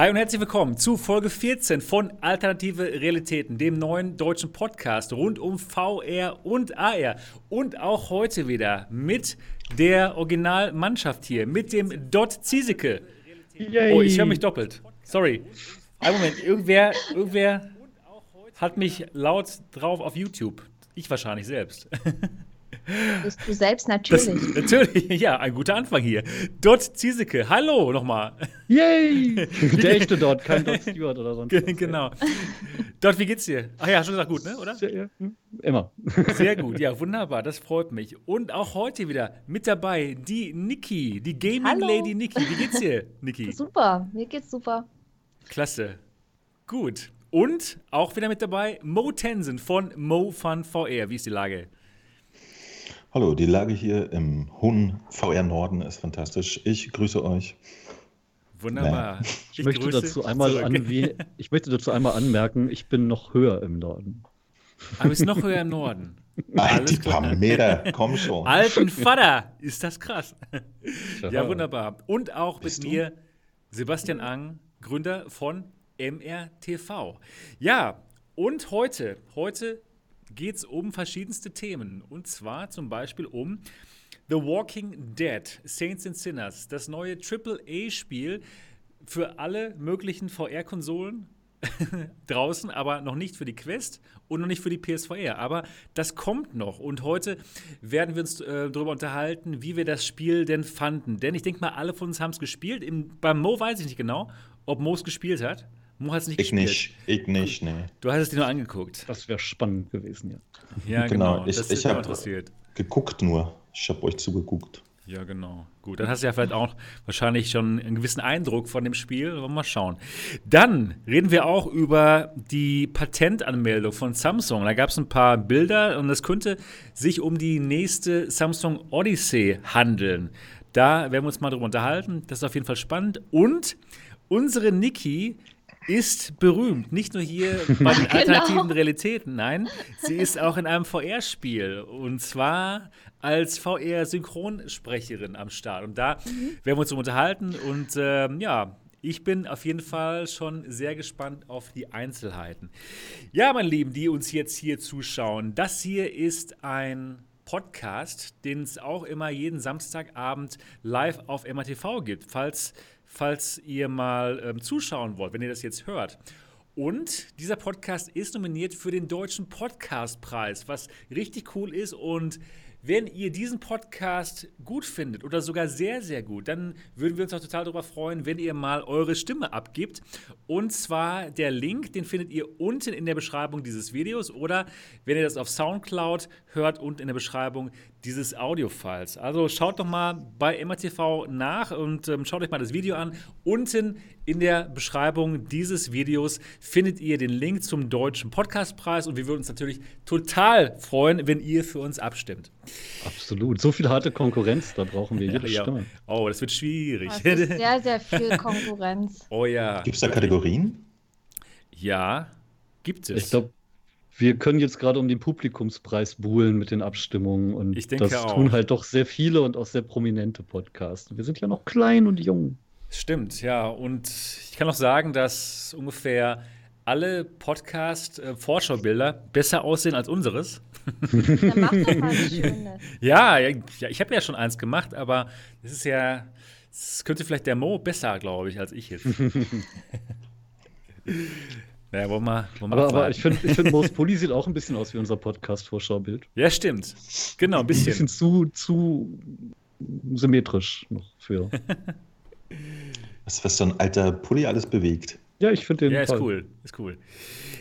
Hi und herzlich willkommen zu Folge 14 von Alternative Realitäten, dem neuen deutschen Podcast rund um VR und AR. Und auch heute wieder mit der Originalmannschaft hier, mit dem Dot Ziesecke. Oh, ich höre mich doppelt. Sorry. Ein Moment, irgendwer, irgendwer hat mich laut drauf auf YouTube. Ich wahrscheinlich selbst. Bist du selbst natürlich. Das, natürlich, ja, ein guter Anfang hier. Dot Ziesecke, hallo nochmal. Yay! Der echte Dot, kein Dot Stewart oder sonst was. Genau. Dot, wie geht's dir? Ach ja, schon gesagt, gut, ne, oder? Sehr, hm, immer. Sehr gut, ja, wunderbar, das freut mich. Und auch heute wieder mit dabei die Niki, die Gaming hallo. Lady Niki. Wie geht's dir, Niki? Super, mir geht's super. Klasse. Gut. Und auch wieder mit dabei Mo Tensen von Mo Fun VR. Wie ist die Lage? Hallo, die Lage hier im hohen VR Norden ist fantastisch. Ich grüße euch. Wunderbar. Ich, möchte dazu einmal an, ich möchte dazu einmal anmerken, ich bin noch höher im Norden. Aber bist noch höher im Norden. Die paar Meter, komm schon. Alten Vater, ist das krass. Ja, wunderbar. Und auch Bist mit du? mir Sebastian Ang, Gründer von MRTV. Ja, und heute, heute geht es um verschiedenste Themen. Und zwar zum Beispiel um The Walking Dead, Saints and Sinners, das neue AAA-Spiel für alle möglichen VR-Konsolen draußen, aber noch nicht für die Quest und noch nicht für die PSVR. Aber das kommt noch. Und heute werden wir uns äh, darüber unterhalten, wie wir das Spiel denn fanden. Denn ich denke mal, alle von uns haben es gespielt. Im, beim Mo weiß ich nicht genau, ob Mo es gespielt hat. Mo hat es nicht ich gespielt. Nicht, ich nicht, nee. Du hast es dir nur angeguckt. Das wäre spannend gewesen, ja. Ja, genau. genau. Ich, das ich habe geguckt nur. Ich habe euch zugeguckt. Ja, genau. Gut, dann hast du ja vielleicht auch wahrscheinlich schon einen gewissen Eindruck von dem Spiel. Mal schauen. Dann reden wir auch über die Patentanmeldung von Samsung. Da gab es ein paar Bilder und es könnte sich um die nächste Samsung Odyssey handeln. Da werden wir uns mal drüber unterhalten. Das ist auf jeden Fall spannend. Und unsere Niki ist berühmt. Nicht nur hier bei den genau. alternativen genau. Realitäten, nein, sie ist auch in einem VR-Spiel. Und zwar als VR-Synchronsprecherin am Start. Und da mhm. werden wir uns unterhalten. Und ähm, ja, ich bin auf jeden Fall schon sehr gespannt auf die Einzelheiten. Ja, meine Lieben, die uns jetzt hier zuschauen, das hier ist ein Podcast, den es auch immer jeden Samstagabend live auf MATV gibt. Falls falls ihr mal ähm, zuschauen wollt, wenn ihr das jetzt hört. Und dieser Podcast ist nominiert für den Deutschen Podcastpreis, was richtig cool ist und wenn ihr diesen Podcast gut findet oder sogar sehr, sehr gut, dann würden wir uns auch total darüber freuen, wenn ihr mal eure Stimme abgibt. Und zwar der Link, den findet ihr unten in der Beschreibung dieses Videos oder wenn ihr das auf Soundcloud hört, unten in der Beschreibung dieses Audiofiles. Also schaut doch mal bei MRTV nach und ähm, schaut euch mal das Video an. Unten in der Beschreibung dieses Videos findet ihr den Link zum Deutschen Podcastpreis und wir würden uns natürlich total freuen, wenn ihr für uns abstimmt. Absolut. So viel harte Konkurrenz, da brauchen wir jede ja. Stimme. Oh, das wird schwierig. Das ist sehr, sehr viel Konkurrenz. oh ja. Gibt es da Kategorien? Ja, gibt es. Ich glaube, wir können jetzt gerade um den Publikumspreis buhlen mit den Abstimmungen und das auch. tun halt doch sehr viele und auch sehr prominente Podcasts. Wir sind ja noch klein und jung. Stimmt, ja. Und ich kann auch sagen, dass ungefähr alle Podcast-Vorschaubilder besser aussehen als unseres. Dann mach doch mal schönes. Ja, ja, ich habe ja schon eins gemacht, aber es ist ja, es könnte vielleicht der Mo besser, glaube ich, als ich jetzt. Naja, wollen wir, wollen wir aber, aber ich finde, ich find, Moos Pulli sieht auch ein bisschen aus wie unser Podcast-Vorschaubild. Ja, stimmt. Genau, ein bisschen. Ein bisschen zu, zu symmetrisch noch für. was, was so ein alter Pulli alles bewegt. Ja, ich finde den. Ja, ist Fall. cool. Ist cool.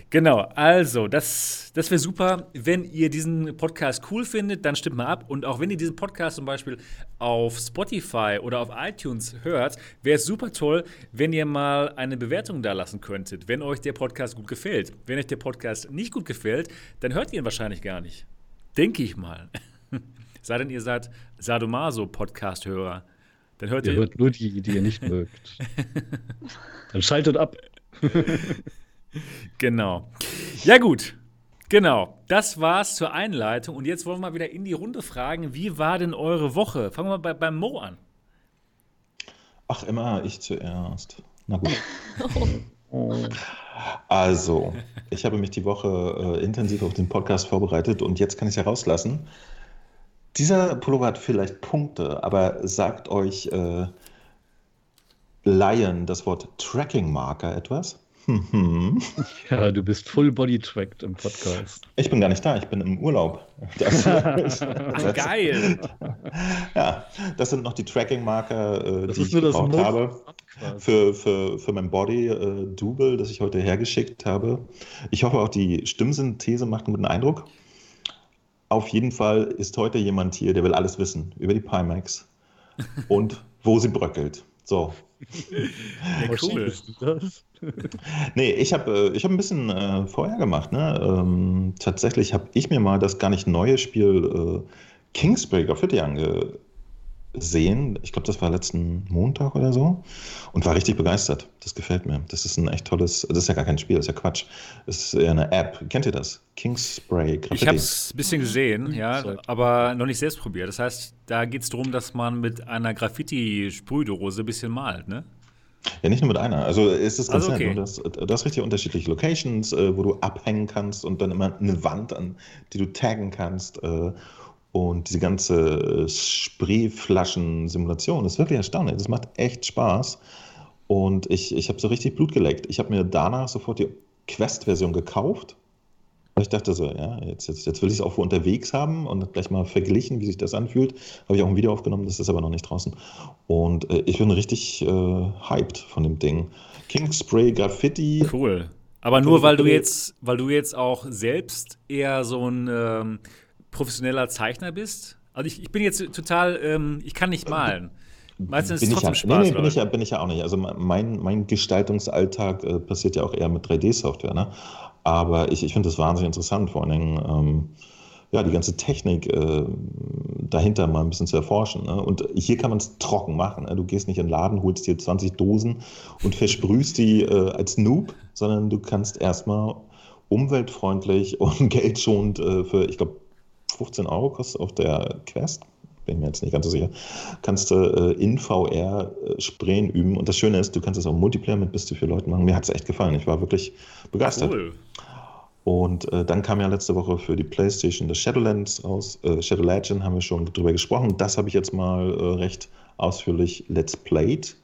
Genau, also, das, das wäre super, wenn ihr diesen Podcast cool findet, dann stimmt mal ab. Und auch wenn ihr diesen Podcast zum Beispiel auf Spotify oder auf iTunes hört, wäre es super toll, wenn ihr mal eine Bewertung da lassen könntet, wenn euch der Podcast gut gefällt. Wenn euch der Podcast nicht gut gefällt, dann hört ihr ihn wahrscheinlich gar nicht. Denke ich mal. Sei denn, ihr seid Sadomaso-Podcast-Hörer. Dann hört ihr. Ihr hört nur die, die ihr nicht mögt. Dann schaltet ab. genau. Ja, gut. Genau, das war's zur Einleitung. Und jetzt wollen wir mal wieder in die Runde fragen, wie war denn eure Woche? Fangen wir mal bei, beim Mo an. Ach, immer ich zuerst. Na gut. Also, ich habe mich die Woche äh, intensiv auf den Podcast vorbereitet und jetzt kann ich es herauslassen. Dieser Pullover hat vielleicht Punkte, aber sagt euch äh, Lion das Wort Tracking Marker etwas? Ja, du bist full body tracked im Podcast. Ich bin gar nicht da, ich bin im Urlaub. Das, das, geil. Ja, das sind noch die Tracking-Marker, äh, die ich gebraucht habe für, für, für mein Body-Double, äh, das ich heute hergeschickt habe. Ich hoffe auch, die Stimmsynthese macht einen guten Eindruck. Auf jeden Fall ist heute jemand hier, der will alles wissen über die Pimax und wo sie bröckelt. So. Ja, cool. nee, ich habe äh, ich hab ein bisschen äh, vorher gemacht. Ne? Ähm, tatsächlich habe ich mir mal das gar nicht neue Spiel äh, Kingsbreaker für die angesehen. Ich glaube, das war letzten Montag oder so. Und war richtig begeistert. Das gefällt mir. Das ist ein echt tolles. Das ist ja gar kein Spiel, das ist ja Quatsch. Das ist eher eine App. Kennt ihr das? Kingspray Graffiti. Ich habe es ein bisschen gesehen, ja, aber noch nicht selbst probiert. Das heißt, da geht es darum, dass man mit einer Graffiti-Sprühdose ein bisschen malt, ne? Ja, nicht nur mit einer. Also es ist ganz also okay. nett. Du hast, du hast richtig unterschiedliche Locations, äh, wo du abhängen kannst und dann immer eine Wand, an die du taggen kannst. Äh, und diese ganze Spreeflaschen-Simulation ist wirklich erstaunlich. Das macht echt Spaß. Und ich, ich habe so richtig Blut geleckt. Ich habe mir danach sofort die Quest-Version gekauft und ich dachte so, ja, jetzt, jetzt, jetzt will ich es auch wo unterwegs haben und gleich mal verglichen, wie sich das anfühlt. Habe ich auch ein Video aufgenommen, das ist aber noch nicht draußen. Und äh, ich bin richtig äh, hyped von dem Ding. King Spray Graffiti. Cool. Aber nur weil du jetzt, weil du jetzt auch selbst eher so ein ähm, professioneller Zeichner bist. Also ich, ich bin jetzt total, ähm, ich kann nicht malen. Meistens ist es trotzdem ja, Spaß, nee, nee, bin ich, ja, bin ich ja auch nicht. Also mein, mein Gestaltungsalltag äh, passiert ja auch eher mit 3D-Software. Ne? Aber ich, ich finde das wahnsinnig interessant, vor allen Dingen ähm, ja, die ganze Technik äh, dahinter mal ein bisschen zu erforschen. Ne? Und hier kann man es trocken machen. Ne? Du gehst nicht in den Laden, holst dir 20 Dosen und versprühst die äh, als Noob, sondern du kannst erstmal umweltfreundlich und geldschonend äh, für, ich glaube, 15 Euro kostet auf der Quest, bin ich mir jetzt nicht ganz so sicher, kannst du äh, in VR äh, Sprayen üben. Und das Schöne ist, du kannst es auch Multiplayer mit bis zu vier Leuten machen. Mir hat es echt gefallen. Ich war wirklich begeistert. Cool. Und äh, dann kam ja letzte Woche für die PlayStation das Shadowlands aus. Äh, Shadow Legend haben wir schon drüber gesprochen. Das habe ich jetzt mal äh, recht ausführlich Let's Played.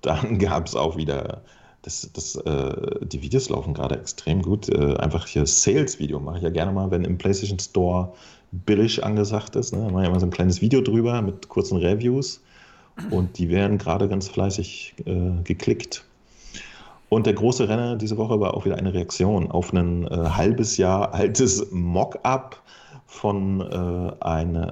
Dann gab es auch wieder, das, das, äh, die Videos laufen gerade extrem gut. Äh, einfach hier Sales-Video mache ich ja gerne mal, wenn im PlayStation Store billig angesagt ist. Ne? Da mache ich immer so ein kleines Video drüber mit kurzen Reviews. Und die werden gerade ganz fleißig äh, geklickt. Und der große Renner diese Woche war auch wieder eine Reaktion auf ein äh, halbes Jahr altes Mock-up von äh, einem äh,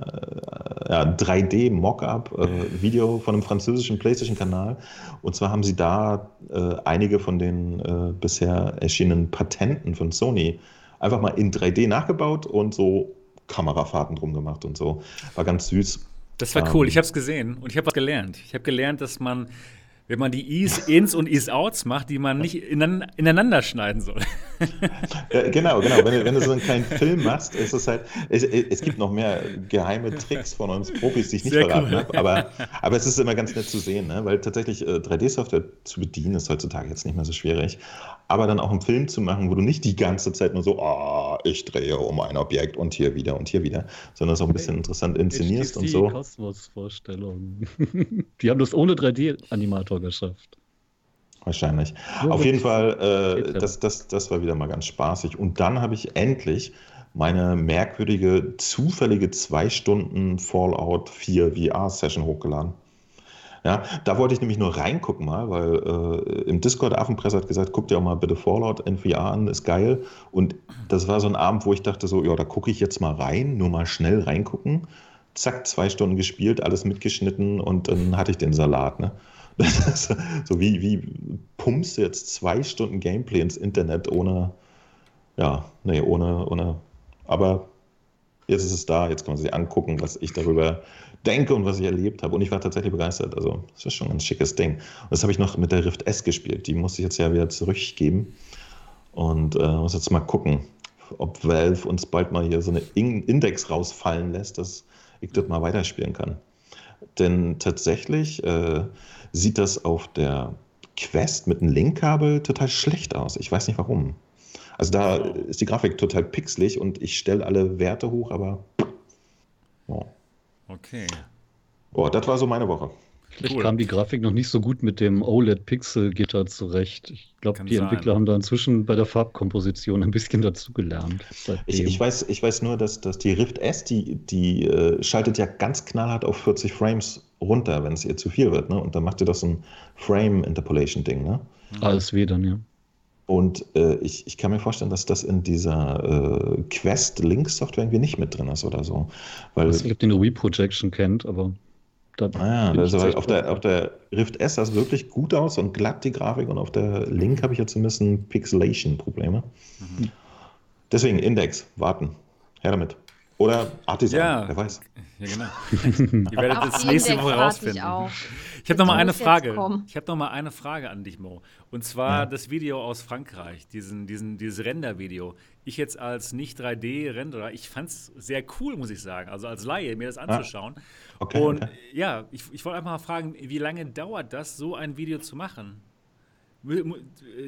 ja, 3D-Mock-up-Video äh, von einem französischen PlayStation-Kanal. Und zwar haben sie da äh, einige von den äh, bisher erschienenen Patenten von Sony einfach mal in 3D nachgebaut und so Kamerafahrten drum gemacht und so. War ganz süß. Das war cool. Ähm, ich habe es gesehen und ich habe was gelernt. Ich habe gelernt, dass man wenn man die Is ins und Is outs macht, die man nicht ineinander schneiden soll. Ja, genau, genau. Wenn du, wenn du so einen kleinen Film machst, ist es halt, es, es gibt noch mehr geheime Tricks von uns Profis, die ich nicht Sehr verraten cool. habe, aber, aber es ist immer ganz nett zu sehen, ne? weil tatsächlich äh, 3D-Software zu bedienen ist heutzutage jetzt nicht mehr so schwierig. Aber dann auch einen Film zu machen, wo du nicht die ganze Zeit nur so, oh, ich drehe um ein Objekt und hier wieder und hier wieder, sondern es auch ein bisschen interessant inszenierst und so. Kosmos-Vorstellung. die haben das ohne 3D-Animator geschafft. Wahrscheinlich. Ja, Auf jeden Fall, äh, das, das, das war wieder mal ganz spaßig. Und dann habe ich endlich meine merkwürdige, zufällige zwei Stunden Fallout 4 VR-Session hochgeladen. Ja, da wollte ich nämlich nur reingucken mal, weil äh, im Discord Affenpresse hat gesagt, guck dir auch mal bitte Fallout in VR an, ist geil. Und das war so ein Abend, wo ich dachte so, ja, da gucke ich jetzt mal rein, nur mal schnell reingucken. Zack, zwei Stunden gespielt, alles mitgeschnitten und dann hatte ich den Salat. Ne? so wie, wie pumpst du jetzt zwei Stunden Gameplay ins Internet ohne, ja, nee, ohne, ohne, aber jetzt ist es da, jetzt kann man sich angucken, was ich darüber denke und was ich erlebt habe. Und ich war tatsächlich begeistert. Also, das ist schon ein schickes Ding. Und das habe ich noch mit der Rift S gespielt. Die musste ich jetzt ja wieder zurückgeben. Und äh, muss jetzt mal gucken, ob Valve uns bald mal hier so eine Index rausfallen lässt, dass ich das mal weiterspielen kann. Denn tatsächlich äh, sieht das auf der Quest mit einem Linkkabel total schlecht aus. Ich weiß nicht warum. Also da ist die Grafik total pixelig und ich stelle alle Werte hoch, aber. Oh. Okay. Boah, das war so meine Woche. Vielleicht cool. kam die Grafik noch nicht so gut mit dem OLED-Pixel-Gitter zurecht. Ich glaube, die sein. Entwickler haben da inzwischen bei der Farbkomposition ein bisschen dazugelernt. Ich, ich, weiß, ich weiß nur, dass, dass die Rift S, die, die äh, schaltet ja ganz knallhart auf 40 Frames runter, wenn es ihr zu viel wird. Ne? Und dann macht ihr das so ein Frame-Interpolation-Ding. Ne? Mhm. ASW dann, ja. Und äh, ich, ich kann mir vorstellen, dass das in dieser äh, Quest-Link-Software irgendwie nicht mit drin ist oder so. Weil, ich weiß nicht, ob den Reprojection kennt, aber da ah, also auf, der, auf der Rift S sah es wirklich gut aus und glatt die Grafik und auf der Link habe ich ja zumindest Pixelation-Probleme. Mhm. Deswegen Index, warten. Her damit. Oder Artisan, ja, wer weiß. Ja, genau. Ihr werdet das nächste Woche rausfinden. Ich, habe noch mal eine Frage. Ich habe noch mal eine Frage an dich, Mo. Und zwar ja. das Video aus Frankreich, diesen, diesen, dieses Render-Video. Ich jetzt als nicht 3D-Renderer, ich fand es sehr cool, muss ich sagen. Also als Laie, mir das anzuschauen. Ah. Okay, Und okay. ja, ich, ich wollte einfach mal fragen, wie lange dauert das, so ein Video zu machen?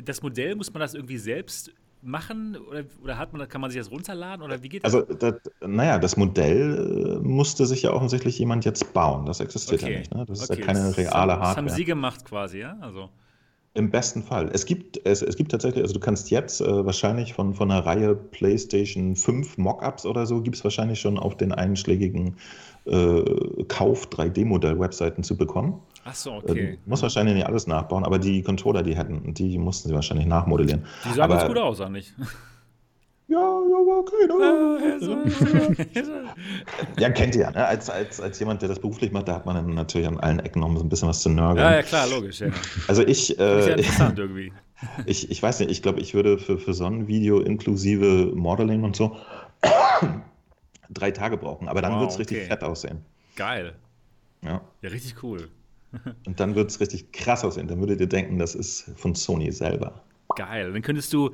Das Modell, muss man das irgendwie selbst machen oder, oder hat man, kann man sich das runterladen oder wie geht das? Also, das, naja, das Modell äh, musste sich ja offensichtlich jemand jetzt bauen. Das existiert okay. ja nicht. Ne? Das ist okay. ja keine reale Hardware. Das haben Sie gemacht quasi, ja? Also. Im besten Fall. Es gibt, es, es gibt tatsächlich, also du kannst jetzt äh, wahrscheinlich von, von einer Reihe PlayStation 5 Mockups oder so, gibt es wahrscheinlich schon auf den einschlägigen äh, Kauf-3D-Modell-Webseiten zu bekommen. Ach so, okay. Äh, muss wahrscheinlich nicht alles nachbauen, aber die Controller, die hätten, die mussten sie wahrscheinlich nachmodellieren. Die sahen ganz gut aus, eigentlich. Ja, ja, okay. Ne? ja, kennt ihr ja. Ne? Als, als, als jemand, der das beruflich macht, da hat man dann natürlich an allen Ecken noch ein bisschen was zu nörgeln. Ja, ja, klar, logisch. Ja. Also ich. Äh, ja interessant irgendwie. Ich, ich weiß nicht, ich glaube, ich würde für, für so ein Video inklusive Modeling und so drei Tage brauchen. Aber dann wow, wird es richtig okay. fett aussehen. Geil. Ja. Ja, richtig cool. und dann wird es richtig krass aussehen. Dann würdet ihr denken, das ist von Sony selber. Geil. Dann könntest du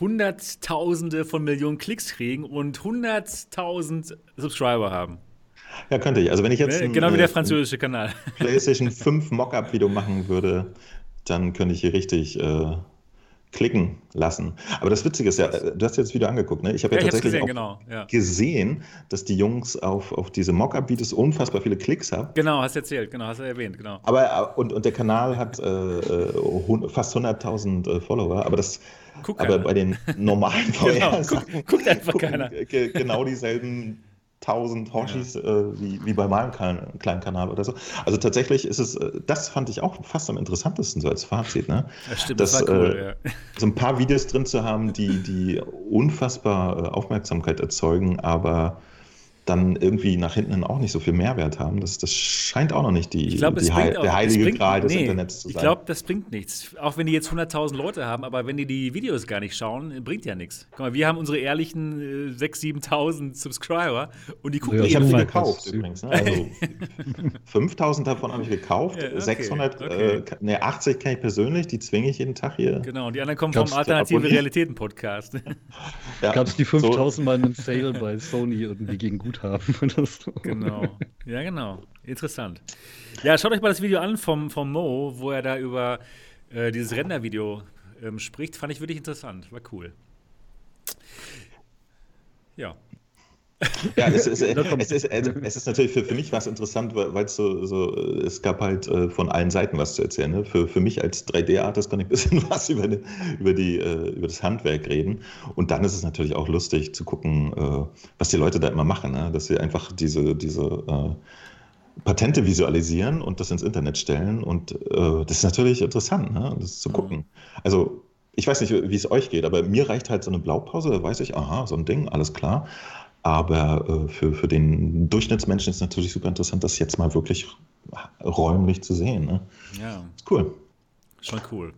Hunderttausende von Millionen Klicks kriegen und hunderttausend Subscriber haben. Ja, könnte ich. Also wenn ich jetzt ein, genau wie der französische Kanal PlayStation 5 Mockup-Video machen würde, dann könnte ich hier richtig äh, klicken lassen. Aber das Witzige ist ja, du hast das Video angeguckt, ne? Ich habe ja, ja, tatsächlich gesehen, genau, ja. gesehen, dass die Jungs auf, auf diese Mockup-Videos unfassbar viele Klicks haben. Genau, hast du erzählt, genau, hast du erwähnt, genau. Aber äh, und, und der Kanal hat äh, äh fast 100.000 äh, Follower, aber das Guck aber keiner. bei den normalen VR-Sachen genau, guckt, guckt einfach keiner. Genau dieselben 1000 Hoshis, ja. äh, wie, wie bei meinem kleinen, kleinen Kanal oder so. Also tatsächlich ist es, äh, das fand ich auch fast am interessantesten so als Fazit. Ne? Ja, stimmt, das, das war cool, äh, ja. So ein paar Videos drin zu haben, die, die unfassbar äh, Aufmerksamkeit erzeugen, aber dann irgendwie nach hinten auch nicht so viel Mehrwert haben. Das, das scheint auch noch nicht die, glaub, die Heil, auch, der heilige bringt, Gral des nee, Internets zu sein. Ich glaube, das bringt nichts. Auch wenn die jetzt 100.000 Leute haben, aber wenn die die Videos gar nicht schauen, bringt ja nichts. Guck mal, wir haben unsere ehrlichen äh, 6.000, 7.000 Subscriber und die gucken ja, Ich habe sie gekauft übrigens. Ne? Also 5.000 davon habe ich gekauft. Ja, okay, 600, okay. Äh, ne, 80 kenne ich persönlich, die zwinge ich jeden Tag hier. Genau, und die anderen kommen Gab's vom Alternative Realitäten Podcast. ja, Gab es die 5.000 so. mal in einem Sale bei Sony und die gegen Guthaben oder so. Genau. Ja, genau. Interessant. Ja, schaut euch mal das Video an vom, vom Mo, wo er da über äh, dieses Rendervideo ähm, spricht. Fand ich wirklich interessant. War cool. Ja. Ja, es ist, es ist, also, es ist natürlich für, für mich was interessant, weil es so, so, es gab halt äh, von allen Seiten was zu erzählen. Ne? Für, für mich als 3D-Artist kann ich ein bisschen was über, die, über, die, äh, über das Handwerk reden. Und dann ist es natürlich auch lustig zu gucken, äh, was die Leute da immer machen. Ne? Dass sie einfach diese, diese Patente visualisieren und das ins Internet stellen. Und das ist natürlich interessant, ne? das zu gucken. Also ich weiß nicht, wie es euch geht, aber mir reicht halt so eine Blaupause, da weiß ich, aha, so ein Ding, alles klar. Aber äh, für, für den Durchschnittsmenschen ist es natürlich super interessant, das jetzt mal wirklich räumlich zu sehen. Ne? Ja. Ist cool. Schon cool.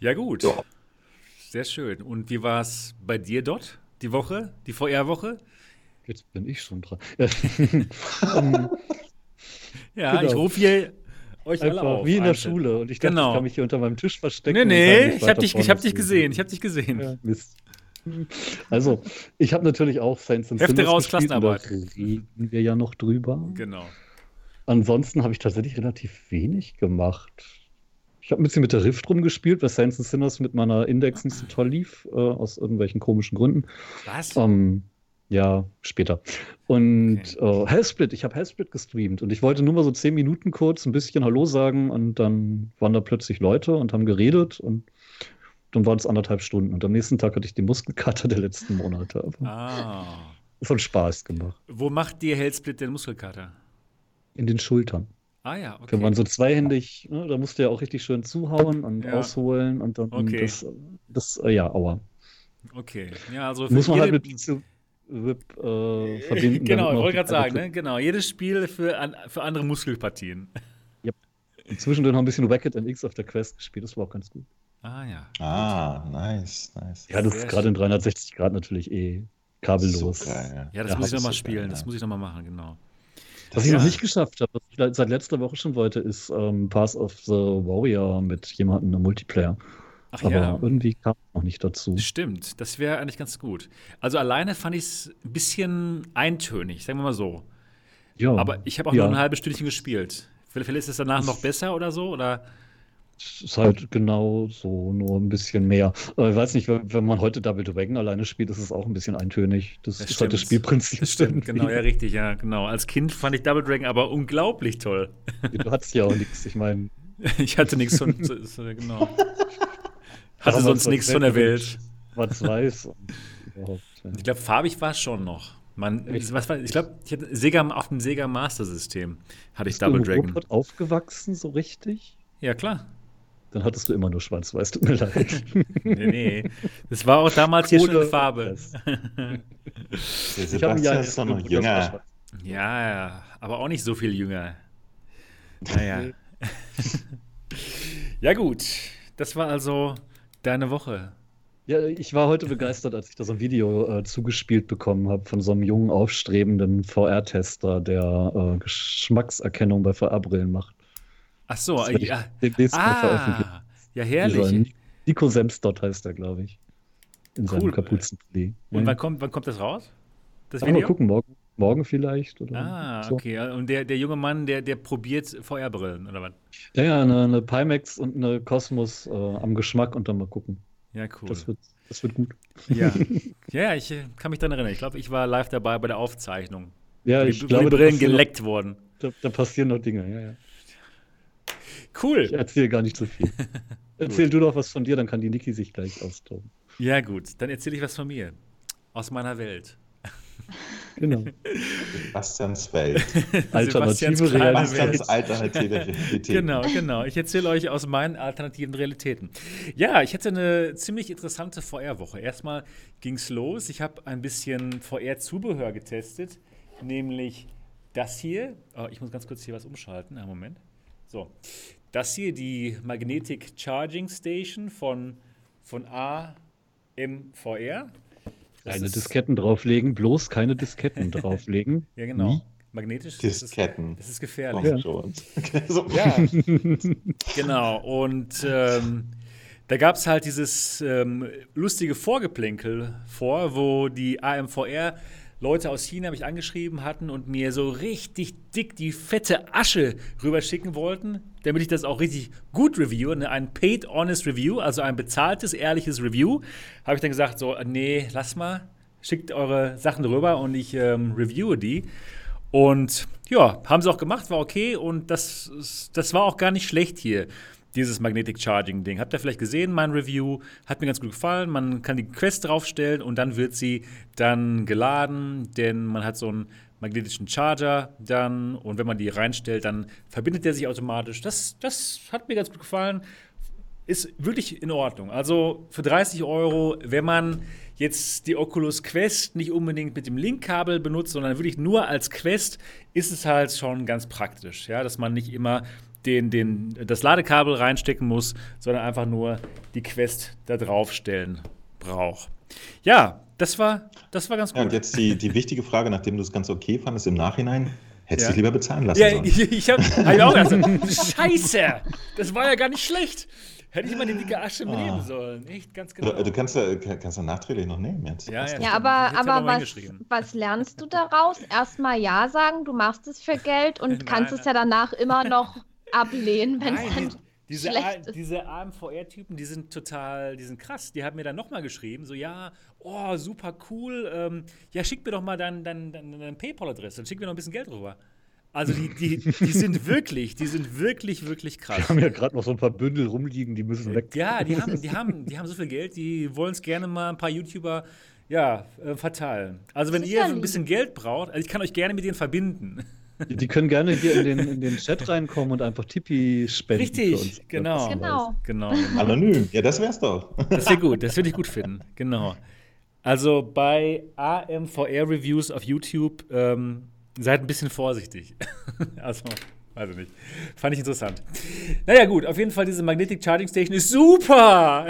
Ja, gut. Ja. Sehr schön. Und wie war es bei dir dort, die Woche, die VR-Woche? Jetzt bin ich schon dran. ja, genau. ich rufe hier euch Einfach alle auf. Wie in der Schule. Und ich dachte, genau. ich kann mich hier unter meinem Tisch verstecken. Nee, nee, ich habe dich, hab dich gesehen. Ich habe dich gesehen. Ja, Mist. Also, ich habe natürlich auch Saints and Hefte raus, Klassenarbeit. Da reden wir ja noch drüber. Genau. Ansonsten habe ich tatsächlich relativ wenig gemacht. Ich habe ein bisschen mit der Rift rumgespielt, weil Saints Sinners mit meiner Index nicht so toll lief, äh, aus irgendwelchen komischen Gründen. Was? Ähm, ja, später. Und okay. äh, Hellsplit, ich habe Hellsplit gestreamt und ich wollte nur mal so zehn Minuten kurz ein bisschen Hallo sagen und dann waren da plötzlich Leute und haben geredet und dann waren es anderthalb Stunden. Und am nächsten Tag hatte ich die Muskelkater der letzten Monate. ah. Das hat Spaß gemacht. Wo macht dir Hellsplit den Muskelkater? In den Schultern. Ah ja, okay. Wenn man so zweihändig, ne, da musst du ja auch richtig schön zuhauen und ja. ausholen und dann okay. das, das, äh, ja, aua. Okay, ja, also muss man halt mit Whip äh, verbinden. genau, ich wollte gerade sagen, ne? genau. Jedes Spiel für, an, für andere Muskelpartien. Und zwischendurch noch ein bisschen Wacket X auf der Quest gespielt, das war auch ganz gut. Ah ja. Ah, nice, nice. Ja, das Sehr ist gerade in 360 Grad natürlich eh kabellos. So geil, ja. ja, das ja, muss ich nochmal so spielen, geil, das muss ich nochmal machen, genau. Was ich noch nicht geschafft habe, was ich seit letzter Woche schon wollte, ist ähm, Pass of the Warrior mit jemandem im Multiplayer. Ach Aber ja. irgendwie kam es noch nicht dazu. Stimmt, das wäre eigentlich ganz gut. Also alleine fand ich es ein bisschen eintönig, sagen wir mal so. Ja. Aber ich habe auch ja. nur ein halbes Stündchen gespielt. Vielleicht ist es danach noch besser oder so? Oder? Ist halt genau so, nur ein bisschen mehr. ich weiß nicht, wenn man heute Double Dragon alleine spielt, ist es auch ein bisschen eintönig. Das, das ist halt das Spielprinzip. Das stimmt, genau, ja, richtig, ja, genau. Als Kind fand ich Double Dragon aber unglaublich toll. Du hattest ja auch nichts, ich meine. ich hatte nichts von, genau. Hatte sonst nichts von der Welt. Was weiß. Ich glaube, farbig war es schon noch. Man, was war, ich glaube, ich hatte Sega auf dem Sega Master System hatte ich Bist Double du Dragon. aufgewachsen so richtig? Ja, klar. Dann hattest du immer nur schwarz-weiß, tut mir leid. nee, nee. Das war auch damals hier schon in Farbe. ich habe ja ist doch noch jünger. Ja, ja, aber auch nicht so viel jünger. Naja. ja, gut. Das war also deine Woche. Ja, ich war heute begeistert, als ich da so ein Video äh, zugespielt bekommen habe von so einem jungen, aufstrebenden VR-Tester, der äh, Geschmackserkennung bei VR-Brillen macht. Ach so, das ja. Demnächst ah, mal veröffentlicht. Ja, herrlich. Nico Semstott heißt er, glaube ich. In cool. seinem Kapuzenpulli. Und wann kommt, wann kommt das raus? Das Video? Mal gucken, morgen, morgen vielleicht. Oder ah, so. okay. Und der, der junge Mann, der, der probiert Feuerbrillen, oder was? Ja, ja, eine, eine Pimax und eine Cosmos äh, am Geschmack und dann mal gucken. Ja, cool. Das wird, das wird gut. Ja, ja ich äh, kann mich daran erinnern. Ich glaube, ich war live dabei bei der Aufzeichnung. Ja, ich die, glaube, die Brillen geleckt wurden. Da, da, passieren noch Dinge, ja, ja. Cool. Ich erzähle gar nicht so viel. Erzähl du doch was von dir, dann kann die Niki sich gleich austoben. Ja, gut. Dann erzähle ich was von mir. Aus meiner Welt. Genau. Sebastians Welt. Alternative Realität. alternative Realität. Genau, genau. Ich erzähle euch aus meinen alternativen Realitäten. Ja, ich hatte eine ziemlich interessante VR-Woche. Erstmal ging es los. Ich habe ein bisschen VR-Zubehör getestet, nämlich das hier. Oh, ich muss ganz kurz hier was umschalten. Einen Moment. So, das hier, die Magnetic Charging Station von, von AMVR. Keine Disketten drauflegen, bloß keine Disketten drauflegen. Ja, genau. Nie? Magnetisch. Disketten. Das ist, das ist gefährlich. Ja. ja. genau. Und ähm, da gab es halt dieses ähm, lustige Vorgeplänkel vor, wo die AMVR Leute aus China mich angeschrieben hatten und mir so richtig dick die fette Asche rüberschicken wollten, damit ich das auch richtig gut review, ne? ein paid honest review, also ein bezahltes, ehrliches Review, habe ich dann gesagt, so, nee, lass mal, schickt eure Sachen rüber und ich ähm, reviewe die. Und ja, haben sie auch gemacht, war okay und das, das war auch gar nicht schlecht hier dieses Magnetic Charging Ding. Habt ihr vielleicht gesehen, mein Review? Hat mir ganz gut gefallen. Man kann die Quest draufstellen und dann wird sie dann geladen, denn man hat so einen magnetischen Charger dann und wenn man die reinstellt, dann verbindet der sich automatisch. Das, das hat mir ganz gut gefallen. Ist wirklich in Ordnung. Also für 30 Euro, wenn man jetzt die Oculus Quest nicht unbedingt mit dem Linkkabel benutzt, sondern wirklich nur als Quest, ist es halt schon ganz praktisch, ja, dass man nicht immer den, den, das Ladekabel reinstecken muss, sondern einfach nur die Quest da draufstellen braucht. Ja, das war, das war ganz gut. Ja, und jetzt die, die wichtige Frage, nachdem du es ganz okay fandest im Nachhinein, hättest du ja. dich lieber bezahlen lassen ja, sollen. Ich, ich habe hab auch gedacht, Scheiße, das war ja gar nicht schlecht. Hätte ich mal die dicke Asche ah. nehmen sollen. Echt, ganz genau. Du, du kannst ja kannst nachträglich noch nehmen jetzt. Ja, ja, ja aber, aber was, was lernst du daraus? Erstmal Ja sagen, du machst es für Geld und nein, kannst nein. es ja danach immer noch ablehnen, wenn es dann Diese, diese AMVR-Typen, die sind total, die sind krass. Die haben mir dann nochmal geschrieben, so, ja, oh, super cool, ähm, ja, schick mir doch mal deine dein, dein, dein PayPal-Adresse, dann schick mir noch ein bisschen Geld rüber. Also die, die, die sind wirklich, die sind wirklich, wirklich krass. Die haben ja gerade noch so ein paar Bündel rumliegen, die müssen weg. Ja, die haben, die haben, die haben so viel Geld, die wollen es gerne mal ein paar YouTuber ja, äh, verteilen. Also wenn ihr ein bisschen Geld braucht, also ich kann euch gerne mit denen verbinden. Die können gerne hier in den, in den Chat reinkommen und einfach Tipi spenden. Richtig, genau. Genau. genau. Anonym, ja, das wär's doch. Das wäre gut, das würde ich gut finden, genau. Also bei AMVR Reviews auf YouTube ähm, seid ein bisschen vorsichtig. also, weiß ich nicht. Fand ich interessant. Naja, gut, auf jeden Fall diese Magnetic Charging Station ist super!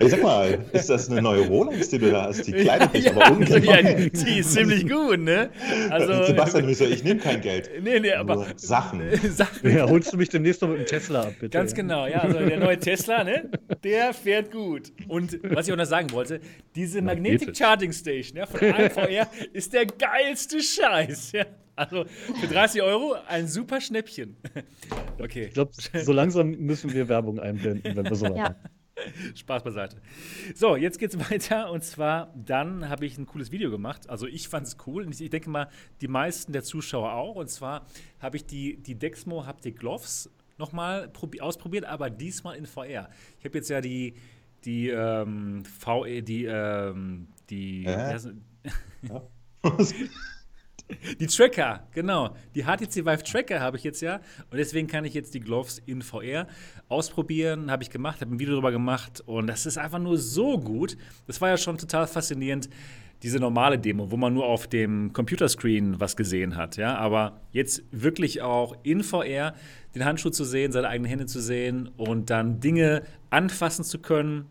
Ich sag mal, ist das eine neue Rolex, die du da hast? Die kleidet dich ja, aber unglaublich. Ja, die ist ziemlich gut, ne? Also, Sebastian, so, ich nehme kein Geld. Nee, nee, aber. Sachen. Sachen. Ja, holst du mich demnächst noch mit dem Tesla ab, bitte? Ganz genau, ja. Also der neue Tesla, ne? Der fährt gut. Und was ich auch noch sagen wollte, diese Magnetic Charging Station ja, von AMVR ist der geilste Scheiß, ja. Also für 30 Euro ein super Schnäppchen. Okay. Ich glaube, so langsam müssen wir Werbung einblenden, wenn wir so machen. Ja. Spaß beiseite. So, jetzt geht's weiter und zwar dann habe ich ein cooles Video gemacht. Also ich fand es cool und ich denke mal, die meisten der Zuschauer auch. Und zwar habe ich die, die Dexmo Haptic Gloves nochmal ausprobiert, aber diesmal in VR. Ich habe jetzt ja die, die ähm, VE, die, ähm, die, äh? ja. Die Tracker, genau. Die HTC Vive Tracker habe ich jetzt ja. Und deswegen kann ich jetzt die Gloves in VR ausprobieren. Habe ich gemacht, habe ein Video darüber gemacht. Und das ist einfach nur so gut. Das war ja schon total faszinierend, diese normale Demo, wo man nur auf dem Computerscreen was gesehen hat. Ja? Aber jetzt wirklich auch in VR den Handschuh zu sehen, seine eigenen Hände zu sehen und dann Dinge anfassen zu können,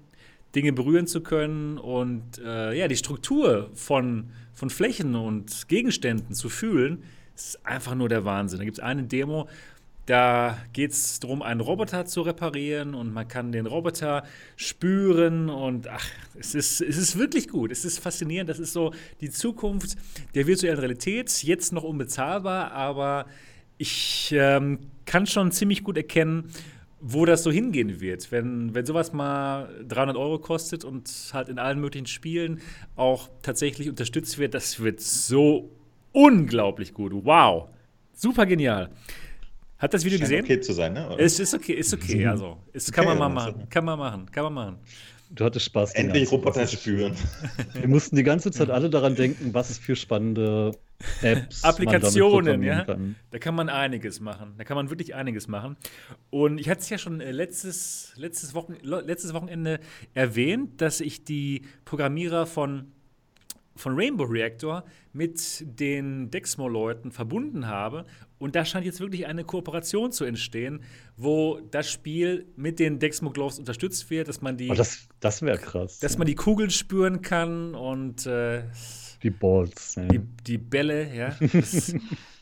Dinge berühren zu können und äh, ja, die Struktur von, von Flächen und Gegenständen zu fühlen, ist einfach nur der Wahnsinn. Da gibt es eine Demo, da geht es darum, einen Roboter zu reparieren und man kann den Roboter spüren und ach, es ist, es ist wirklich gut. Es ist faszinierend. Das ist so die Zukunft der virtuellen Realität. Jetzt noch unbezahlbar, aber ich ähm, kann schon ziemlich gut erkennen, wo das so hingehen wird. Wenn, wenn sowas mal 300 Euro kostet und halt in allen möglichen Spielen auch tatsächlich unterstützt wird, das wird so unglaublich gut. Wow. Super genial. Hat das Video Scheint gesehen? okay zu sein, ne? Oder? Es ist okay, ist okay. Also, es kann man mal machen. Kann man machen. Kann man machen. Du hattest Spaß. Endlich Roboter spüren. Wir mussten die ganze Zeit alle daran denken, was für spannende Apps, Applikationen, ja. Kann. Da kann man einiges machen. Da kann man wirklich einiges machen. Und ich hatte es ja schon äh, letztes, letztes, Wochen, letztes Wochenende erwähnt, dass ich die Programmierer von von Rainbow Reactor mit den Dexmo-Leuten verbunden habe. Und da scheint jetzt wirklich eine Kooperation zu entstehen, wo das Spiel mit den Dexmo Gloves unterstützt wird, dass man die. Oh, das das wäre krass. Dass man die Kugeln spüren kann und. Äh, die Balls. Ja. Die, die Bälle, ja. Das,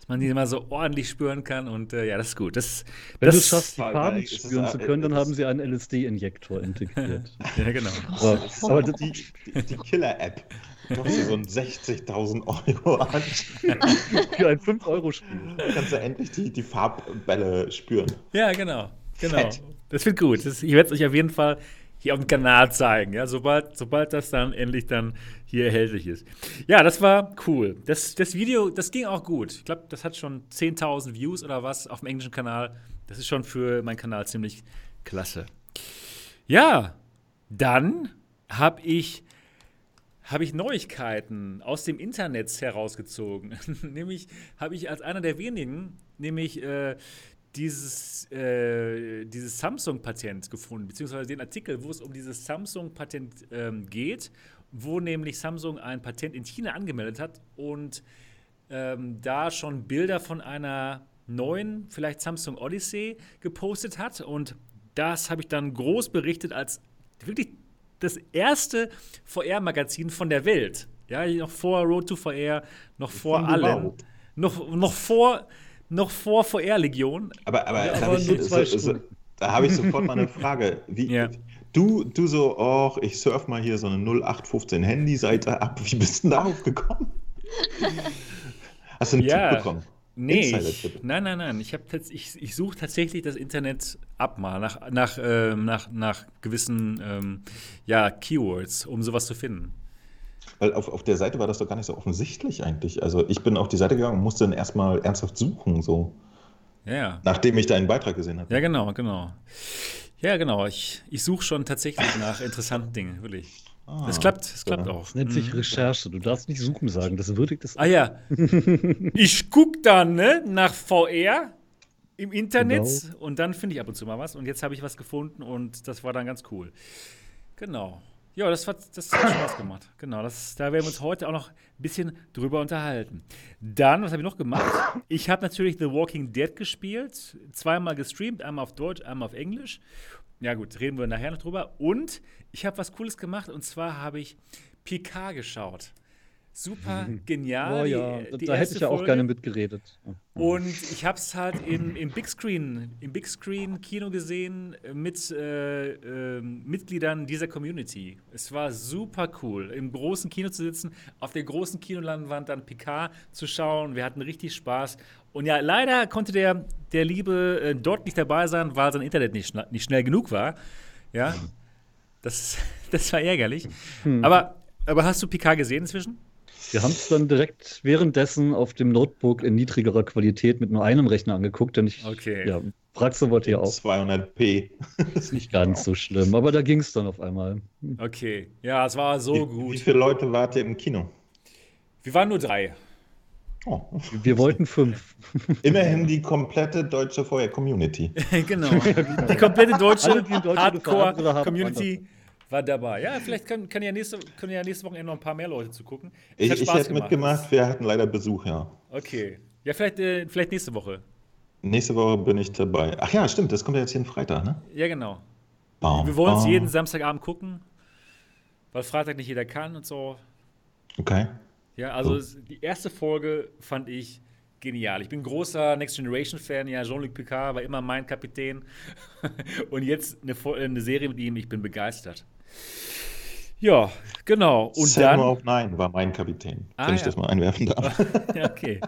dass man die immer so ordentlich spüren kann und äh, ja, das ist gut. Das, Wenn das, du schaffst, die Farben spüren zu können, dann haben sie einen LSD-Injektor integriert. ja, genau. Aber, aber die, die, Killer-App. Du hast so ein 60.000 Euro an. Für ein 5-Euro-Spiel. Dann kannst du endlich die, die Farbbälle spüren. Ja, genau. genau. Fett. Das wird gut. Das, ich werde es euch auf jeden Fall hier auf dem Kanal zeigen, ja, sobald, sobald das dann endlich dann hier erhältlich ist. Ja, das war cool. Das, das Video, das ging auch gut. Ich glaube, das hat schon 10.000 Views oder was auf dem englischen Kanal. Das ist schon für meinen Kanal ziemlich klasse. Ja, dann habe ich habe ich Neuigkeiten aus dem Internet herausgezogen. nämlich habe ich als einer der wenigen, nämlich äh, dieses, äh, dieses Samsung-Patent gefunden, beziehungsweise den Artikel, wo es um dieses Samsung-Patent ähm, geht, wo nämlich Samsung ein Patent in China angemeldet hat und ähm, da schon Bilder von einer neuen, vielleicht Samsung Odyssey gepostet hat. Und das habe ich dann groß berichtet als wirklich das erste VR-Magazin von der Welt. Ja, noch vor Road to VR, noch vor allen. Noch, noch vor, noch vor VR-Legion. Aber, aber, aber ich, so, so, da habe ich sofort mal eine Frage. Wie, ja. du, du so, oh, ich surf mal hier so eine 0815 Handy-Seite ab. Wie bist du denn darauf gekommen? Hast du einen ja. Tipp bekommen? Nee, ich, nein, nein, nein. Ich, ich, ich suche tatsächlich das Internet ab mal nach, nach, äh, nach, nach gewissen ähm, ja, Keywords, um sowas zu finden. Weil auf, auf der Seite war das doch gar nicht so offensichtlich eigentlich. Also ich bin auf die Seite gegangen und musste dann erstmal ernsthaft suchen, so. Ja. Nachdem ich deinen Beitrag gesehen habe. Ja, genau, genau. Ja, genau. Ich, ich suche schon tatsächlich nach interessanten Dingen, wirklich. Ah, es klappt, es klappt auch. Das nennt sich mhm. Recherche. Du darfst nicht suchen sagen, das würdigt das. Ah ja. ich gucke dann ne, nach VR im Internet genau. und dann finde ich ab und zu mal was. Und jetzt habe ich was gefunden und das war dann ganz cool. Genau. Ja, das, hat, das hat Spaß gemacht. Genau, das, da werden wir uns heute auch noch ein bisschen drüber unterhalten. Dann, was habe ich noch gemacht? Ich habe natürlich The Walking Dead gespielt, zweimal gestreamt, einmal auf Deutsch, einmal auf Englisch. Ja gut, reden wir nachher noch drüber. Und ich habe was Cooles gemacht und zwar habe ich Picard geschaut super genial. Oh ja, die, die da hätte ich ja auch Folge. gerne mitgeredet. Und ich habe es halt in, im Big Screen, im Big Screen Kino gesehen mit äh, äh, Mitgliedern dieser Community. Es war super cool, im großen Kino zu sitzen, auf der großen Kinoleinwand dann Picard zu schauen. Wir hatten richtig Spaß. Und ja, leider konnte der, der Liebe äh, dort nicht dabei sein, weil sein Internet nicht, nicht schnell genug war. Ja, das, das war ärgerlich. Hm. Aber, aber hast du Picard gesehen inzwischen? Wir haben es dann direkt währenddessen auf dem Notebook in niedrigerer Qualität mit nur einem Rechner angeguckt, denn ich, okay. ja, Praxe wollte ja auch. 200p. ist nicht ganz so schlimm, aber da ging es dann auf einmal. Okay, ja, es war so wie, gut. Wie viele Leute wart ihr im Kino? Wir waren nur drei. Oh. Wir wollten fünf. Immerhin die komplette deutsche Feuer-Community. genau. Die komplette deutsche Hardcore-Community war dabei. Ja, vielleicht kann, kann ja nächste, können ja nächste Woche noch ein paar mehr Leute zugucken. Ich, ich hätte gemacht. mitgemacht, wir hatten leider Besuch, ja. Okay. Ja, vielleicht, äh, vielleicht nächste Woche. Nächste Woche bin ich dabei. Ach ja, stimmt, das kommt ja jetzt jeden Freitag, ne? Ja, genau. Bam, wir wollen es jeden Samstagabend gucken, weil Freitag nicht jeder kann und so. Okay. Ja, also so. die erste Folge fand ich genial. Ich bin großer Next Generation Fan, ja, Jean-Luc Picard war immer mein Kapitän. und jetzt eine, eine Serie mit ihm, ich bin begeistert. Ja, genau. Und Sam dann. Nine war mein Kapitän, ah, wenn ja. ich das mal einwerfen darf. ja, okay.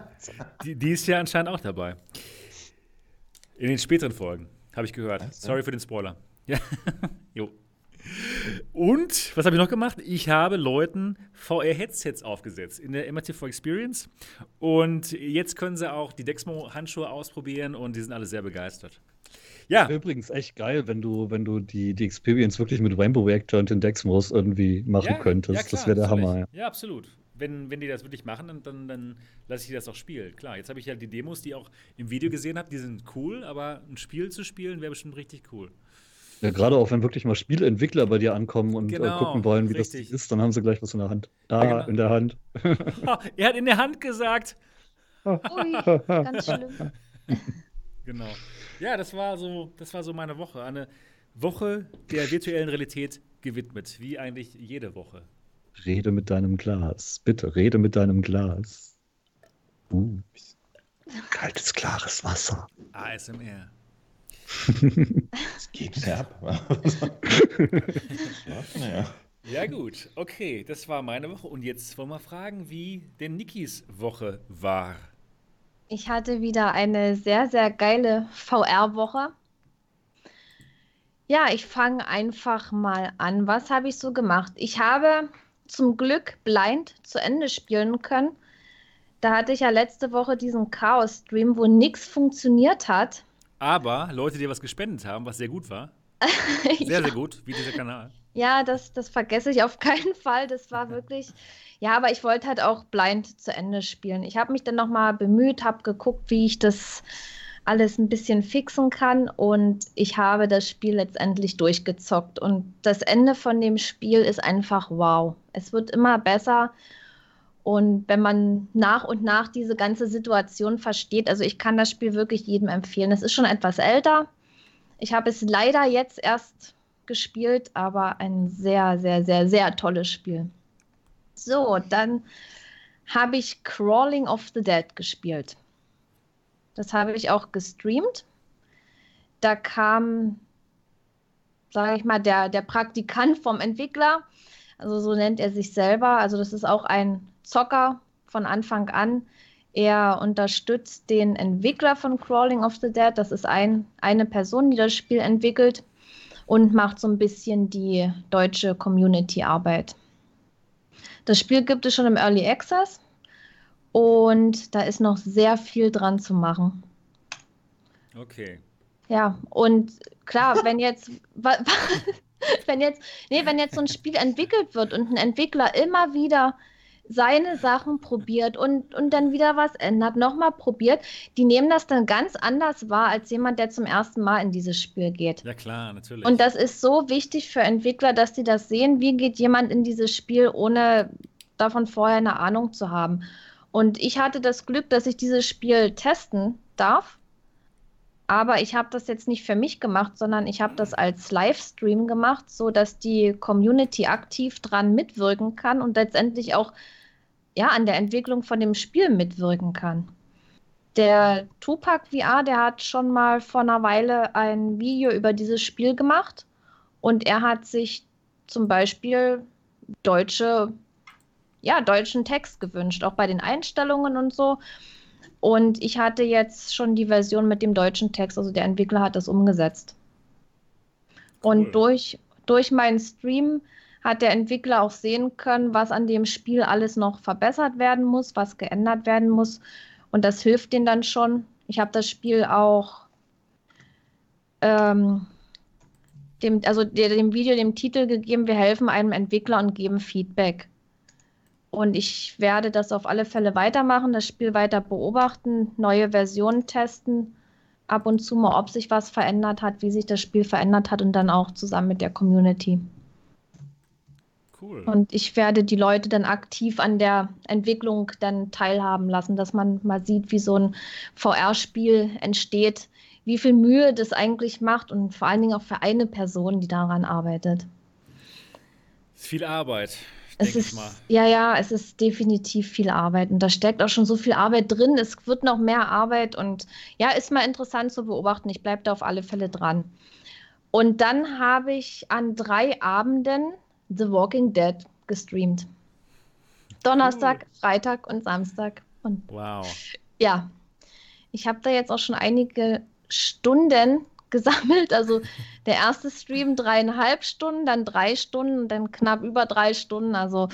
Die, die, ist ja anscheinend auch dabei. In den späteren Folgen, habe ich gehört. Sorry für den Spoiler. Ja, jo. Und was habe ich noch gemacht? Ich habe Leuten VR-Headsets aufgesetzt in der MRTV Experience. Und jetzt können sie auch die Dexmo-Handschuhe ausprobieren und die sind alle sehr begeistert. Ja. Übrigens echt geil, wenn du, wenn du die, die Experience wirklich mit Rainbow Reactor und den Dexmos irgendwie machen ja, könntest. Ja, klar, das wäre der Hammer. Ja. ja, absolut. Wenn, wenn die das wirklich machen, dann, dann, dann lasse ich das auch spielen. Klar, jetzt habe ich ja die Demos, die auch im Video gesehen habe, die sind cool, aber ein Spiel zu spielen wäre bestimmt richtig cool. Ja, gerade auch wenn wirklich mal Spieleentwickler bei dir ankommen und äh, genau, äh, gucken wollen, wie richtig. das ist, dann haben sie gleich was in der Hand. Da, ja, genau. in der Hand. er hat in der Hand gesagt. Ui, ganz schlimm. Genau. Ja, das war so, das war so meine Woche. Eine Woche der virtuellen Realität gewidmet, wie eigentlich jede Woche. Rede mit deinem Glas. Bitte, rede mit deinem Glas. Uh. Kaltes, klares Wasser. ASMR. Es geht ja ab. ja, ja, gut. Okay, das war meine Woche. Und jetzt wollen wir fragen, wie denn Nikis Woche war. Ich hatte wieder eine sehr, sehr geile VR-Woche. Ja, ich fange einfach mal an. Was habe ich so gemacht? Ich habe zum Glück Blind zu Ende spielen können. Da hatte ich ja letzte Woche diesen Chaos-Stream, wo nichts funktioniert hat. Aber Leute, die was gespendet haben, was sehr gut war. Sehr, ja. sehr gut, wie dieser Kanal. Ja, das, das vergesse ich auf keinen Fall. Das war wirklich. Ja, aber ich wollte halt auch blind zu Ende spielen. Ich habe mich dann nochmal bemüht, habe geguckt, wie ich das alles ein bisschen fixen kann und ich habe das Spiel letztendlich durchgezockt. Und das Ende von dem Spiel ist einfach wow. Es wird immer besser und wenn man nach und nach diese ganze Situation versteht, also ich kann das Spiel wirklich jedem empfehlen. Es ist schon etwas älter. Ich habe es leider jetzt erst gespielt, aber ein sehr, sehr, sehr, sehr tolles Spiel. So, dann habe ich Crawling of the Dead gespielt. Das habe ich auch gestreamt. Da kam, sage ich mal, der, der Praktikant vom Entwickler, also so nennt er sich selber. Also das ist auch ein Zocker von Anfang an Er unterstützt den Entwickler von Crawling of the Dead. Das ist ein, eine Person, die das Spiel entwickelt und macht so ein bisschen die deutsche Community-Arbeit. Das Spiel gibt es schon im Early Access und da ist noch sehr viel dran zu machen. Okay. Ja, und klar, wenn jetzt, wenn jetzt, nee, wenn jetzt so ein Spiel entwickelt wird und ein Entwickler immer wieder seine Sachen probiert und, und dann wieder was ändert, nochmal probiert, die nehmen das dann ganz anders wahr als jemand, der zum ersten Mal in dieses Spiel geht. Ja, klar, natürlich. Und das ist so wichtig für Entwickler, dass die das sehen, wie geht jemand in dieses Spiel, ohne davon vorher eine Ahnung zu haben. Und ich hatte das Glück, dass ich dieses Spiel testen darf. Aber ich habe das jetzt nicht für mich gemacht, sondern ich habe das als Livestream gemacht, so dass die Community aktiv dran mitwirken kann und letztendlich auch ja, an der Entwicklung von dem Spiel mitwirken kann. Der Tupac VR, der hat schon mal vor einer Weile ein Video über dieses Spiel gemacht und er hat sich zum Beispiel deutsche ja, deutschen Text gewünscht, auch bei den Einstellungen und so. Und ich hatte jetzt schon die Version mit dem deutschen Text, also der Entwickler hat das umgesetzt. Cool. Und durch, durch meinen Stream hat der Entwickler auch sehen können, was an dem Spiel alles noch verbessert werden muss, was geändert werden muss. Und das hilft denen dann schon. Ich habe das Spiel auch ähm, dem, also dem Video dem Titel gegeben, wir helfen einem Entwickler und geben Feedback. Und ich werde das auf alle Fälle weitermachen, das Spiel weiter beobachten, neue Versionen testen, ab und zu mal, ob sich was verändert hat, wie sich das Spiel verändert hat und dann auch zusammen mit der Community. Cool. Und ich werde die Leute dann aktiv an der Entwicklung dann teilhaben lassen, dass man mal sieht, wie so ein VR-Spiel entsteht, wie viel Mühe das eigentlich macht und vor allen Dingen auch für eine Person, die daran arbeitet. Viel Arbeit. Es ist, ja, ja, es ist definitiv viel Arbeit und da steckt auch schon so viel Arbeit drin. Es wird noch mehr Arbeit und ja, ist mal interessant zu beobachten. Ich bleibe da auf alle Fälle dran. Und dann habe ich an drei Abenden The Walking Dead gestreamt. Donnerstag, cool. Freitag und Samstag. Und wow. Ja, ich habe da jetzt auch schon einige Stunden gesammelt. Also der erste Stream dreieinhalb Stunden, dann drei Stunden, dann knapp über drei Stunden. Also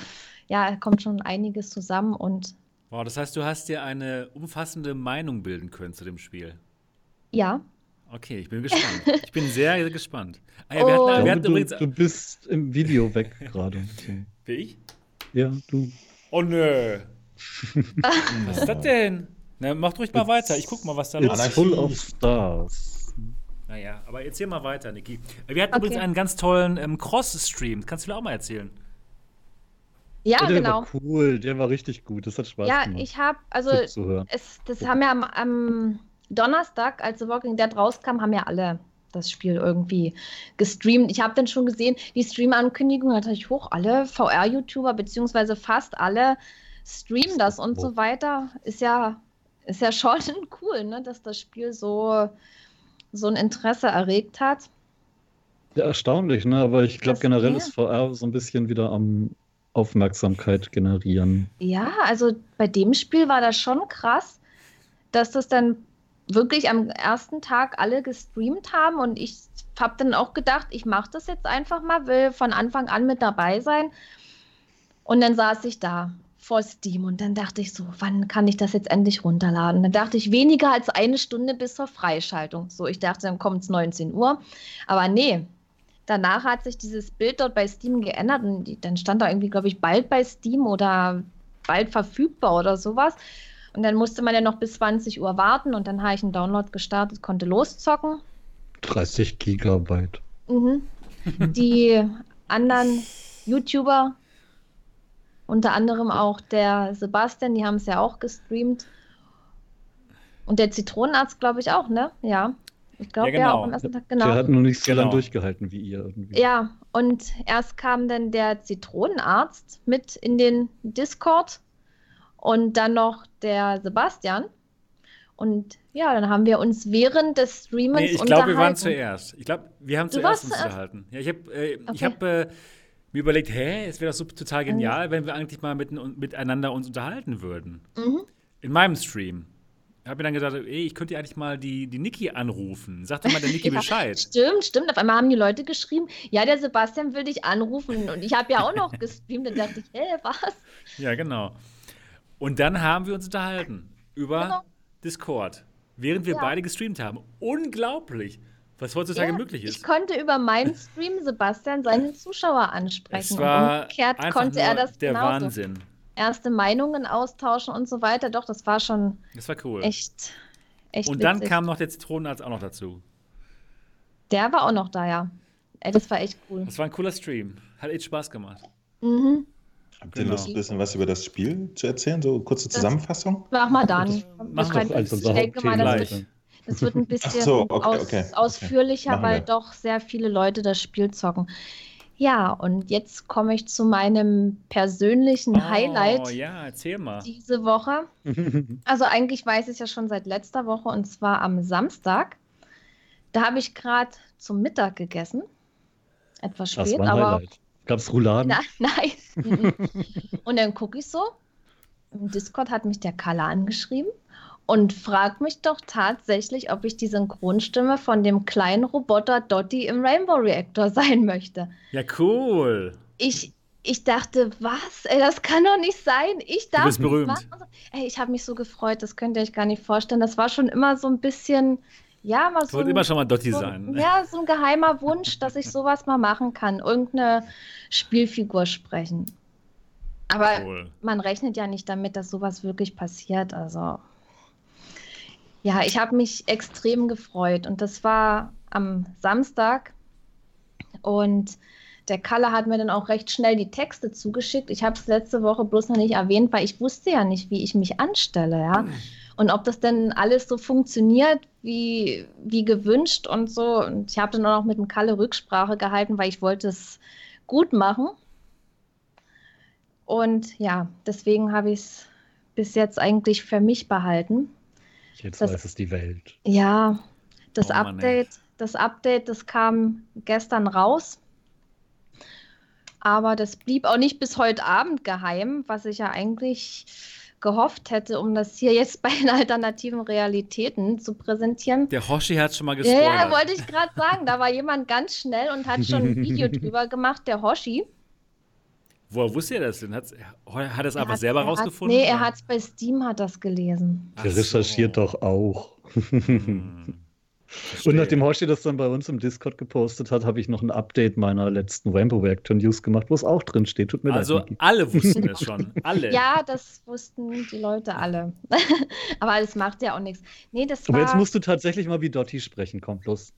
ja, kommt schon einiges zusammen und. Wow, das heißt, du hast dir eine umfassende Meinung bilden können zu dem Spiel. Ja. Okay, ich bin gespannt. Ich bin sehr gespannt. Ah, ja, wir hatten, wir hatten du, übrigens... du bist im Video weg gerade. Wie ich? Ja, du. Oh nö. was ist das denn? Na, macht ruhig mal weiter. Ich guck mal, was da los ist. Full of Stars. Naja, aber erzähl mal weiter, Niki. Wir hatten okay. übrigens einen ganz tollen ähm, Cross-Stream. Kannst du mir auch mal erzählen? Ja, der genau. War cool, der war richtig gut. Das hat Spaß ja, gemacht. Ja, ich habe, also, es, das haben ja am, am, Donnerstag, als The Walking Dead rauskam, haben ja alle das Spiel irgendwie gestreamt. Ich habe dann schon gesehen, die Stream-Ankündigung, da dachte ich, hoch, alle VR-YouTuber, beziehungsweise fast alle streamen das und so weiter. Ist ja, ist ja schon cool, ne, dass das Spiel so so ein Interesse erregt hat. Ja, erstaunlich, ne? Aber ich glaube, generell ja. ist VR so ein bisschen wieder am Aufmerksamkeit generieren. Ja, also bei dem Spiel war das schon krass, dass das dann wirklich am ersten Tag alle gestreamt haben und ich habe dann auch gedacht, ich mache das jetzt einfach mal, will von Anfang an mit dabei sein. Und dann saß ich da vor Steam und dann dachte ich so, wann kann ich das jetzt endlich runterladen? Dann dachte ich, weniger als eine Stunde bis zur Freischaltung. So, ich dachte, dann kommt es 19 Uhr. Aber nee, danach hat sich dieses Bild dort bei Steam geändert und dann stand da irgendwie, glaube ich, bald bei Steam oder bald verfügbar oder sowas. Und dann musste man ja noch bis 20 Uhr warten und dann habe ich einen Download gestartet, konnte loszocken. 30 Gigabyte. Mhm. Die anderen YouTuber unter anderem auch der Sebastian, die haben es ja auch gestreamt. Und der Zitronenarzt, glaube ich, auch, ne? Ja. Ich glaube, ja, genau. ja, auch am ersten Tag, genau. Der hat nur nicht so genau. lange durchgehalten wie ihr irgendwie. Ja, und erst kam dann der Zitronenarzt mit in den Discord und dann noch der Sebastian. Und ja, dann haben wir uns während des Streamens nee, ich glaube, wir waren zuerst. Ich glaube, wir haben zuerst uns unterhalten. Ja, ich habe äh, okay. hab, äh, mir überlegt, hä, es wäre doch so total genial, mhm. wenn wir eigentlich mal mit, miteinander uns unterhalten würden. Mhm. In meinem Stream. Ich habe mir dann gedacht, ey, ich könnte ja eigentlich mal die, die Niki anrufen. Sag doch mal der Niki ja, Bescheid. Stimmt, stimmt. Auf einmal haben die Leute geschrieben, ja, der Sebastian will dich anrufen. Und ich habe ja auch noch gestreamt. Dann dachte ich, hä, was? Ja, genau. Und dann haben wir uns unterhalten über genau. Discord, während wir ja. beide gestreamt haben. Unglaublich, was heutzutage ja, möglich ist. Ich konnte über meinen Stream Sebastian seine Zuschauer ansprechen. Es war und umgekehrt konnte er das der genauso. Wahnsinn erste Meinungen austauschen und so weiter. Doch, das war schon das war cool. echt, echt Und dann kam noch der Zitronenarzt auch noch dazu. Der war auch noch da, ja. Ey, das war echt cool. Das war ein cooler Stream. Hat echt Spaß gemacht. Mhm. Habt ihr genau. Lust, ein bisschen was über das Spiel zu erzählen? So kurze Zusammenfassung? mach mal dann. Mach doch als ich denke mal, das wird, das wird ein bisschen so, okay, aus, okay. ausführlicher, okay. weil doch sehr viele Leute das Spiel zocken. Ja, und jetzt komme ich zu meinem persönlichen oh, Highlight. ja, erzähl mal. Diese Woche. also eigentlich weiß ich es ja schon seit letzter Woche und zwar am Samstag. Da habe ich gerade zum Mittag gegessen. Etwas spät, das war ein aber. Gab es Rouladen? Na, nein. und dann gucke ich so. Im Discord hat mich der Kalle angeschrieben und fragt mich doch tatsächlich, ob ich die Synchronstimme von dem kleinen Roboter Dottie im Rainbow Reactor sein möchte. Ja, cool. Ich, ich dachte, was? Ey, das kann doch nicht sein. Ich darf du bist berühmt. Ey, ich habe mich so gefreut, das könnt ihr euch gar nicht vorstellen. Das war schon immer so ein bisschen, ja, mal so. Wollte immer schon mal Dottie so, sein. Ne? Ja, so ein geheimer Wunsch, dass ich sowas mal machen kann. Irgendeine Spielfigur sprechen. Aber cool. man rechnet ja nicht damit, dass sowas wirklich passiert. Also. Ja, ich habe mich extrem gefreut und das war am Samstag und der Kalle hat mir dann auch recht schnell die Texte zugeschickt. Ich habe es letzte Woche bloß noch nicht erwähnt, weil ich wusste ja nicht, wie ich mich anstelle, ja. Und ob das denn alles so funktioniert, wie, wie gewünscht und so. Und ich habe dann auch noch mit dem Kalle Rücksprache gehalten, weil ich wollte es gut machen. Und ja, deswegen habe ich es bis jetzt eigentlich für mich behalten. Jetzt das, weiß es die Welt. Ja, das oh, Update, das Update, das kam gestern raus. Aber das blieb auch nicht bis heute Abend geheim, was ich ja eigentlich gehofft hätte, um das hier jetzt bei den alternativen Realitäten zu präsentieren. Der Hoshi hat schon mal gespoilert. Ja, wollte ich gerade sagen. Da war jemand ganz schnell und hat schon ein Video drüber gemacht, der Hoshi. Woher wusste er das denn? Hat's, hat er es einfach selber er rausgefunden? nee, er hat es bei Steam hat das gelesen. Der recherchiert doch auch. Hm. Und nachdem Hoshi das dann bei uns im Discord gepostet hat, habe ich noch ein Update meiner letzten Rainbow Reactor News gemacht, wo es auch drin steht. Tut mir also leid. Also alle wussten es schon. Alle. Ja, das wussten die Leute alle. Aber das macht ja auch nichts. Nee, das Aber jetzt musst du tatsächlich mal wie Dotti sprechen, komm bloß.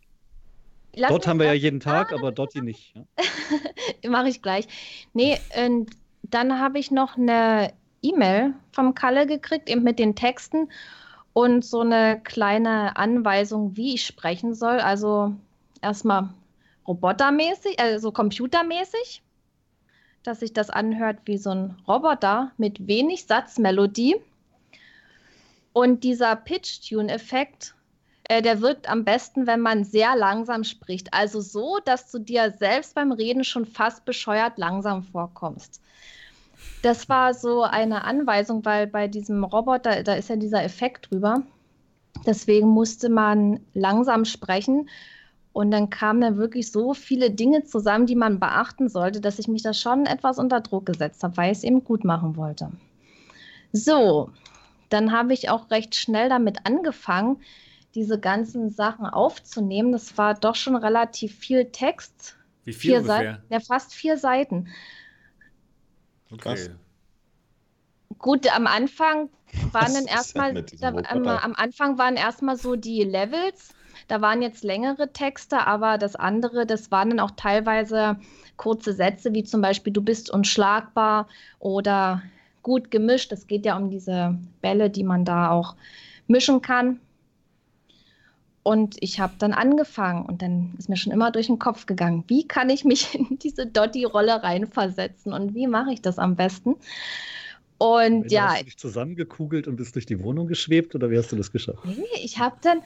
Lass Dort haben wir ja jeden Tag, aber Dotti nicht. Ja? Mache ich gleich. Nee, und dann habe ich noch eine E-Mail vom Kalle gekriegt, eben mit den Texten und so eine kleine Anweisung, wie ich sprechen soll. Also erstmal robotermäßig, also computermäßig, dass sich das anhört wie so ein Roboter mit wenig Satzmelodie. Und dieser Pitch-Tune-Effekt äh, der wirkt am besten, wenn man sehr langsam spricht. Also so, dass du dir selbst beim Reden schon fast bescheuert langsam vorkommst. Das war so eine Anweisung, weil bei diesem Roboter, da ist ja dieser Effekt drüber. Deswegen musste man langsam sprechen. Und dann kamen dann wirklich so viele Dinge zusammen, die man beachten sollte, dass ich mich da schon etwas unter Druck gesetzt habe, weil ich es eben gut machen wollte. So, dann habe ich auch recht schnell damit angefangen, diese ganzen Sachen aufzunehmen. Das war doch schon relativ viel Text. Wie viel vier ungefähr? Seiten, ja, fast vier Seiten. Okay. Gut, am Anfang waren dann erstmal, am, am Anfang waren erstmal so die Levels. Da waren jetzt längere Texte, aber das andere, das waren dann auch teilweise kurze Sätze, wie zum Beispiel du bist unschlagbar oder gut gemischt. Es geht ja um diese Bälle, die man da auch mischen kann. Und ich habe dann angefangen und dann ist mir schon immer durch den Kopf gegangen, wie kann ich mich in diese Dotti-Rolle reinversetzen und wie mache ich das am besten? Und Wenn ja. Hast du dich zusammengekugelt und bist durch die Wohnung geschwebt oder wie hast du das geschafft? Nee, ich habe dann,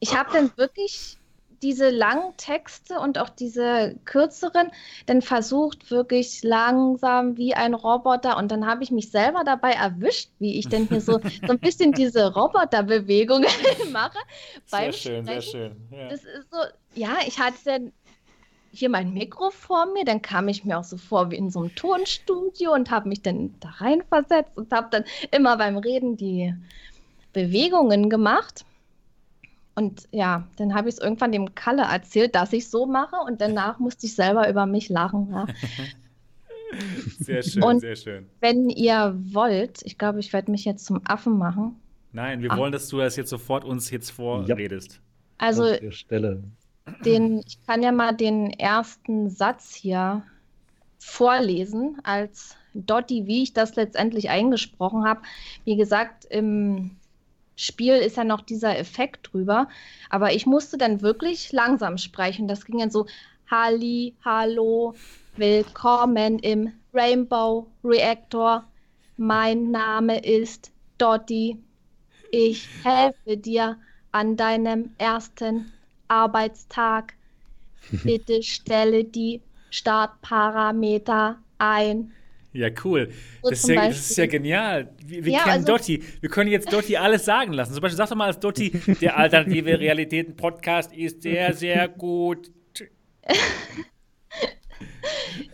ich habe dann wirklich diese langen Texte und auch diese kürzeren, dann versucht wirklich langsam wie ein Roboter und dann habe ich mich selber dabei erwischt, wie ich denn hier so, so ein bisschen diese Roboterbewegungen mache. Sehr schön, Sprechen. sehr schön. Ja. Das ist so, ja, ich hatte dann hier mein Mikro vor mir, dann kam ich mir auch so vor wie in so einem Tonstudio und habe mich dann da reinversetzt und habe dann immer beim Reden die Bewegungen gemacht. Und ja, dann habe ich es irgendwann dem Kalle erzählt, dass ich so mache und danach musste ich selber über mich lachen. Ja. Sehr schön, und sehr schön. Wenn ihr wollt, ich glaube, ich werde mich jetzt zum Affen machen. Nein, wir Ach. wollen, dass du das jetzt sofort uns jetzt vorredest. Ja. Also, den, ich kann ja mal den ersten Satz hier vorlesen als Dotti, wie ich das letztendlich eingesprochen habe. Wie gesagt, im Spiel ist ja noch dieser Effekt drüber. Aber ich musste dann wirklich langsam sprechen. Das ging dann so: Halli, hallo, willkommen im Rainbow Reactor. Mein Name ist Dottie. Ich helfe dir an deinem ersten Arbeitstag. Bitte stelle die Startparameter ein. Ja, cool. So das, ist ja, das, ist ja, genial. Wir, wir ja, kennen also, Dotti. Wir können jetzt Dotti alles sagen lassen. Zum Beispiel, sag doch mal als Dotti, der alternative Realitäten-Podcast ist sehr, sehr gut.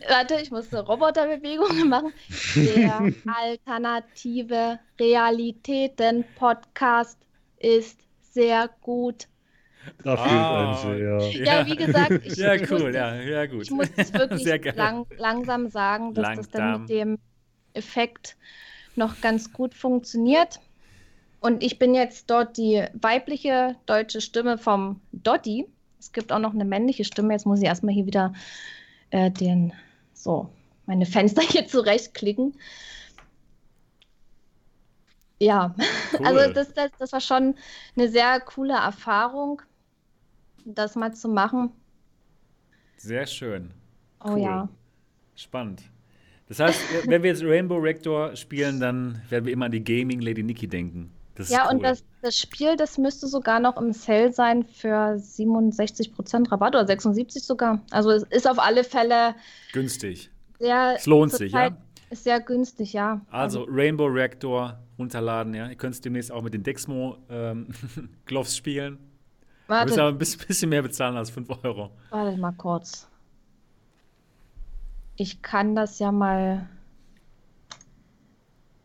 Warte, ich muss eine Roboterbewegung machen. Der alternative Realitäten-Podcast ist sehr gut. Da fehlt ah, ein. Ja. ja, wie gesagt, ich, ja, ich cool, ja, ja, gut. Ich muss es wirklich lang, langsam sagen, dass Langsam. das dann mit dem Effekt noch ganz gut funktioniert. Und ich bin jetzt dort die weibliche deutsche Stimme vom Dotti. Es gibt auch noch eine männliche Stimme. Jetzt muss ich erstmal hier wieder äh, den, so, meine Fenster hier zurechtklicken. Ja, cool. also das, das, das war schon eine sehr coole Erfahrung das mal zu machen. Sehr schön. Oh cool. ja. Spannend. Das heißt, wenn wir jetzt Rainbow Rector spielen, dann werden wir immer an die Gaming Lady Nikki denken. ja, cool. und das, das Spiel, das müsste sogar noch im Sale sein für 67% Rabatt oder 76 sogar. Also es ist auf alle Fälle günstig. Sehr, es lohnt sich, ja. Ist sehr günstig, ja. Also Rainbow Reactor runterladen, ja. Ihr könnt es demnächst auch mit den Dexmo ähm, Gloves spielen. Warte. Du musst aber ein bisschen mehr bezahlen als 5 Euro. Warte mal kurz. Ich kann das ja mal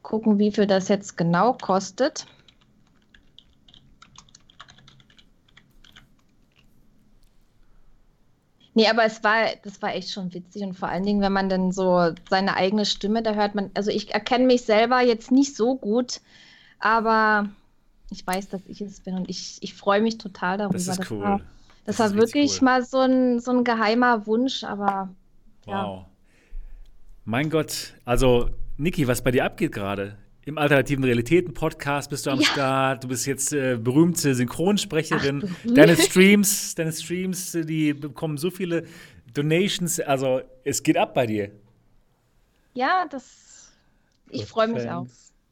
gucken, wie viel das jetzt genau kostet. Nee, aber es war, das war echt schon witzig und vor allen Dingen, wenn man dann so seine eigene Stimme, da hört man, also ich erkenne mich selber jetzt nicht so gut, aber ich weiß, dass ich es bin und ich, ich freue mich total darüber. Das ist cool. Das war, das, das war wirklich cool. mal so ein, so ein geheimer Wunsch, aber. Ja. Wow. Mein Gott, also Niki, was bei dir abgeht gerade? Im alternativen Realitäten-Podcast bist du am ja. Start. Du bist jetzt äh, berühmte Synchronsprecherin. Ach, deine Streams, deine Streams, die bekommen so viele Donations. Also es geht ab bei dir. Ja, das. Ich freue mich auch.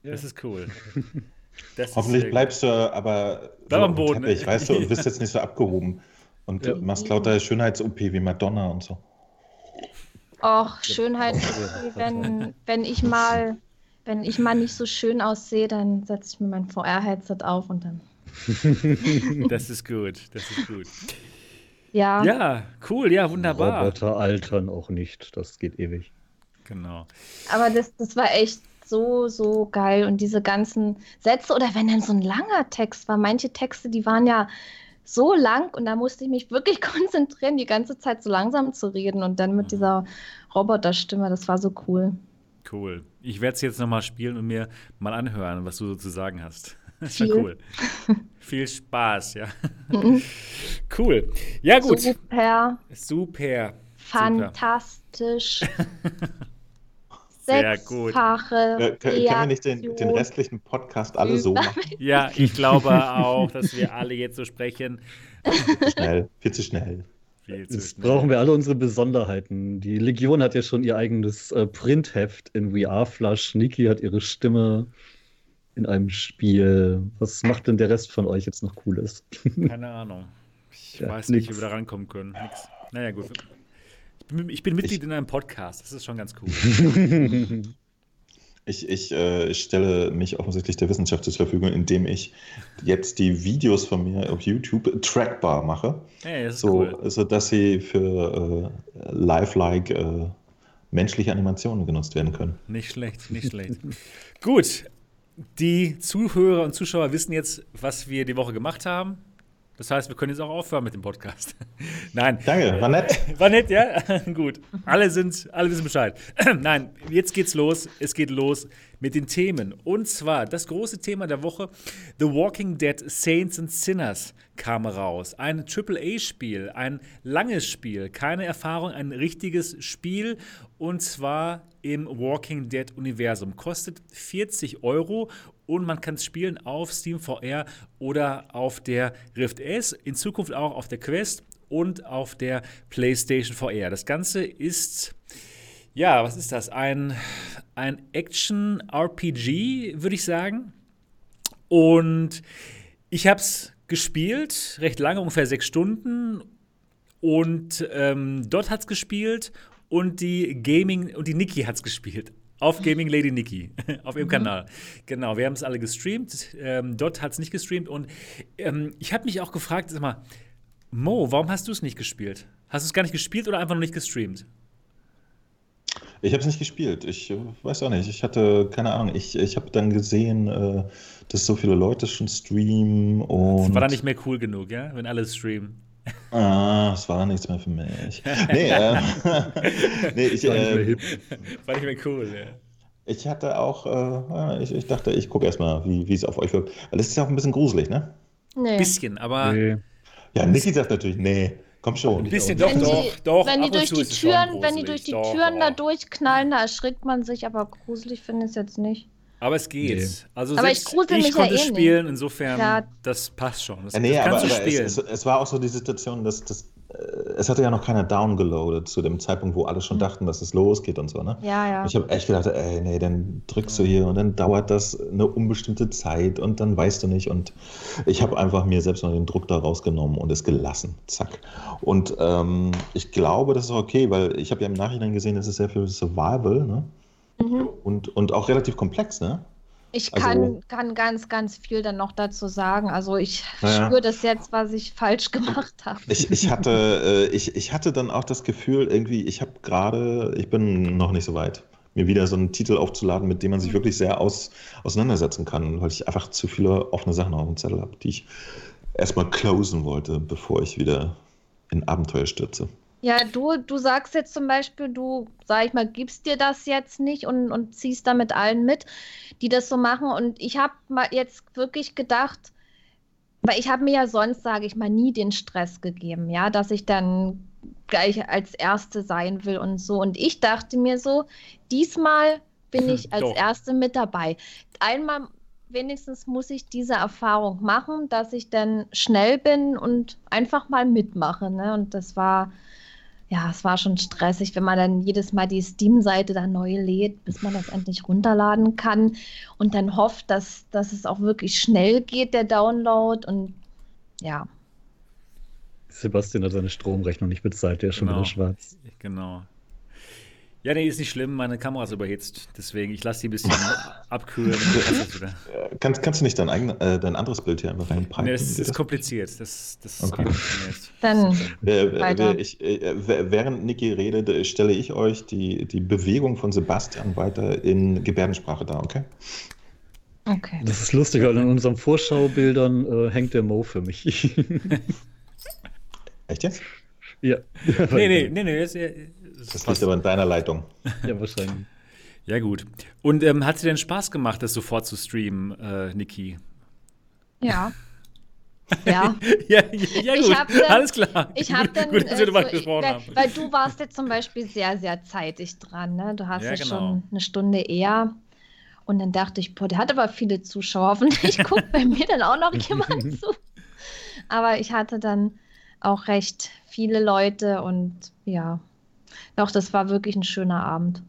Das ist cool. Das Hoffentlich bleibst du aber so am Boden. Teppich, weißt du, und bist jetzt nicht so abgehoben und ja. machst lauter Schönheits-OP wie Madonna und so. Och, Schönheit, wenn, wenn ich mal, wenn ich mal nicht so schön aussehe, dann setze ich mir mein VR-Headset auf und dann. das ist gut, das ist gut. Ja. Ja, cool, ja, wunderbar. Roboter altern auch nicht, das geht ewig. Genau. Aber das, das war echt so, so geil. Und diese ganzen Sätze oder wenn dann so ein langer Text war, manche Texte, die waren ja so lang und da musste ich mich wirklich konzentrieren, die ganze Zeit so langsam zu reden und dann mit mhm. dieser Roboterstimme, das war so cool. Cool. Ich werde es jetzt nochmal spielen und mir mal anhören, was du so zu sagen hast. Das war cool. Viel Spaß, ja. Mhm. cool. Ja, gut. Super. Super. Fantastisch. Sehr gut. Äh, können wir nicht den, den, restlichen Podcast alle so machen? Ja, ich glaube auch, dass wir alle jetzt so sprechen. Viel zu schnell, viel zu schnell. Jetzt brauchen wir alle unsere Besonderheiten. Die Legion hat ja schon ihr eigenes äh, Printheft in VR-Flush. Niki hat ihre Stimme in einem Spiel. Was macht denn der Rest von euch jetzt noch Cooles? Keine Ahnung. Ich weiß nix. nicht, wie wir da rankommen können. Nix. Naja, gut. Ich bin, ich bin Mitglied ich, in einem Podcast. Das ist schon ganz cool. Ich, ich, äh, ich, stelle mich offensichtlich der Wissenschaft zur Verfügung, indem ich jetzt die Videos von mir auf YouTube trackbar mache. Hey, das ist so, cool. Sodass sie für äh, lifelike äh, menschliche Animationen genutzt werden können. Nicht schlecht, nicht schlecht. Gut, die Zuhörer und Zuschauer wissen jetzt, was wir die Woche gemacht haben. Das heißt, wir können jetzt auch aufhören mit dem Podcast. Nein. Danke, war nett. War nett, ja? Gut. Alle sind, alle wissen Bescheid. Nein, jetzt geht's los. Es geht los mit den Themen. Und zwar das große Thema der Woche: The Walking Dead Saints and Sinners kam raus. Ein AAA-Spiel, ein langes Spiel, keine Erfahrung, ein richtiges Spiel. Und zwar im Walking Dead-Universum. Kostet 40 Euro und man kann es spielen auf Steam VR oder auf der Rift S, in Zukunft auch auf der Quest und auf der PlayStation VR. Das Ganze ist, ja, was ist das? Ein, ein Action-RPG, würde ich sagen. Und ich habe es gespielt, recht lange, ungefähr sechs Stunden. Und ähm, dort hat es gespielt und die Gaming und die Niki hat es gespielt. Auf Gaming Lady Nikki, auf ihrem mhm. Kanal. Genau, wir haben es alle gestreamt. Ähm, dort hat es nicht gestreamt. Und ähm, ich habe mich auch gefragt, sag mal, Mo, warum hast du es nicht gespielt? Hast du es gar nicht gespielt oder einfach nur nicht gestreamt? Ich habe es nicht gespielt. Ich äh, weiß auch nicht. Ich hatte keine Ahnung. Ich, ich habe dann gesehen, äh, dass so viele Leute schon streamen und. Das war dann nicht mehr cool genug, ja? Wenn alle streamen. Ah, es war nichts mehr für mich. Nee, äh, nee ich, äh, war nicht mehr cool, ja. Ich hatte auch, äh, ich, ich dachte, ich gucke erstmal, wie es auf euch wirkt. Weil das ist ja auch ein bisschen gruselig, ne? Nee. Bisschen, aber. Nee. Ja, Niki sagt natürlich, nee. Komm schon. Ein bisschen, doch, doch, doch. Wenn die durch die Türen, wenn die durch die Türen da durchknallen, da erschrickt man sich, aber gruselig finde ich es jetzt nicht. Aber es geht. Nee. Also aber ich, ich konnte ja eh spielen, nicht. insofern, ja. das passt schon. Das, ja, nee, das kannst aber, du spielen. Es, es, es, war auch so die Situation, dass, dass äh, es hatte ja noch keiner downgeloadet zu dem Zeitpunkt, wo alle schon mhm. dachten, dass es losgeht und so. Ne? Ja, ja. Ich habe echt gedacht, ey, nee, dann drückst du hier und dann dauert das eine unbestimmte Zeit und dann weißt du nicht. Und ich habe einfach mir selbst noch den Druck da rausgenommen und es gelassen. Zack. Und ähm, ich glaube, das ist okay, weil ich habe ja im Nachhinein gesehen, es ist sehr viel Survival. Ne? Mhm. Und, und auch relativ komplex, ne? Ich kann, also, kann ganz, ganz viel dann noch dazu sagen. Also ich naja. spüre das jetzt, was ich falsch gemacht habe. Ich, ich, hatte, äh, ich, ich hatte dann auch das Gefühl, irgendwie, ich habe gerade, ich bin noch nicht so weit, mir wieder so einen Titel aufzuladen, mit dem man sich mhm. wirklich sehr aus, auseinandersetzen kann, weil ich einfach zu viele offene Sachen auf dem Zettel habe, die ich erstmal closen wollte, bevor ich wieder in Abenteuer stürze. Ja, du, du sagst jetzt zum Beispiel, du, sag ich mal, gibst dir das jetzt nicht und, und ziehst da mit allen mit, die das so machen. Und ich habe mal jetzt wirklich gedacht, weil ich habe mir ja sonst, sage ich mal, nie den Stress gegeben, ja, dass ich dann gleich als Erste sein will und so. Und ich dachte mir so, diesmal bin ich als Doch. Erste mit dabei. Einmal wenigstens muss ich diese Erfahrung machen, dass ich dann schnell bin und einfach mal mitmache. Ne? Und das war ja, es war schon stressig, wenn man dann jedes Mal die Steam-Seite dann neu lädt, bis man das endlich runterladen kann und dann hofft, dass, dass es auch wirklich schnell geht, der Download und ja. Sebastian hat seine Stromrechnung nicht bezahlt, der ist genau. schon wieder schwarz. Genau. Ja, nee, ist nicht schlimm. Meine Kamera ist überhitzt. Deswegen, ich lasse die ein bisschen abkühlen. kannst, kannst du nicht dein, eigen, äh, dein anderes Bild hier einfach reinpacken? Nee, das ist kompliziert. Das, das okay. Dann weiter. Ich, äh, während Niki redet, stelle ich euch die, die Bewegung von Sebastian weiter in Gebärdensprache dar, okay? Okay. Das ist lustig, weil in unseren Vorschaubildern äh, hängt der Mo für mich. Echt jetzt? Ja. nee, nee, nee, nee. Das, das liegt aber in deiner Leitung. Ja, wahrscheinlich. Ja, gut. Und ähm, hat es dir denn Spaß gemacht, das sofort zu streamen, äh, Niki? Ja. Ja. ja, ja, gut. Dann, Alles klar. Ich habe dann. Gut, dass wir darüber gesprochen weil, haben. Weil du warst jetzt zum Beispiel sehr, sehr zeitig dran. Ne? Du hast ja, ja genau. schon eine Stunde eher. Und dann dachte ich, boah, der hat aber viele Zuschauer. Hoffentlich guckt bei mir dann auch noch jemand zu. Aber ich hatte dann auch recht viele Leute und ja, doch, das war wirklich ein schöner Abend.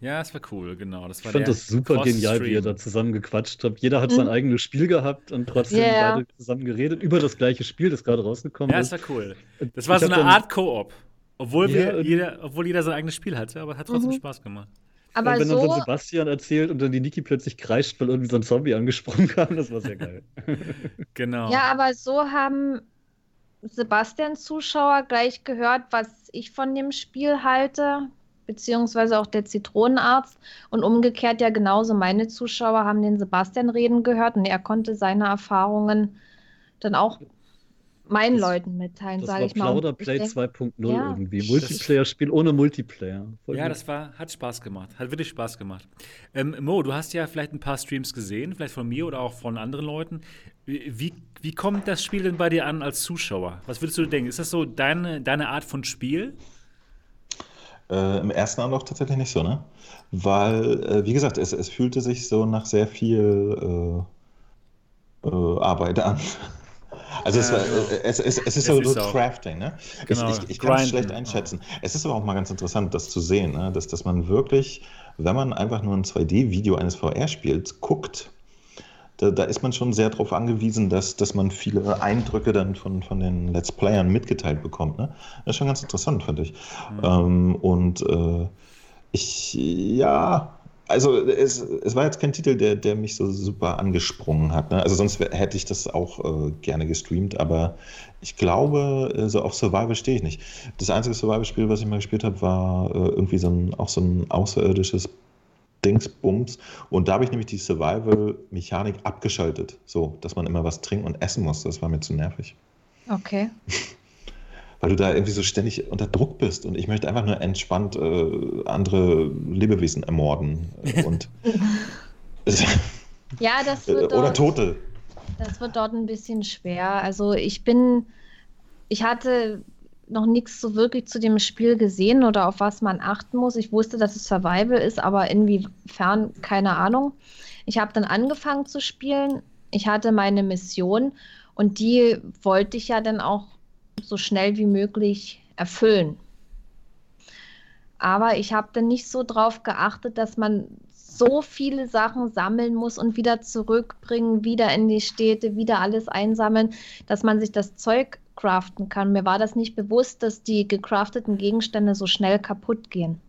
Ja, das war cool, genau. Das war ich fand das super genial, wie ihr da zusammen gequatscht habt. Jeder hat mhm. sein eigenes Spiel gehabt und trotzdem yeah. beide zusammen geredet über das gleiche Spiel, das gerade rausgekommen ist. Ja, das war cool. Das war ich so eine Art Koop. Obwohl, yeah, jeder, obwohl jeder sein eigenes Spiel hatte, aber hat trotzdem mhm. Spaß gemacht. Aber und wenn so dann von Sebastian erzählt und dann die Niki plötzlich kreischt, weil irgendwie so ein Zombie angesprungen kam, das war sehr geil. genau. Ja, aber so haben Sebastians Zuschauer gleich gehört, was ich von dem Spiel halte, beziehungsweise auch der Zitronenarzt. Und umgekehrt ja genauso. Meine Zuschauer haben den Sebastian reden gehört und er konnte seine Erfahrungen dann auch meinen das, Leuten mitteilen, sage ich mal. Plauderplay 2.0 ja. irgendwie. Multiplayer-Spiel ohne Multiplayer. Voll ja, gut. das war, hat Spaß gemacht. Hat wirklich Spaß gemacht. Ähm, Mo, du hast ja vielleicht ein paar Streams gesehen, vielleicht von mir oder auch von anderen Leuten. Wie, wie kommt das Spiel denn bei dir an als Zuschauer? Was würdest du denken? Ist das so deine, deine Art von Spiel? Äh, Im ersten Anlauf tatsächlich nicht so, ne? Weil, äh, wie gesagt, es, es fühlte sich so nach sehr viel äh, äh Arbeit an. Also es, war, es, es, es ist so nur Crafting, ne? Genau, ich, ich, ich kann es schlecht einschätzen. Es ist aber auch mal ganz interessant, das zu sehen, ne? dass, dass man wirklich, wenn man einfach nur ein 2D-Video eines VR-Spiels guckt, da, da, ist man schon sehr darauf angewiesen, dass, dass man viele Eindrücke dann von, von den Let's Playern mitgeteilt bekommt. Ne? Das ist schon ganz interessant, finde ich. Mhm. Ähm, und äh, ich, ja, also es, es war jetzt kein Titel, der, der mich so super angesprungen hat. Ne? Also sonst hätte ich das auch äh, gerne gestreamt, aber ich glaube, äh, so auf Survival stehe ich nicht. Das einzige Survival-Spiel, was ich mal gespielt habe, war äh, irgendwie so ein, auch so ein außerirdisches Dingsbums. Und da habe ich nämlich die Survival-Mechanik abgeschaltet, so, dass man immer was trinken und essen muss. Das war mir zu nervig. Okay. Weil du da irgendwie so ständig unter Druck bist und ich möchte einfach nur entspannt äh, andere Lebewesen ermorden. Äh, und ja, das wird Oder dort, Tote. Das wird dort ein bisschen schwer. Also ich bin, ich hatte noch nichts so wirklich zu dem Spiel gesehen oder auf was man achten muss. Ich wusste, dass es Survival ist, aber inwiefern keine Ahnung. Ich habe dann angefangen zu spielen. Ich hatte meine Mission und die wollte ich ja dann auch so schnell wie möglich erfüllen. Aber ich habe dann nicht so drauf geachtet, dass man so viele Sachen sammeln muss und wieder zurückbringen, wieder in die Städte, wieder alles einsammeln, dass man sich das Zeug craften kann. Mir war das nicht bewusst, dass die gecrafteten Gegenstände so schnell kaputt gehen.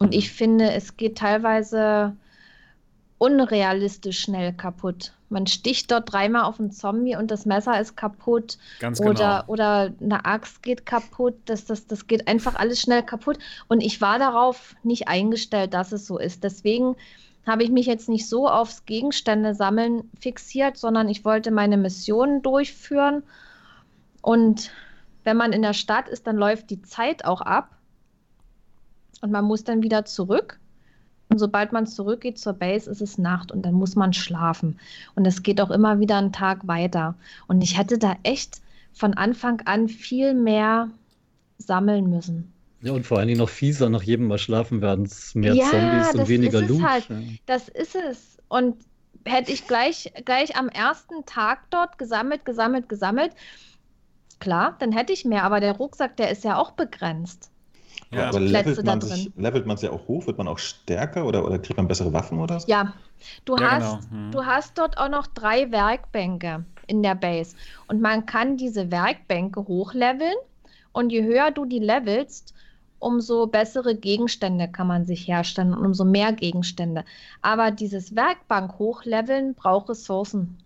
Und ich finde, es geht teilweise unrealistisch schnell kaputt. Man sticht dort dreimal auf einen Zombie und das Messer ist kaputt. Ganz oder, genau. Oder eine Axt geht kaputt. Das, das, das geht einfach alles schnell kaputt. Und ich war darauf nicht eingestellt, dass es so ist. Deswegen habe ich mich jetzt nicht so aufs Gegenstände sammeln fixiert, sondern ich wollte meine Missionen durchführen und wenn man in der Stadt ist, dann läuft die Zeit auch ab und man muss dann wieder zurück. Und sobald man zurückgeht zur Base, ist es Nacht und dann muss man schlafen. Und es geht auch immer wieder einen Tag weiter. Und ich hätte da echt von Anfang an viel mehr sammeln müssen. Ja, und vor allen Dingen noch fieser, nach jedem Mal schlafen werden es mehr ja, Zombies und weniger Loot. Halt. Ja. Das ist es. Und hätte ich gleich, gleich am ersten Tag dort gesammelt, gesammelt, gesammelt, Klar, dann hätte ich mehr, aber der Rucksack, der ist ja auch begrenzt. Ja, aber levelt man, sich, levelt man sich auch hoch? Wird man auch stärker oder, oder kriegt man bessere Waffen oder so? Ja, du, ja, hast, genau. hm. du hast dort auch noch drei Werkbänke in der Base. Und man kann diese Werkbänke hochleveln. Und je höher du die levelst, umso bessere Gegenstände kann man sich herstellen und umso mehr Gegenstände. Aber dieses Werkbank hochleveln braucht Ressourcen.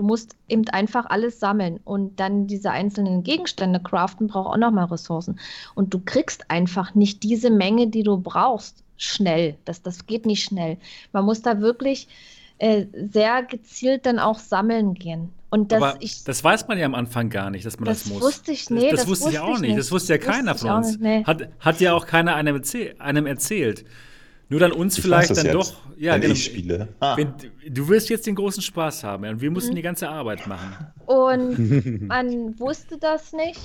Du musst eben einfach alles sammeln und dann diese einzelnen Gegenstände craften braucht auch nochmal Ressourcen. Und du kriegst einfach nicht diese Menge, die du brauchst, schnell. Das, das geht nicht schnell. Man muss da wirklich äh, sehr gezielt dann auch sammeln gehen. Und das, ich, das weiß man ja am Anfang gar nicht, dass man das, das muss. Wusste ich, nee, das, das, wusste ich auch nicht. Das wusste ja keiner von uns. Nicht, nee. hat, hat ja auch keiner einem, einem erzählt. Nur dann uns ich vielleicht dann jetzt, doch. Ja, wenn genau, ich spiele. Ah. Wenn, du wirst jetzt den großen Spaß haben und wir mussten mhm. die ganze Arbeit machen. Und man wusste das nicht.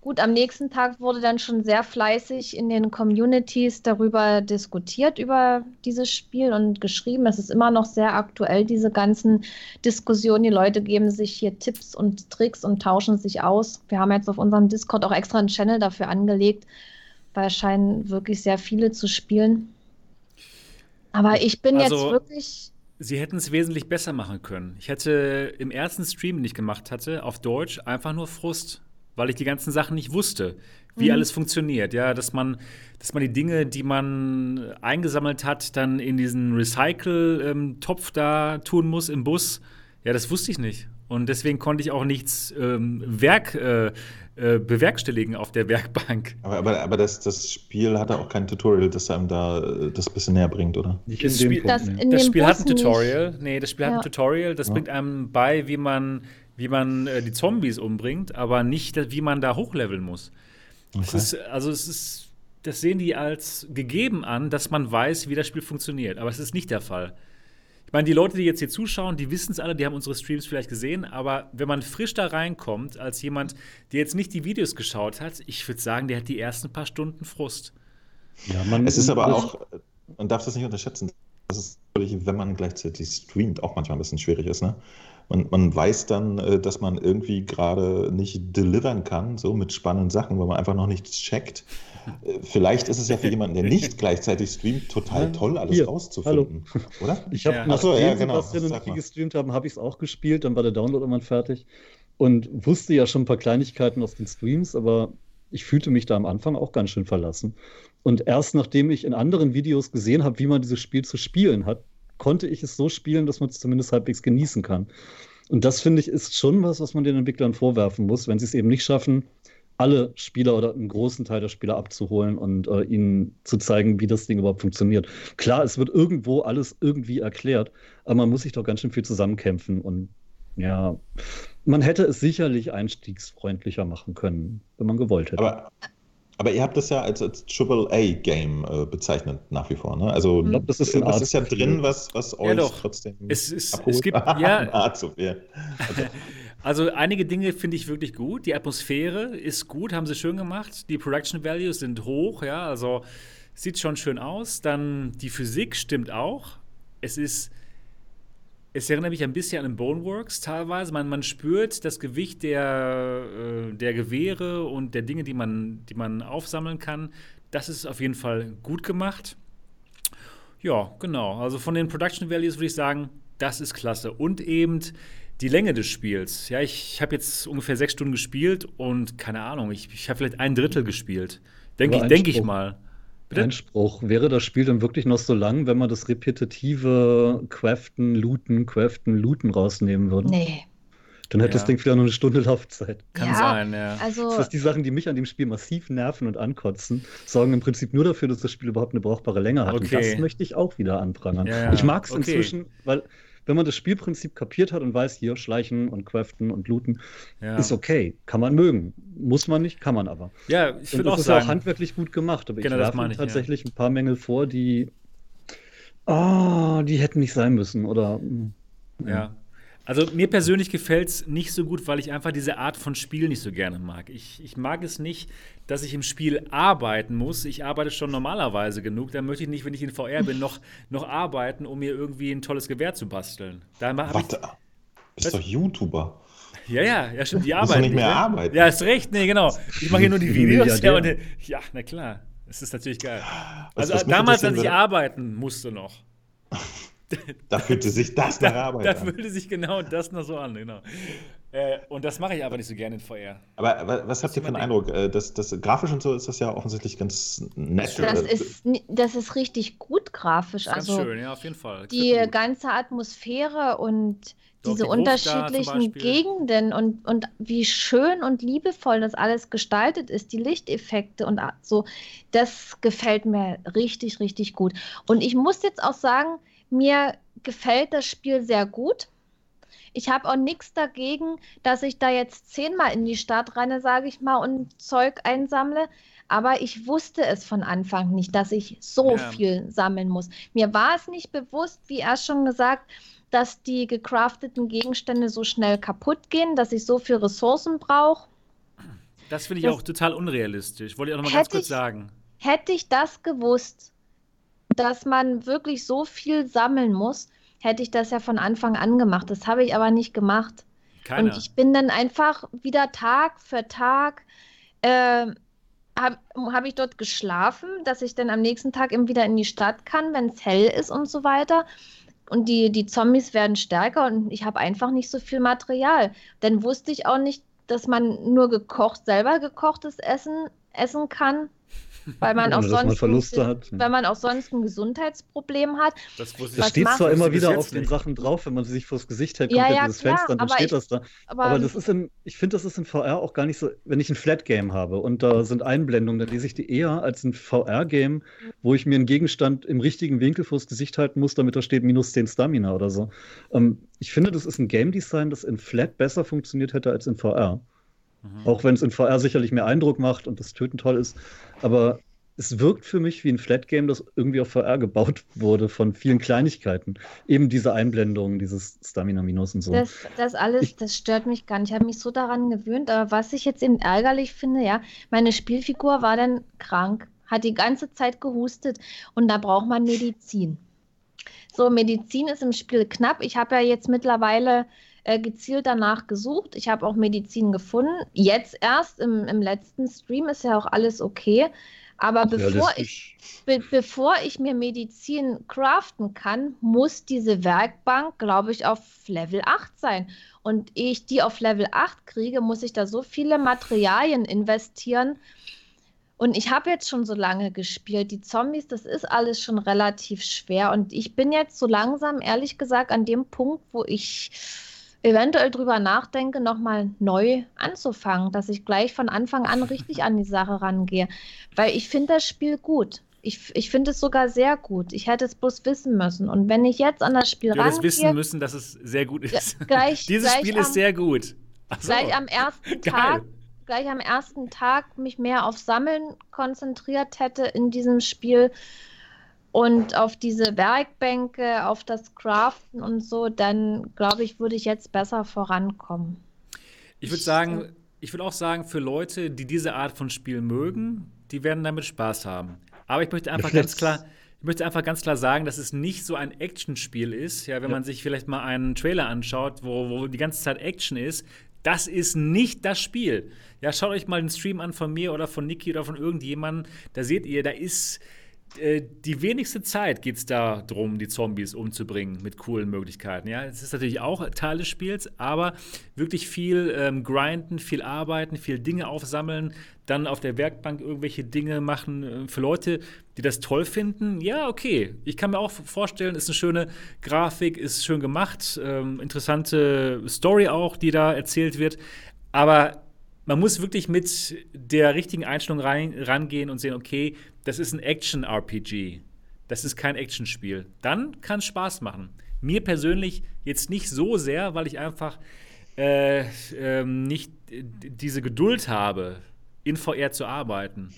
Gut, am nächsten Tag wurde dann schon sehr fleißig in den Communities darüber diskutiert, über dieses Spiel und geschrieben. Es ist immer noch sehr aktuell, diese ganzen Diskussionen. Die Leute geben sich hier Tipps und Tricks und tauschen sich aus. Wir haben jetzt auf unserem Discord auch extra einen Channel dafür angelegt, weil es scheinen wirklich sehr viele zu spielen. Aber ich bin also, jetzt wirklich. Sie hätten es wesentlich besser machen können. Ich hätte im ersten Stream, den ich gemacht hatte, auf Deutsch einfach nur Frust, weil ich die ganzen Sachen nicht wusste, wie mhm. alles funktioniert. Ja, dass man, dass man die Dinge, die man eingesammelt hat, dann in diesen Recycle-Topf da tun muss im Bus. Ja, das wusste ich nicht. Und deswegen konnte ich auch nichts ähm, Werk äh, äh, bewerkstelligen auf der Werkbank. Aber, aber, aber das, das Spiel hatte auch kein Tutorial, das einem da äh, das ein bisschen näher bringt, oder? Nicht das Spiel, Punkt, das, nee. das Spiel hat ein Tutorial. Nicht. Nee, das Spiel ja. hat ein Tutorial, das ja. bringt einem bei, wie man, wie man äh, die Zombies umbringt, aber nicht, wie man da hochleveln muss. Okay. Es ist, also es ist, das sehen die als gegeben an, dass man weiß, wie das Spiel funktioniert. Aber es ist nicht der Fall. Ich meine, die Leute, die jetzt hier zuschauen, die wissen es alle, die haben unsere Streams vielleicht gesehen, aber wenn man frisch da reinkommt, als jemand, der jetzt nicht die Videos geschaut hat, ich würde sagen, der hat die ersten paar Stunden Frust. Ja, man, es ist aber auch, man darf das nicht unterschätzen, dass es natürlich, wenn man gleichzeitig streamt, auch manchmal ein bisschen schwierig ist. Ne? Man, man weiß dann, äh, dass man irgendwie gerade nicht delivern kann, so mit spannenden Sachen, weil man einfach noch nichts checkt. Vielleicht ist es ja für jemanden, der nicht gleichzeitig streamt, total toll, alles Hier, rauszufinden. Hallo. Oder? Ich habe, ja. nachdem so, ja, genau. Sebastian und ich gestreamt haben, habe ich es auch gespielt, dann war der Download irgendwann fertig und wusste ja schon ein paar Kleinigkeiten aus den Streams, aber ich fühlte mich da am Anfang auch ganz schön verlassen. Und erst nachdem ich in anderen Videos gesehen habe, wie man dieses Spiel zu spielen hat, konnte ich es so spielen, dass man es zumindest halbwegs genießen kann. Und das finde ich ist schon was, was man den Entwicklern vorwerfen muss, wenn sie es eben nicht schaffen, alle Spieler oder einen großen Teil der Spieler abzuholen und äh, ihnen zu zeigen, wie das Ding überhaupt funktioniert. Klar, es wird irgendwo alles irgendwie erklärt, aber man muss sich doch ganz schön viel zusammenkämpfen und ja, man hätte es sicherlich einstiegsfreundlicher machen können, wenn man gewollt hätte. Aber, aber ihr habt das ja als, als AAA-Game äh, bezeichnet nach wie vor, ne? Also ich glaub, das ist, was ist ja drin, was, was euch ja, trotzdem es, ist, es gibt ja ah, zu viel. Also, Also einige Dinge finde ich wirklich gut. Die Atmosphäre ist gut, haben sie schön gemacht. Die Production Values sind hoch, ja, also sieht schon schön aus. Dann die Physik stimmt auch. Es ist, es erinnert mich ein bisschen an den Boneworks teilweise. Man, man spürt das Gewicht der, äh, der Gewehre und der Dinge, die man, die man aufsammeln kann. Das ist auf jeden Fall gut gemacht. Ja, genau. Also von den Production Values würde ich sagen, das ist klasse. Und eben die Länge des Spiels. Ja, ich, ich habe jetzt ungefähr sechs Stunden gespielt und keine Ahnung, ich, ich habe vielleicht ein Drittel gespielt. Denke ich, denk ich mal. Bitte? Einspruch. Wäre das Spiel dann wirklich noch so lang, wenn man das repetitive Craften, Looten, Craften, Looten rausnehmen würde? Nee. Dann hätte ja. das Ding vielleicht noch eine Stunde Laufzeit. Kann ja, sein, ja. Also das heißt, die Sachen, die mich an dem Spiel massiv nerven und ankotzen, sorgen im Prinzip nur dafür, dass das Spiel überhaupt eine brauchbare Länge hat. Okay. Und das möchte ich auch wieder anprangern. Ja, ich mag es okay. inzwischen, weil wenn man das Spielprinzip kapiert hat und weiß, hier schleichen und craften und looten, ja. ist okay. Kann man mögen. Muss man nicht, kann man aber. Ja, ich finde auch Das ist auch handwerklich gut gemacht, aber genau, ich werfe tatsächlich ja. ein paar Mängel vor, die, oh, die hätten nicht sein müssen oder. Ja. Also mir persönlich gefällt es nicht so gut, weil ich einfach diese Art von Spiel nicht so gerne mag. Ich, ich mag es nicht, dass ich im Spiel arbeiten muss. Ich arbeite schon normalerweise genug. Dann möchte ich nicht, wenn ich in VR bin, noch, noch arbeiten, um mir irgendwie ein tolles Gewehr zu basteln. Da Warte, ich, bist doch YouTuber. Ja, ja, ja, stimmt. Die arbeiten. Nicht mehr ne? arbeiten. Ja, hast recht. Nee, genau. Ich mache hier nur die Videos. Ja, ja, ja, na klar. Das ist natürlich geil. Also was, was damals, als ich arbeiten musste noch. Da fühlte sich das nach Arbeit da, an. Da fühlte sich genau das noch so an, genau. Äh, und das mache ich aber nicht so gerne in VR. Aber, aber was habt ihr für einen Eindruck? Äh, das, das, grafisch und so ist das ja offensichtlich ganz nett. Das, ist, das ist richtig gut grafisch. Das ist also schön, ja, auf jeden Fall. Die ganze Atmosphäre und Doch, diese die unterschiedlichen Gegenden und, und wie schön und liebevoll das alles gestaltet ist, die Lichteffekte und so, das gefällt mir richtig, richtig gut. Und ich muss jetzt auch sagen, mir gefällt das Spiel sehr gut. Ich habe auch nichts dagegen, dass ich da jetzt zehnmal in die Stadt renne, sage ich mal, und Zeug einsammle. Aber ich wusste es von Anfang nicht, dass ich so ja. viel sammeln muss. Mir war es nicht bewusst, wie er schon gesagt, dass die gecrafteten Gegenstände so schnell kaputt gehen, dass ich so viel Ressourcen brauche. Das finde ich das auch total unrealistisch. Wollte ich auch noch mal ganz kurz ich, sagen. Hätte ich das gewusst, dass man wirklich so viel sammeln muss, hätte ich das ja von Anfang an gemacht. Das habe ich aber nicht gemacht. Keiner. Und ich bin dann einfach wieder Tag für Tag äh, habe hab ich dort geschlafen, dass ich dann am nächsten Tag eben wieder in die Stadt kann, wenn es hell ist und so weiter. Und die, die Zombies werden stärker und ich habe einfach nicht so viel Material. Dann wusste ich auch nicht, dass man nur gekocht, selber gekochtes Essen essen kann. Weil man auch sonst, man Verluste hat. Wenn man auch sonst ein Gesundheitsproblem hat. Das, das steht zwar immer wieder auf den Sachen drauf, wenn man sich vors Gesicht hält, ja, ja, dieses klar, Fenster, dann steht ich, das da. Aber, aber, das ist in, ich finde, das ist in VR auch gar nicht so, wenn ich ein Flat-Game habe und da sind Einblendungen, dann lese ich die eher als ein VR-Game, wo ich mir einen Gegenstand im richtigen Winkel vors Gesicht halten muss, damit da steht minus 10 Stamina oder so. Ähm, ich finde, das ist ein Game-Design, das in Flat besser funktioniert hätte als in VR. Mhm. Auch wenn es in VR sicherlich mehr Eindruck macht und das Töten toll ist. Aber es wirkt für mich wie ein Flat-Game, das irgendwie auf VR gebaut wurde von vielen Kleinigkeiten. Eben diese Einblendungen, dieses Stamina-Minus und so. Das, das alles, ich, das stört mich gar nicht. Ich habe mich so daran gewöhnt. Aber was ich jetzt eben ärgerlich finde, ja, meine Spielfigur war dann krank, hat die ganze Zeit gehustet und da braucht man Medizin. So, Medizin ist im Spiel knapp. Ich habe ja jetzt mittlerweile äh, gezielt danach gesucht. Ich habe auch Medizin gefunden. Jetzt erst im, im letzten Stream ist ja auch alles okay. Aber bevor ich, be bevor ich mir Medizin craften kann, muss diese Werkbank, glaube ich, auf Level 8 sein. Und ehe ich die auf Level 8 kriege, muss ich da so viele Materialien investieren. Und ich habe jetzt schon so lange gespielt. Die Zombies, das ist alles schon relativ schwer. Und ich bin jetzt so langsam, ehrlich gesagt, an dem Punkt, wo ich eventuell drüber nachdenke, nochmal neu anzufangen, dass ich gleich von Anfang an richtig an die Sache rangehe. Weil ich finde das Spiel gut. Ich, ich finde es sogar sehr gut. Ich hätte es bloß wissen müssen. Und wenn ich jetzt an das Spiel rangehe... Du hättest wissen müssen, dass es sehr gut ist. Gleich, Dieses gleich Spiel am, ist sehr gut. So. Gleich am ersten Tag gleich am ersten Tag mich mehr auf Sammeln konzentriert hätte in diesem Spiel, und auf diese Werkbänke, auf das Craften und so, dann glaube ich, würde ich jetzt besser vorankommen. Ich würde sagen, ich würde auch sagen, für Leute, die diese Art von Spiel mögen, die werden damit Spaß haben. Aber ich möchte einfach ganz klar, ich möchte einfach ganz klar sagen, dass es nicht so ein Actionspiel ist. Ja, wenn ja. man sich vielleicht mal einen Trailer anschaut, wo, wo die ganze Zeit Action ist, das ist nicht das Spiel. Ja, schaut euch mal den Stream an von mir oder von Niki oder von irgendjemandem. Da seht ihr, da ist äh, die wenigste Zeit geht es darum, die Zombies umzubringen mit coolen Möglichkeiten. Ja, es ist natürlich auch Teil des Spiels, aber wirklich viel ähm, grinden, viel arbeiten, viel Dinge aufsammeln, dann auf der Werkbank irgendwelche Dinge machen. Äh, für Leute, die das toll finden, ja, okay. Ich kann mir auch vorstellen, ist eine schöne Grafik, ist schön gemacht, ähm, interessante Story auch, die da erzählt wird. Aber man muss wirklich mit der richtigen Einstellung rein, rangehen und sehen, okay, das ist ein Action-RPG. Das ist kein Actionspiel. Dann kann es Spaß machen. Mir persönlich jetzt nicht so sehr, weil ich einfach äh, äh, nicht diese Geduld habe, in VR zu arbeiten.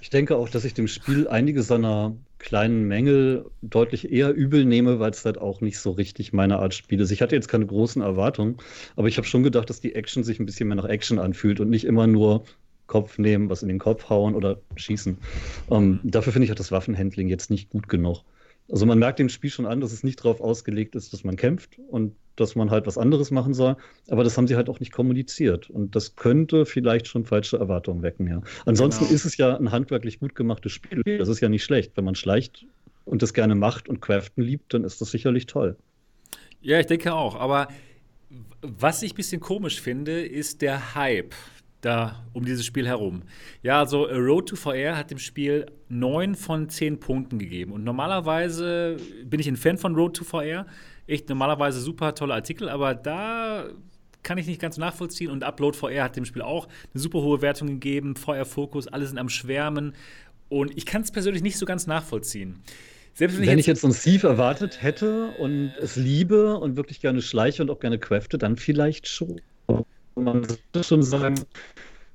Ich denke auch, dass ich dem Spiel einige seiner kleinen Mängel deutlich eher übel nehme, weil es halt auch nicht so richtig meine Art Spiel ist. Ich hatte jetzt keine großen Erwartungen, aber ich habe schon gedacht, dass die Action sich ein bisschen mehr nach Action anfühlt und nicht immer nur Kopf nehmen, was in den Kopf hauen oder schießen. Ähm, dafür finde ich auch das Waffenhandling jetzt nicht gut genug. Also man merkt dem Spiel schon an, dass es nicht darauf ausgelegt ist, dass man kämpft und dass man halt was anderes machen soll. Aber das haben sie halt auch nicht kommuniziert. Und das könnte vielleicht schon falsche Erwartungen wecken, ja. Ansonsten genau. ist es ja ein handwerklich gut gemachtes Spiel. Das ist ja nicht schlecht. Wenn man schleicht und das gerne macht und Craften liebt, dann ist das sicherlich toll. Ja, ich denke auch. Aber was ich ein bisschen komisch finde, ist der Hype da um dieses Spiel herum. Ja, also Road to VR hat dem Spiel 9 von 10 Punkten gegeben. Und normalerweise bin ich ein Fan von Road to VR. Echt normalerweise super tolle Artikel, aber da kann ich nicht ganz nachvollziehen. Und Upload VR hat dem Spiel auch eine super hohe Wertung gegeben. VR Fokus, alle sind am Schwärmen. Und ich kann es persönlich nicht so ganz nachvollziehen. Selbst wenn, wenn ich, jetzt, ich jetzt so ein Thief erwartet hätte und es liebe und wirklich gerne schleiche und auch gerne crafte, dann vielleicht schon man sollte schon sagen,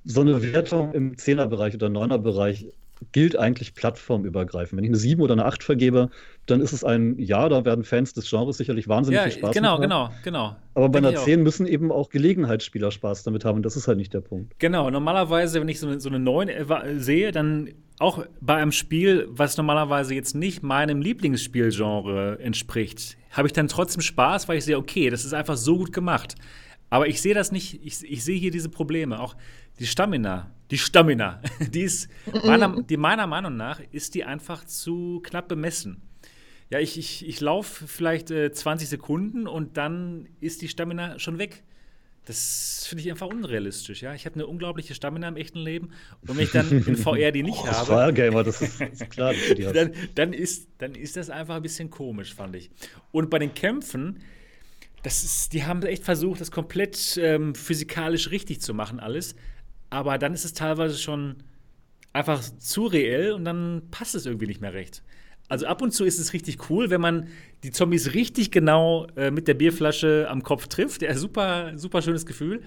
so eine Wertung im 10er-Bereich oder 9er-Bereich gilt eigentlich plattformübergreifend. Wenn ich eine 7 oder eine 8 vergebe, dann ist es ein Ja, da werden Fans des Genres sicherlich wahnsinnig ja, viel Spaß genau, mit Genau, genau, genau. Aber bei Denk einer 10 müssen eben auch Gelegenheitsspieler Spaß damit haben und das ist halt nicht der Punkt. Genau, normalerweise, wenn ich so eine, so eine 9 sehe, dann auch bei einem Spiel, was normalerweise jetzt nicht meinem Lieblingsspielgenre entspricht, habe ich dann trotzdem Spaß, weil ich sehe, okay, das ist einfach so gut gemacht. Aber ich sehe das nicht, ich, ich sehe hier diese Probleme. Auch die Stamina, Die Stamina. Die ist, meiner, die meiner Meinung nach, ist die einfach zu knapp bemessen. Ja, ich, ich, ich laufe vielleicht äh, 20 Sekunden und dann ist die Stamina schon weg. Das finde ich einfach unrealistisch, ja. Ich habe eine unglaubliche Stamina im echten Leben und wenn ich dann in VR die nicht oh, habe, Wargamer, das ist, das ist klar, dann, dann, ist, dann ist das einfach ein bisschen komisch, fand ich. Und bei den Kämpfen, das ist, die haben echt versucht, das komplett ähm, physikalisch richtig zu machen, alles. Aber dann ist es teilweise schon einfach zu reell und dann passt es irgendwie nicht mehr recht. Also ab und zu ist es richtig cool, wenn man die Zombies richtig genau äh, mit der Bierflasche am Kopf trifft. Ja, super, super schönes Gefühl.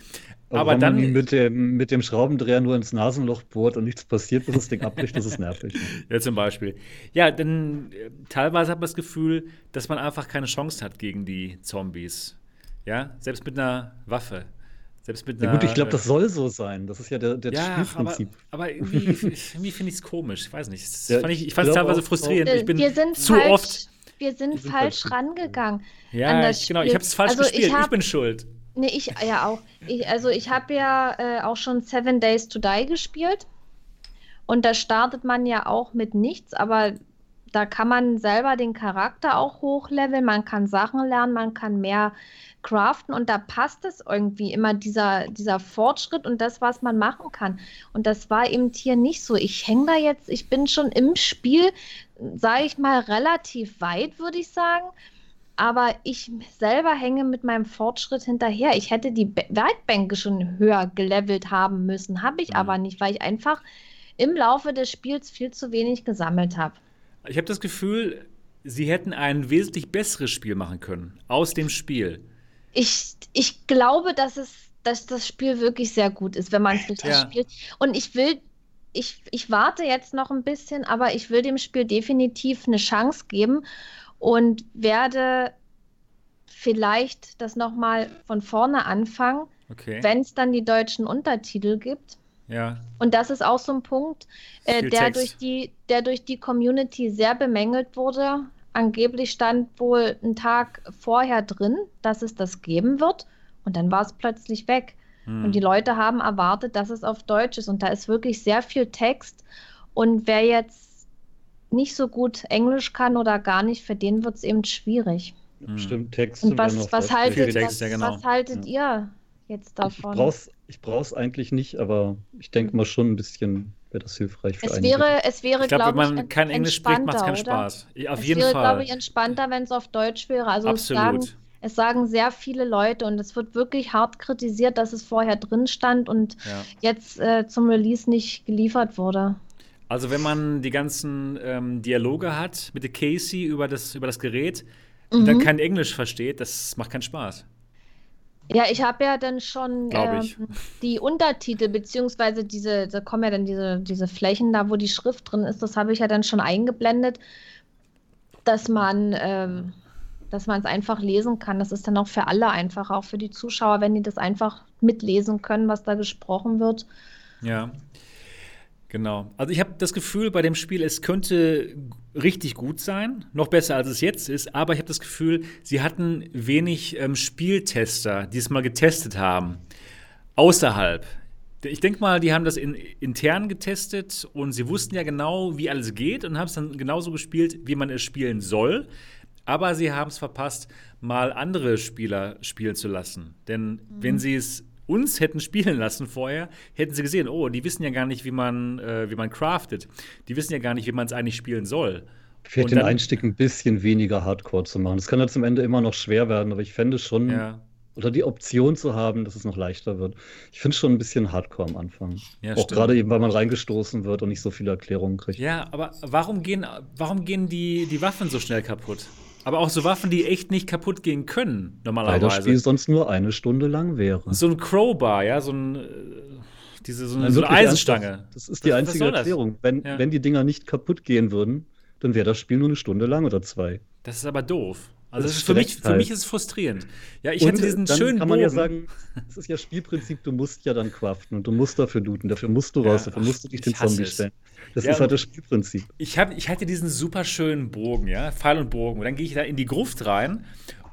Aber, Aber dann. Man mit dem, mit dem Schraubendreher nur ins Nasenloch bohrt und nichts passiert, bis das Ding abbricht, das ist nervig. Ja, zum Beispiel. Ja, dann äh, teilweise hat man das Gefühl, dass man einfach keine Chance hat gegen die Zombies. Ja, selbst mit einer Waffe. Selbst mit einer, ja gut, ich glaube, das soll so sein. Das ist ja der, der ja, Spielprinzip. Aber, aber irgendwie, irgendwie finde ich es komisch. Ich weiß nicht. Ja, fand ich, ich fand es teilweise frustrierend. Ich bin zu falsch, oft. Wir sind, wir falsch, falsch rangegangen. Ja, ich, genau. Ich habe es falsch also gespielt. Ich, hab, ich, bin schuld. Nee, ich ja auch. Ich, also ich habe ja äh, auch schon Seven Days to Die gespielt. Und da startet man ja auch mit nichts, aber da kann man selber den Charakter auch hochleveln, man kann Sachen lernen, man kann mehr craften und da passt es irgendwie immer dieser, dieser Fortschritt und das, was man machen kann. Und das war eben hier nicht so. Ich hänge da jetzt, ich bin schon im Spiel, sage ich mal, relativ weit, würde ich sagen. Aber ich selber hänge mit meinem Fortschritt hinterher. Ich hätte die Werkbänke schon höher gelevelt haben müssen, habe ich mhm. aber nicht, weil ich einfach im Laufe des Spiels viel zu wenig gesammelt habe. Ich habe das Gefühl, sie hätten ein wesentlich besseres Spiel machen können aus dem Spiel ich, ich glaube, dass es, dass das Spiel wirklich sehr gut ist, wenn man es richtig ja. spielt. Und ich will, ich, ich warte jetzt noch ein bisschen, aber ich will dem Spiel definitiv eine Chance geben und werde vielleicht das nochmal von vorne anfangen, okay. wenn es dann die deutschen Untertitel gibt. Ja. Und das ist auch so ein Punkt, äh, der, durch die, der durch die Community sehr bemängelt wurde angeblich stand wohl ein Tag vorher drin, dass es das geben wird. Und dann war es plötzlich weg. Hm. Und die Leute haben erwartet, dass es auf Deutsch ist. Und da ist wirklich sehr viel Text. Und wer jetzt nicht so gut Englisch kann oder gar nicht, für den wird es eben schwierig. Hm. Stimmt, Text. Und was, was, haltet, Text, was, ja, genau. was haltet ja. ihr jetzt davon? Ich brauche es eigentlich nicht, aber ich denke mal schon ein bisschen wäre das hilfreich für es wäre, es wäre, glaube glaub, wenn man kein Englisch spricht, macht es keinen Spaß. Auf es jeden wäre, Fall. glaube ich, entspannter, wenn es auf Deutsch wäre. Also Absolut. Es sagen, es sagen sehr viele Leute und es wird wirklich hart kritisiert, dass es vorher drin stand und ja. jetzt äh, zum Release nicht geliefert wurde. Also wenn man die ganzen ähm, Dialoge hat mit der Casey über das, über das Gerät mhm. und dann kein Englisch versteht, das macht keinen Spaß. Ja, ich habe ja dann schon ähm, die Untertitel, beziehungsweise diese, da kommen ja dann diese, diese Flächen da, wo die Schrift drin ist, das habe ich ja dann schon eingeblendet, dass man ähm, dass man es einfach lesen kann. Das ist dann auch für alle einfach, auch für die Zuschauer, wenn die das einfach mitlesen können, was da gesprochen wird. Ja. Genau. Also ich habe das Gefühl bei dem Spiel, es könnte richtig gut sein, noch besser als es jetzt ist, aber ich habe das Gefühl, sie hatten wenig ähm, Spieltester, die es mal getestet haben, außerhalb. Ich denke mal, die haben das in, intern getestet und sie wussten ja genau, wie alles geht und haben es dann genauso gespielt, wie man es spielen soll. Aber sie haben es verpasst, mal andere Spieler spielen zu lassen. Denn mhm. wenn sie es uns hätten spielen lassen vorher, hätten sie gesehen, oh, die wissen ja gar nicht, wie man, äh, wie man craftet. Die wissen ja gar nicht, wie man es eigentlich spielen soll. Vielleicht den Einstieg ein bisschen weniger hardcore zu machen. Das kann ja zum Ende immer noch schwer werden, aber ich fände schon, ja. oder die Option zu haben, dass es noch leichter wird. Ich finde es schon ein bisschen hardcore am Anfang. Ja, Auch gerade eben, weil man reingestoßen wird und nicht so viele Erklärungen kriegt. Ja, aber warum gehen, warum gehen die, die Waffen so schnell kaputt? Aber auch so Waffen, die echt nicht kaputt gehen können, normalerweise. Weil das Spiel sonst nur eine Stunde lang wäre. So ein Crowbar, ja, so ein. Äh, diese, so, eine, so eine Eisenstange. Das ist die was, einzige was Erklärung. Wenn, ja. wenn die Dinger nicht kaputt gehen würden, dann wäre das Spiel nur eine Stunde lang oder zwei. Das ist aber doof. Also das ist für, mich, für halt. mich ist es frustrierend. Ja, ich und hätte diesen dann schönen kann man Bogen. ja sagen, es ist ja Spielprinzip, du musst ja dann craften und du musst dafür looten, dafür musst du raus, ja, dafür musst du dich den Zombie stellen. Das ja, ist halt das Spielprinzip. Ich, hab, ich hatte diesen super schönen Bogen, ja, Pfeil und Bogen. Und dann gehe ich da in die Gruft rein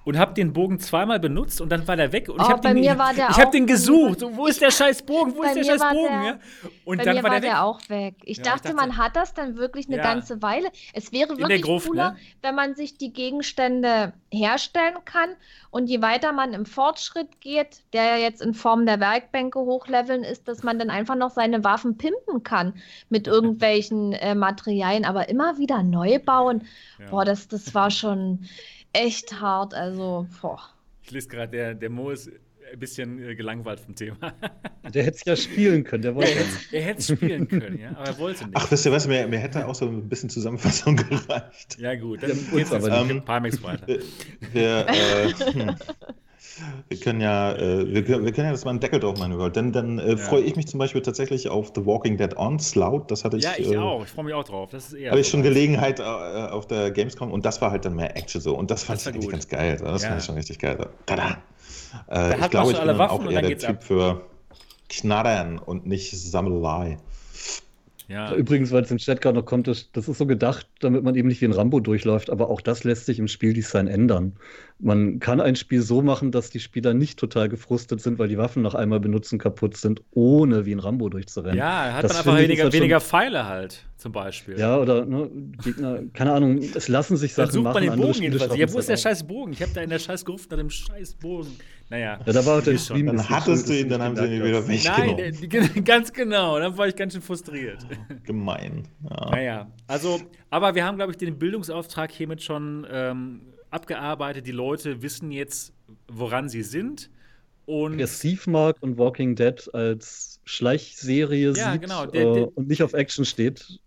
und habe den Bogen zweimal benutzt und dann war der weg und oh, ich habe den, ich, ich hab den gesucht. Wo ist der scheiß Bogen? Wo ist der scheiß Bogen? Der, ja? Und bei dann mir war, der, der auch weg. Ich, ja, dachte, ich dachte, man hat das dann wirklich eine ja. ganze Weile. Es wäre wirklich Gruft, cooler, ne? wenn man sich die Gegenstände herstellen kann und je weiter man im Fortschritt geht, der ja jetzt in Form der Werkbänke hochleveln ist, dass man dann einfach noch seine Waffen pimpen kann mit irgendwelchen äh, Materialien, aber immer wieder neu bauen. Boah, das, das war schon echt hart. Also, boah. Ich lese gerade, der, der Mo ist ein bisschen äh, gelangweilt vom Thema. Der hätte es ja spielen können. Der wollte er hätte es spielen können, ja, aber er wollte nicht. Ach, wisst ihr was? Mir, mir hätte auch so ein bisschen Zusammenfassung gereicht. Ja, gut. Dann geht's aber ähm, ein paar weiter. Wir, äh, hm. Wir können ja, äh, wir, wir, können ja das mal einen Deckel drauf machen, überall. Denn dann äh, ja. freue ich mich zum Beispiel tatsächlich auf The Walking Dead Onslaught. Das hatte ich. Ja, ich äh, auch. Ich freue mich auch drauf. Das ist eher. Habe ich schon Gelegenheit äh, auf der Gamescom und das war halt dann mehr Action so. Und das fand das ich eigentlich ganz geil. Das ja. fand ich schon richtig geil. Tada! Da ich glaube, ich bin dann auch eher der Typ ab. für Knarren und nicht Sammelei. Ja. Übrigens, weil es im Chat gerade noch kommt, das, das, ist so gedacht, damit man eben nicht wie ein Rambo durchläuft, aber auch das lässt sich im Spieldesign ändern. Man kann ein Spiel so machen, dass die Spieler nicht total gefrustet sind, weil die Waffen nach einmal benutzen kaputt sind, ohne wie ein Rambo durchzurennen. Ja, hat das man einfach weniger, halt weniger Pfeile halt, zum Beispiel. Ja, oder ne, Gegner, keine Ahnung, es lassen sich Sachen Dann sucht machen. Man den Bogen jedenfalls. Ja, wo ist der scheiß Bogen? Ich habe da in der scheiß Gruft nach dem scheiß Bogen. Naja. Ja, da war der Stream. Dann hattest du ihn, dann haben sie ihn wieder weggenommen. Nein, ganz genau. Dann war ich ganz schön frustriert. Gemein. Ja. Naja, also, aber wir haben, glaube ich, den Bildungsauftrag hiermit schon ähm, abgearbeitet. Die Leute wissen jetzt, woran sie sind. Und Wer Thiefmark und Walking Dead als Schleichserie ja, sieht genau. der, der, äh, und nicht auf Action steht,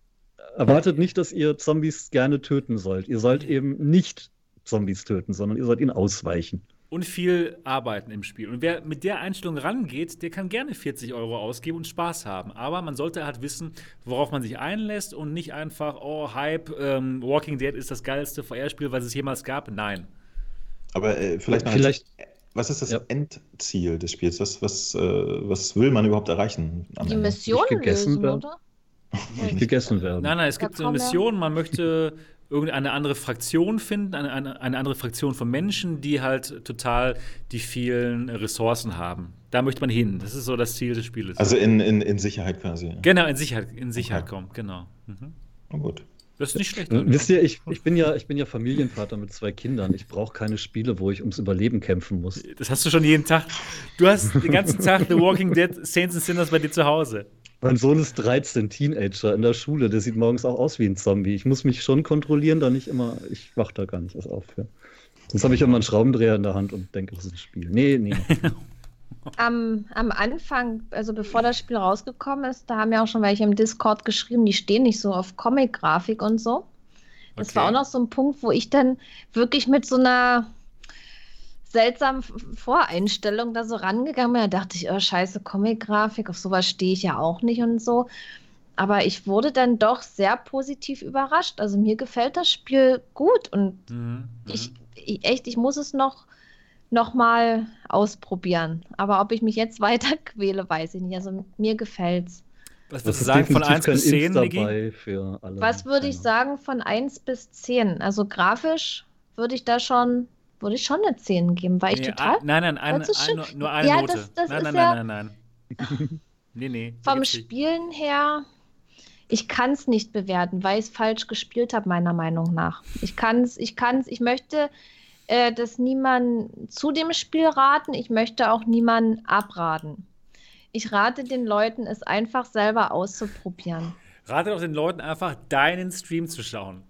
erwartet nicht, dass ihr Zombies gerne töten sollt. Ihr sollt eben nicht Zombies töten, sondern ihr sollt ihnen ausweichen und viel arbeiten im Spiel. Und wer mit der Einstellung rangeht, der kann gerne 40 Euro ausgeben und Spaß haben. Aber man sollte halt wissen, worauf man sich einlässt und nicht einfach, oh, Hype, ähm, Walking Dead ist das geilste VR-Spiel, was es jemals gab. Nein. Aber äh, vielleicht mal. Vielleicht, was ist das ja. Endziel des Spiels? Was, was, äh, was will man überhaupt erreichen? Die Mission lösen, oder? Nicht gegessen werden. Nein, nein, es gibt eine Mission, man möchte irgendeine andere Fraktion finden, eine, eine, eine, andere Fraktion von Menschen, die halt total die vielen Ressourcen haben. Da möchte man hin. Das ist so das Ziel des Spieles. Also in, in, in Sicherheit quasi. Genau, in Sicherheit, in Sicherheit okay. kommen, genau. Mhm. Na gut. Das ist nicht schlecht. Wisst ihr, ich, ich, bin ja, ich bin ja Familienvater mit zwei Kindern. Ich brauche keine Spiele, wo ich ums Überleben kämpfen muss. Das hast du schon jeden Tag. Du hast den ganzen Tag The Walking Dead Saints and Sinners bei dir zu Hause. Mein Sohn ist 13, Teenager in der Schule. Der sieht morgens auch aus wie ein Zombie. Ich muss mich schon kontrollieren, da nicht immer. Ich wach da gar nicht erst auf. Ja. Sonst habe ich immer einen Schraubendreher in der Hand und denke, das ist ein Spiel. Nee, nee. am, am Anfang, also bevor das Spiel rausgekommen ist, da haben ja auch schon welche im Discord geschrieben, die stehen nicht so auf Comic-Grafik und so. Das okay. war auch noch so ein Punkt, wo ich dann wirklich mit so einer seltsamen Voreinstellung da so rangegangen bin. Da dachte ich, oh scheiße, Comic-Grafik, auf sowas stehe ich ja auch nicht und so. Aber ich wurde dann doch sehr positiv überrascht. Also mir gefällt das Spiel gut und mhm. ich, ich, echt, ich muss es noch, noch mal ausprobieren. Aber ob ich mich jetzt weiter quäle, weiß ich nicht. Also mir gefällt's. Was würdest du sagen von 1 bis 10, Niki? Was würde ich sagen von 1 bis 10? Also grafisch würde ich da schon würde ich schon eine 10 geben, weil ich nee, total. Nein, nein, ein, ein, nur, nur eine ja, Note. Das, das nein, nein, ja nein, nein, nein, nee, nee. Vom Spielen her, ich kann es nicht bewerten, weil ich es falsch gespielt habe, meiner Meinung nach. Ich kann es, ich kann es, ich möchte äh, das niemand zu dem Spiel raten, ich möchte auch niemanden abraten. Ich rate den Leuten, es einfach selber auszuprobieren. Rate doch den Leuten einfach, deinen Stream zu schauen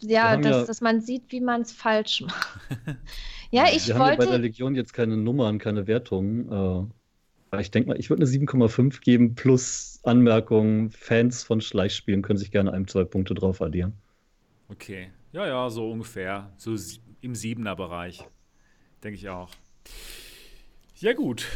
ja, dass, ja, dass man sieht, wie man es falsch macht. ja, ich wir wollte. haben ja bei der Legion jetzt keine Nummern, keine Wertungen. Äh, ich denke mal, ich würde eine 7,5 geben plus Anmerkungen. Fans von Schleichspielen können sich gerne ein, zwei Punkte drauf addieren. Okay. Ja, ja, so ungefähr. So im Siebener-Bereich. Denke ich auch. Ja, gut.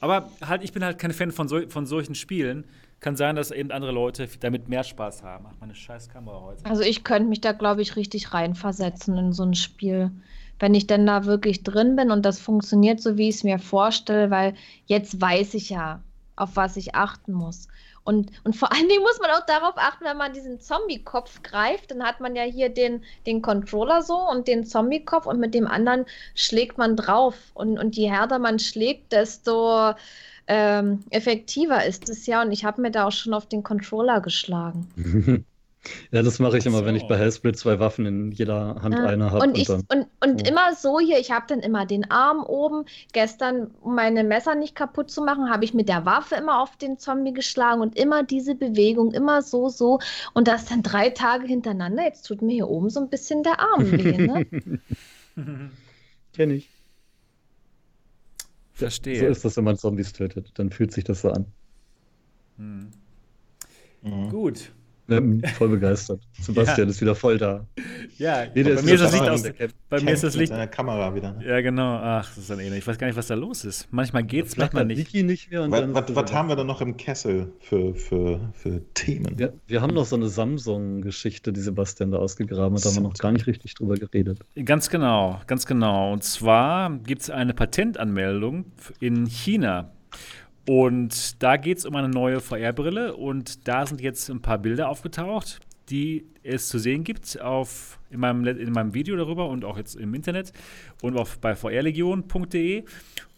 Aber halt, ich bin halt kein Fan von, so, von solchen Spielen kann sein, dass eben andere Leute damit mehr Spaß haben. Ach, meine scheiß Kamera heute. Also ich könnte mich da, glaube ich, richtig reinversetzen in so ein Spiel. Wenn ich denn da wirklich drin bin und das funktioniert so, wie ich es mir vorstelle, weil jetzt weiß ich ja auf was ich achten muss. Und, und vor allen Dingen muss man auch darauf achten, wenn man diesen Zombie-Kopf greift, dann hat man ja hier den, den Controller so und den Zombie-Kopf und mit dem anderen schlägt man drauf. Und, und je härter man schlägt, desto ähm, effektiver ist es ja. Und ich habe mir da auch schon auf den Controller geschlagen. Ja, das mache ich immer, wenn ich bei Hellsplit zwei Waffen in jeder Hand ja. eine habe. Und, und, und, und ja. immer so hier, ich habe dann immer den Arm oben. Gestern, um meine Messer nicht kaputt zu machen, habe ich mit der Waffe immer auf den Zombie geschlagen und immer diese Bewegung, immer so, so. Und das dann drei Tage hintereinander. Jetzt tut mir hier oben so ein bisschen der Arm weh, ne? Kenn ich. Verstehe. So ist das, wenn man Zombies tötet. Dann fühlt sich das so an. Hm. Mhm. Gut. Ähm, voll begeistert. Sebastian ja. ist wieder voll da. Ja, nee, bei, mir ist das Licht aus. Bei mir ist das Licht. Kamera wieder. Ne? Ja, genau. Ach, das ist dann ähnlich. Ich weiß gar nicht, was da los ist. Manchmal geht's, manchmal nicht. Wiki nicht mehr was, was, was haben wir da noch im Kessel für, für, für Themen? Ja, wir haben noch so eine Samsung-Geschichte, die Sebastian da ausgegraben hat. Da haben wir noch gar nicht richtig drüber geredet. Ganz genau, ganz genau. Und zwar gibt es eine Patentanmeldung in China und da geht es um eine neue VR-Brille und da sind jetzt ein paar Bilder aufgetaucht, die es zu sehen gibt auf, in, meinem, in meinem Video darüber und auch jetzt im Internet und auch bei vrlegion.de.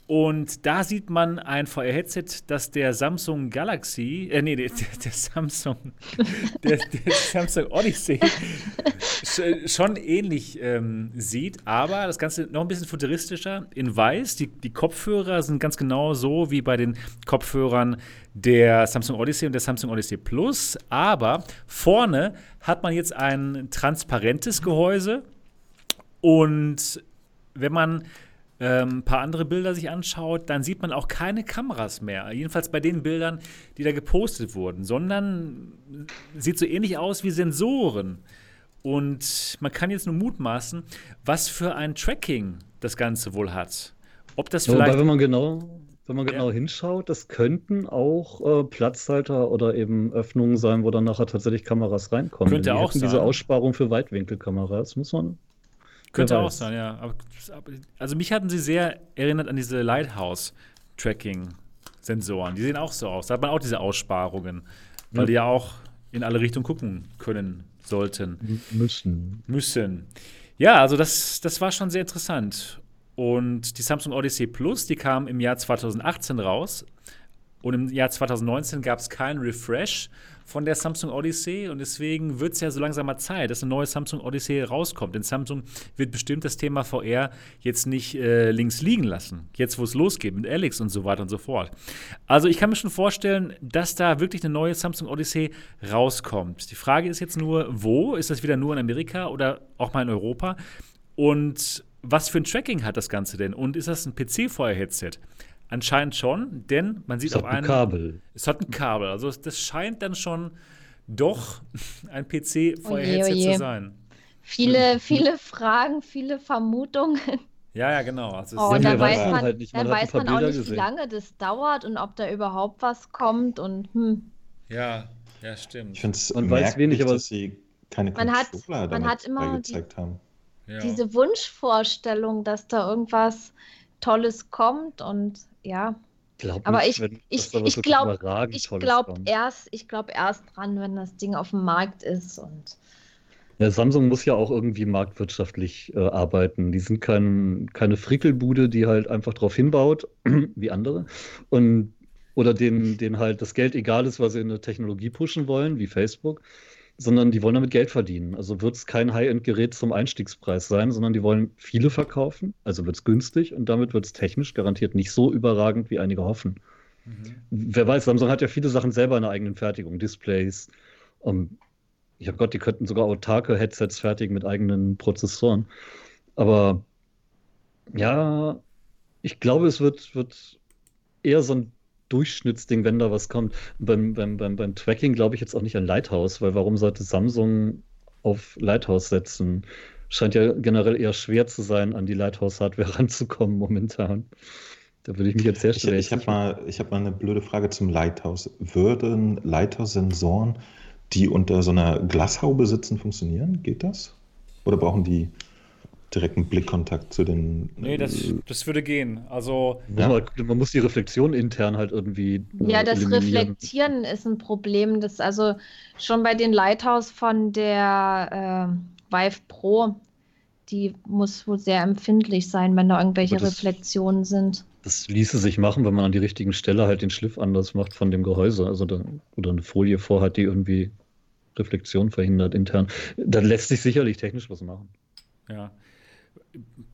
Und da sieht man ein VR-Headset, das der Samsung Galaxy, äh, nee, der, der Samsung, der, der, Samsung Odyssey schon ähnlich ähm, sieht, aber das Ganze noch ein bisschen futuristischer in weiß. Die, die Kopfhörer sind ganz genau so wie bei den Kopfhörern der Samsung Odyssey und der Samsung Odyssey Plus, aber vorne hat man jetzt ein transparentes Gehäuse. Und wenn man ähm, ein paar andere Bilder sich anschaut, dann sieht man auch keine Kameras mehr. Jedenfalls bei den Bildern, die da gepostet wurden, sondern sieht so ähnlich aus wie Sensoren. Und man kann jetzt nur mutmaßen, was für ein Tracking das Ganze wohl hat. Ob das vielleicht. Aber wenn man genau, wenn man genau ja. hinschaut, das könnten auch äh, Platzhalter oder eben Öffnungen sein, wo dann nachher tatsächlich Kameras reinkommen. Könnte auch sein. Diese Aussparung für Weitwinkelkameras, muss man könnte auch sein, ja. Aber, also mich hatten sie sehr erinnert an diese Lighthouse-Tracking-Sensoren. Die sehen auch so aus. Da hat man auch diese Aussparungen, weil ja. die ja auch in alle Richtungen gucken können sollten. Müssen. Müssen. Ja, also das, das war schon sehr interessant. Und die Samsung Odyssey Plus, die kam im Jahr 2018 raus. Und im Jahr 2019 gab es keinen Refresh von der Samsung Odyssey und deswegen wird es ja so langsam mal Zeit, dass eine neue Samsung Odyssey rauskommt. Denn Samsung wird bestimmt das Thema VR jetzt nicht äh, links liegen lassen, jetzt wo es losgeht mit Alex und so weiter und so fort. Also ich kann mir schon vorstellen, dass da wirklich eine neue Samsung Odyssey rauskommt. Die Frage ist jetzt nur, wo? Ist das wieder nur in Amerika oder auch mal in Europa? Und was für ein Tracking hat das Ganze denn? Und ist das ein PC-VR-Headset? Anscheinend schon, denn man sieht es auf einem. Kabel. Es hat ein Kabel. Also das scheint dann schon doch ein PC-Feuer-Headset zu sein. Viele, viele Fragen, viele Vermutungen. Ja, ja, genau. Also oh, und dann weiß man, halt nicht. man, dann weiß man auch nicht, gesehen. wie lange das dauert und ob da überhaupt was kommt und hm. Ja, ja, stimmt. Ich finde es man weiß wenig, aber dass sie keine man hat, man hat immer die, haben. Ja. diese Wunschvorstellung, dass da irgendwas Tolles kommt und ja. Glaub aber nicht, ich, ich, ich glaube ich glaub erst, glaub erst dran, wenn das Ding auf dem Markt ist. Und ja, Samsung muss ja auch irgendwie marktwirtschaftlich äh, arbeiten. Die sind kein, keine Frickelbude, die halt einfach drauf hinbaut, wie andere. Und oder denen, denen halt das Geld egal ist, weil sie eine Technologie pushen wollen, wie Facebook, sondern die wollen damit Geld verdienen. Also wird es kein High-End-Gerät zum Einstiegspreis sein, sondern die wollen viele verkaufen, also wird es günstig und damit wird es technisch garantiert nicht so überragend, wie einige hoffen. Mhm. Wer weiß, Samsung hat ja viele Sachen selber in der eigenen Fertigung, Displays. Um, ich habe Gott, die könnten sogar autarke Headsets fertigen mit eigenen Prozessoren. Aber ja, ich glaube, es wird, wird eher so ein Durchschnittsding, wenn da was kommt. Beim, beim, beim, beim Tracking glaube ich jetzt auch nicht an Lighthouse, weil warum sollte Samsung auf Lighthouse setzen? Scheint ja generell eher schwer zu sein, an die Lighthouse-Hardware ranzukommen momentan. Da würde ich mich jetzt sehr schwer. Ich, ich habe mal, hab mal eine blöde Frage zum Lighthouse. Würden Lighthouse-Sensoren, die unter so einer Glashaube sitzen, funktionieren? Geht das? Oder brauchen die direkten Blickkontakt zu den. Nee, das, äh, das würde gehen. Also. Ja. Man, man, muss die Reflexion intern halt irgendwie. Ja, das Reflektieren ist ein Problem. Das also schon bei den Lighthouse von der äh, Vive Pro, die muss wohl sehr empfindlich sein, wenn da irgendwelche das, Reflexionen sind. Das ließe sich machen, wenn man an die richtigen Stelle halt den Schliff anders macht von dem Gehäuse. Also da, oder eine Folie vorhat, die irgendwie Reflexion verhindert intern. Dann lässt sich sicherlich technisch was machen. Ja.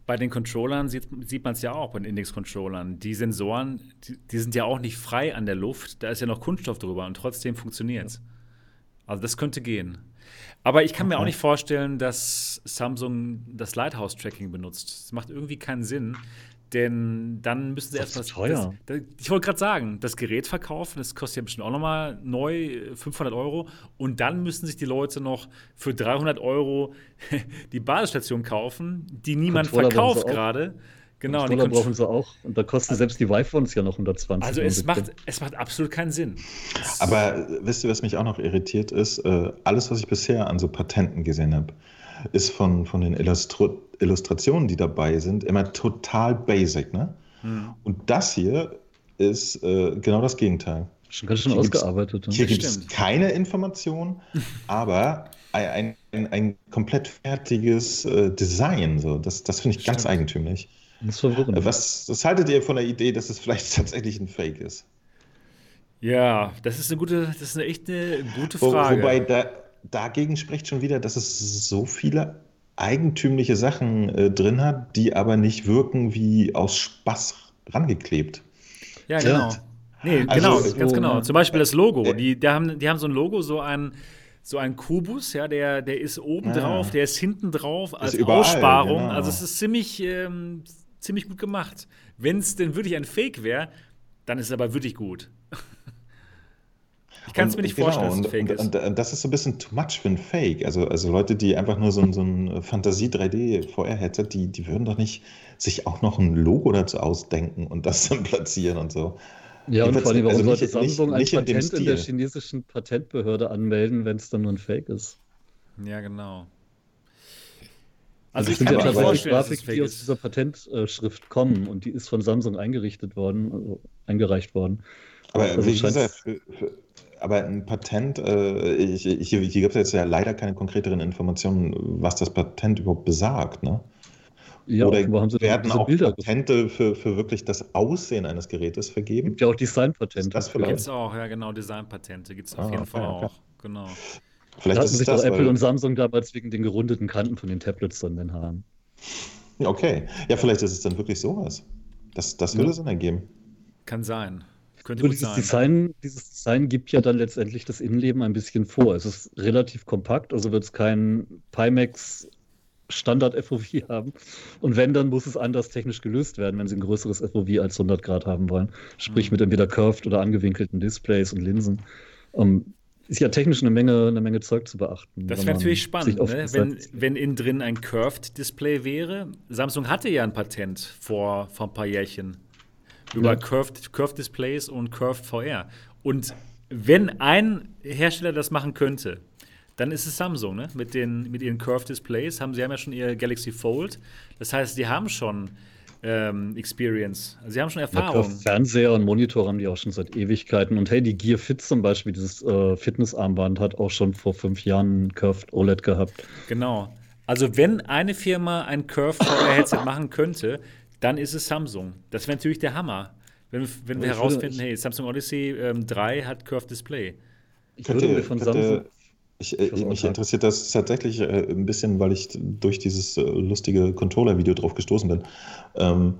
Bei den Controllern sieht, sieht man es ja auch, bei den Index-Controllern. Die Sensoren, die, die, sind ja auch nicht frei an der Luft. Da ist ja noch Kunststoff drüber und trotzdem funktioniert es. Also das könnte gehen. Aber ich kann okay. mir auch nicht vorstellen, dass Samsung das Lighthouse-Tracking benutzt. Das macht irgendwie keinen Sinn. Denn dann müssen sie erstmal. teuer. Das, ich wollte gerade sagen, das Gerät verkaufen, das kostet ja bestimmt auch nochmal neu 500 Euro. Und dann müssen sich die Leute noch für 300 Euro die Basisstation kaufen, die niemand verkauft gerade. Genau, die brauchen sie auch. Und da kosten also, selbst die iPhones ja noch 120 Also es macht, es macht absolut keinen Sinn. Aber wisst ihr, was mich auch noch irritiert ist? Äh, alles, was ich bisher an so Patenten gesehen habe, ist von, von den Illustru Illustrationen, die dabei sind, immer total basic. Ne? Hm. Und das hier ist äh, genau das Gegenteil. Schon ganz schön hier ausgearbeitet. Gibt's, hier gibt es keine Informationen, aber ein, ein, ein, komplett fertiges äh, Design. So. Das, das finde ich stimmt. ganz eigentümlich. Das ist verwirrend. Äh, was, was haltet ihr von der Idee, dass es vielleicht tatsächlich ein Fake ist? Ja, das ist eine gute, das ist eine echt eine gute Frage. Wo, wobei da, dagegen spricht schon wieder, dass es so viele eigentümliche Sachen äh, drin hat, die aber nicht wirken wie aus Spaß rangeklebt. Ja, genau. Nee, also, genau, so, ganz genau. Zum Beispiel das Logo. Äh, die, die, haben, die haben so ein Logo, so ein, so ein Kubus, ja, der, der ist oben ah, drauf, der ist hinten drauf als überall, Aussparung. Genau. Also es ist ziemlich, ähm, ziemlich gut gemacht. Wenn es denn wirklich ein Fake wäre, dann ist es aber wirklich gut. Ich kann es mir nicht genau, vorstellen, dass es fake ist. Und, und, das ist so ein bisschen too much für ein Fake. Also, also Leute, die einfach nur so ein, so ein Fantasie-3D-VR-Headset, die, die würden doch nicht sich auch noch ein Logo dazu ausdenken und das dann platzieren und so. Ja, und vor allem, warum also sollte nicht, Samsung nicht, ein Patent in, in, der chinesischen Patentbehörde anmelden, wenn es dann nur ein Fake ist? Ja, genau. Also, also ich kann mir vorstellen, Grafik, die aus dieser Patentschrift kommen und die ist von Samsung eingerichtet worden, also eingereicht worden. Aber also wie gesagt, für, für, aber ein Patent, äh, ich, ich, hier, hier gibt es jetzt ja leider keine konkreteren Informationen, was das Patent überhaupt besagt. Ne? Ja, Oder haben sie werden auch Bilder Patente für, für wirklich das Aussehen eines Gerätes vergeben? Gibt ja auch Designpatente. Das? Gibt es auch, ja genau, Designpatente gibt es auf ah, jeden okay, Fall okay. auch. Genau. Vielleicht da hatten sich das, doch Apple und Samsung damals wegen den gerundeten Kanten von den Tablets dann den Haaren. Okay, ja, vielleicht ist es dann wirklich sowas. Das, das würde ja. Sinn ergeben. Kann sein. Könnte gut dieses sein. Design, dieses Design gibt ja dann letztendlich das Innenleben ein bisschen vor. Es ist relativ kompakt, also wird es kein Pimax Standard FOV haben. Und wenn, dann muss es anders technisch gelöst werden, wenn sie ein größeres FOV als 100 Grad haben wollen. Sprich mhm. mit entweder curved oder angewinkelten Displays und Linsen. Um, ähm, ist ja technisch eine Menge, eine Menge Zeug zu beachten. Das wäre natürlich spannend, ne? wenn, wenn innen drin ein Curved Display wäre. Samsung hatte ja ein Patent vor, vor ein paar Jährchen über ja. Curved, Curved Displays und Curved VR. Und wenn ein Hersteller das machen könnte, dann ist es Samsung, ne? Mit, den, mit ihren Curved Displays. Haben, sie haben ja schon ihr Galaxy Fold. Das heißt, sie haben schon ähm, Experience. Also sie haben schon Erfahrung. Ja, Fernseher und Monitor haben die auch schon seit Ewigkeiten. Und hey, die Gear Fit zum Beispiel, dieses äh, Fitnessarmband, hat auch schon vor fünf Jahren ein Curved OLED gehabt. Genau. Also wenn eine Firma ein Curved VR-Headset machen könnte, dann ist es Samsung. Das wäre natürlich der Hammer, wenn, wenn wir herausfinden, hey, Samsung Odyssey ähm, 3 hat Curved Display. Ich würde mir von Samsung. Ich, mich interessiert das tatsächlich äh, ein bisschen, weil ich durch dieses äh, lustige Controller-Video drauf gestoßen bin. Ähm,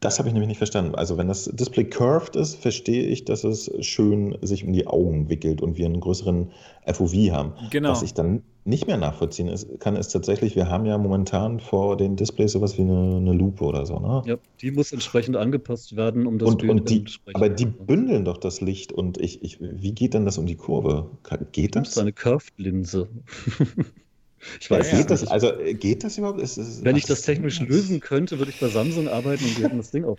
das habe ich nämlich nicht verstanden. Also wenn das Display curved ist, verstehe ich, dass es schön sich um die Augen wickelt und wir einen größeren FOV haben. Genau. Was ich dann nicht mehr nachvollziehen ist, kann, ist tatsächlich, wir haben ja momentan vor den Displays sowas wie eine, eine Lupe oder so. Ne? Ja, die muss entsprechend angepasst werden, um das und, Bild und die, Aber die bündeln doch das Licht und ich, ich, wie geht denn das um die Kurve? Geht das? Das ist eine Curved-Linse. Ich weiß ja, geht das, also geht das überhaupt? Ist, ist, Wenn ich das technisch lösen könnte, würde ich bei Samsung arbeiten und wir hätten das Ding auf.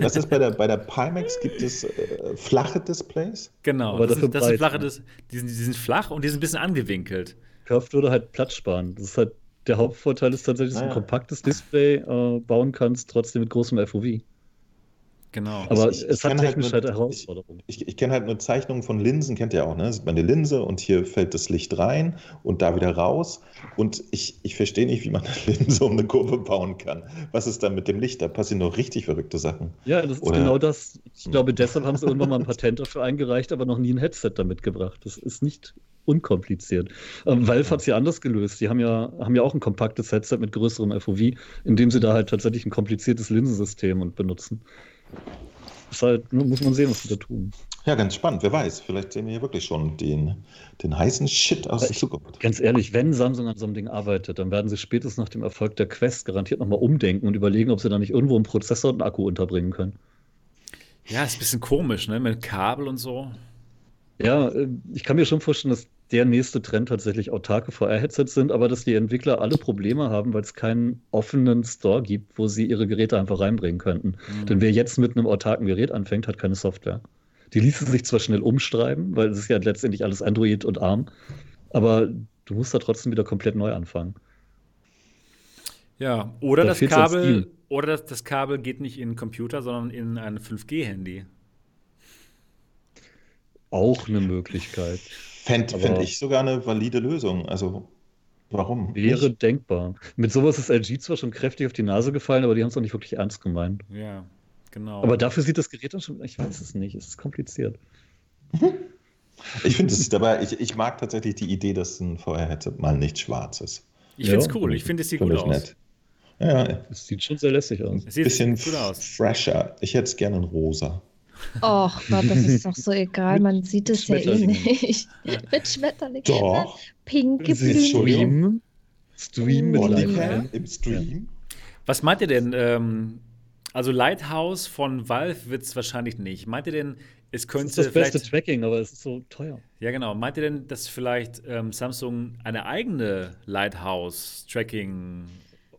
Was ist bei der, bei der Pimax? Gibt es äh, flache Displays? Genau, Aber das, sind, das sind flache, das, die, sind, die sind flach und die sind ein bisschen angewinkelt. Curved würde halt Platz sparen. Das ist halt der Hauptvorteil ist tatsächlich, dass du ein kompaktes Display äh, bauen kannst, trotzdem mit großem FOV. Genau. Aber ich, es hat technisch halt, nur, halt Herausforderungen. Ich, ich, ich kenne halt nur Zeichnungen von Linsen, kennt ihr auch, ne? Sieht man eine Linse und hier fällt das Licht rein und da wieder raus. Und ich, ich verstehe nicht, wie man eine Linse um eine Kurve bauen kann. Was ist da mit dem Licht? Da passieren nur richtig verrückte Sachen. Ja, das ist Oder, genau das. Ich glaube, deshalb haben sie irgendwann mal ein Patent dafür eingereicht, aber noch nie ein Headset damit gebracht. Das ist nicht unkompliziert. Ähm, Valve hat es ja anders gelöst. Die haben ja, haben ja auch ein kompaktes Headset mit größerem FOV, indem sie da halt tatsächlich ein kompliziertes Linsensystem und benutzen. Das halt, muss man sehen, was sie da tun. Ja, ganz spannend. Wer weiß, vielleicht sehen wir hier wirklich schon den, den heißen Shit aus der Zukunft. Ganz ehrlich, wenn Samsung an so einem Ding arbeitet, dann werden sie spätestens nach dem Erfolg der Quest garantiert nochmal umdenken und überlegen, ob sie da nicht irgendwo einen Prozessor und einen Akku unterbringen können. Ja, ist ein bisschen komisch, ne? Mit Kabel und so. Ja, äh, ich kann mir schon vorstellen, dass der nächste Trend tatsächlich autarke VR-Headsets sind, aber dass die Entwickler alle Probleme haben, weil es keinen offenen Store gibt, wo sie ihre Geräte einfach reinbringen könnten. Mhm. Denn wer jetzt mit einem autarken Gerät anfängt, hat keine Software. Die ließen sich zwar schnell umschreiben, weil es ist ja letztendlich alles Android und ARM, aber du musst da trotzdem wieder komplett neu anfangen. Ja, oder da das Kabel, oder das, das Kabel geht nicht in einen Computer, sondern in ein 5G-Handy. Auch eine Möglichkeit. Fände fänd ich sogar eine valide Lösung. Also, warum? Wäre nicht? denkbar. Mit sowas ist LG zwar schon kräftig auf die Nase gefallen, aber die haben es auch nicht wirklich ernst gemeint. Ja, genau. Aber dafür sieht das Gerät dann schon, ich weiß es nicht, es ist kompliziert. Ich finde es, aber ich, ich mag tatsächlich die Idee, dass ein VR-Headset mal nicht schwarz ist. Ich finde es cool, ich finde es sieht gut aus. Nett. Ja, es sieht schon sehr lässig aus. Es sieht bisschen gut aus. fresher. Ich hätte es gerne in rosa. Och Gott, das ist doch so egal, man sieht es ja eh nicht. Mit Schmetterling. Doch. Pinke Stream. Stream mit Live im Stream. Was meint ihr denn? Ähm, also Lighthouse von Valve wird es wahrscheinlich nicht. Meint ihr denn, es könnte. Das ist das beste Tracking, aber es ist so teuer. Ja, genau. Meint ihr denn, dass vielleicht ähm, Samsung eine eigene Lighthouse-Tracking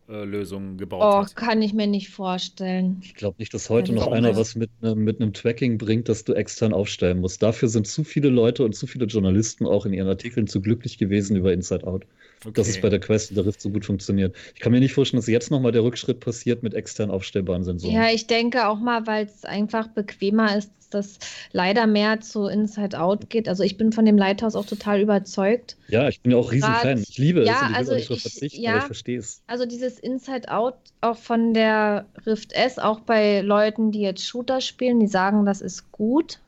äh, Lösung gebaut oh, hat. kann ich mir nicht vorstellen. Ich glaube nicht, dass heute noch einer was mit, ne, mit einem Tracking bringt, das du extern aufstellen musst. Dafür sind zu viele Leute und zu viele Journalisten auch in ihren Artikeln zu glücklich gewesen über Inside Out. Okay. Dass es bei der Quest und der Rift so gut funktioniert. Ich kann mir nicht vorstellen, dass jetzt nochmal der Rückschritt passiert mit extern aufstellbaren Sensoren. Ja, ich denke auch mal, weil es einfach bequemer ist, das leider mehr zu Inside Out geht. Also ich bin von dem Lighthouse auch total überzeugt. Ja, ich bin ja auch riesen Fan. Ich liebe ja, es. Ich also ich, verzichten, ja, ich verstehe es. Also dieses Inside Out auch von der Rift S, auch bei Leuten, die jetzt Shooter spielen, die sagen, das ist gut.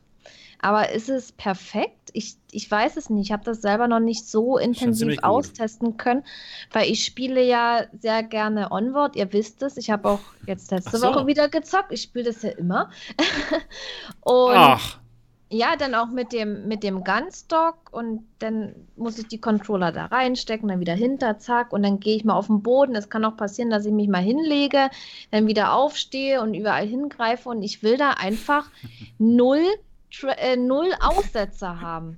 Aber ist es perfekt? Ich, ich weiß es nicht. Ich habe das selber noch nicht so intensiv austesten können, weil ich spiele ja sehr gerne Onward. Ihr wisst es. Ich habe auch jetzt letzte so. Woche wieder gezockt. Ich spiele das ja immer. und Ach. Ja, dann auch mit dem, mit dem Gunstock und dann muss ich die Controller da reinstecken, dann wieder hinter, zack, und dann gehe ich mal auf den Boden. Es kann auch passieren, dass ich mich mal hinlege, dann wieder aufstehe und überall hingreife und ich will da einfach null äh, null Aussetzer haben.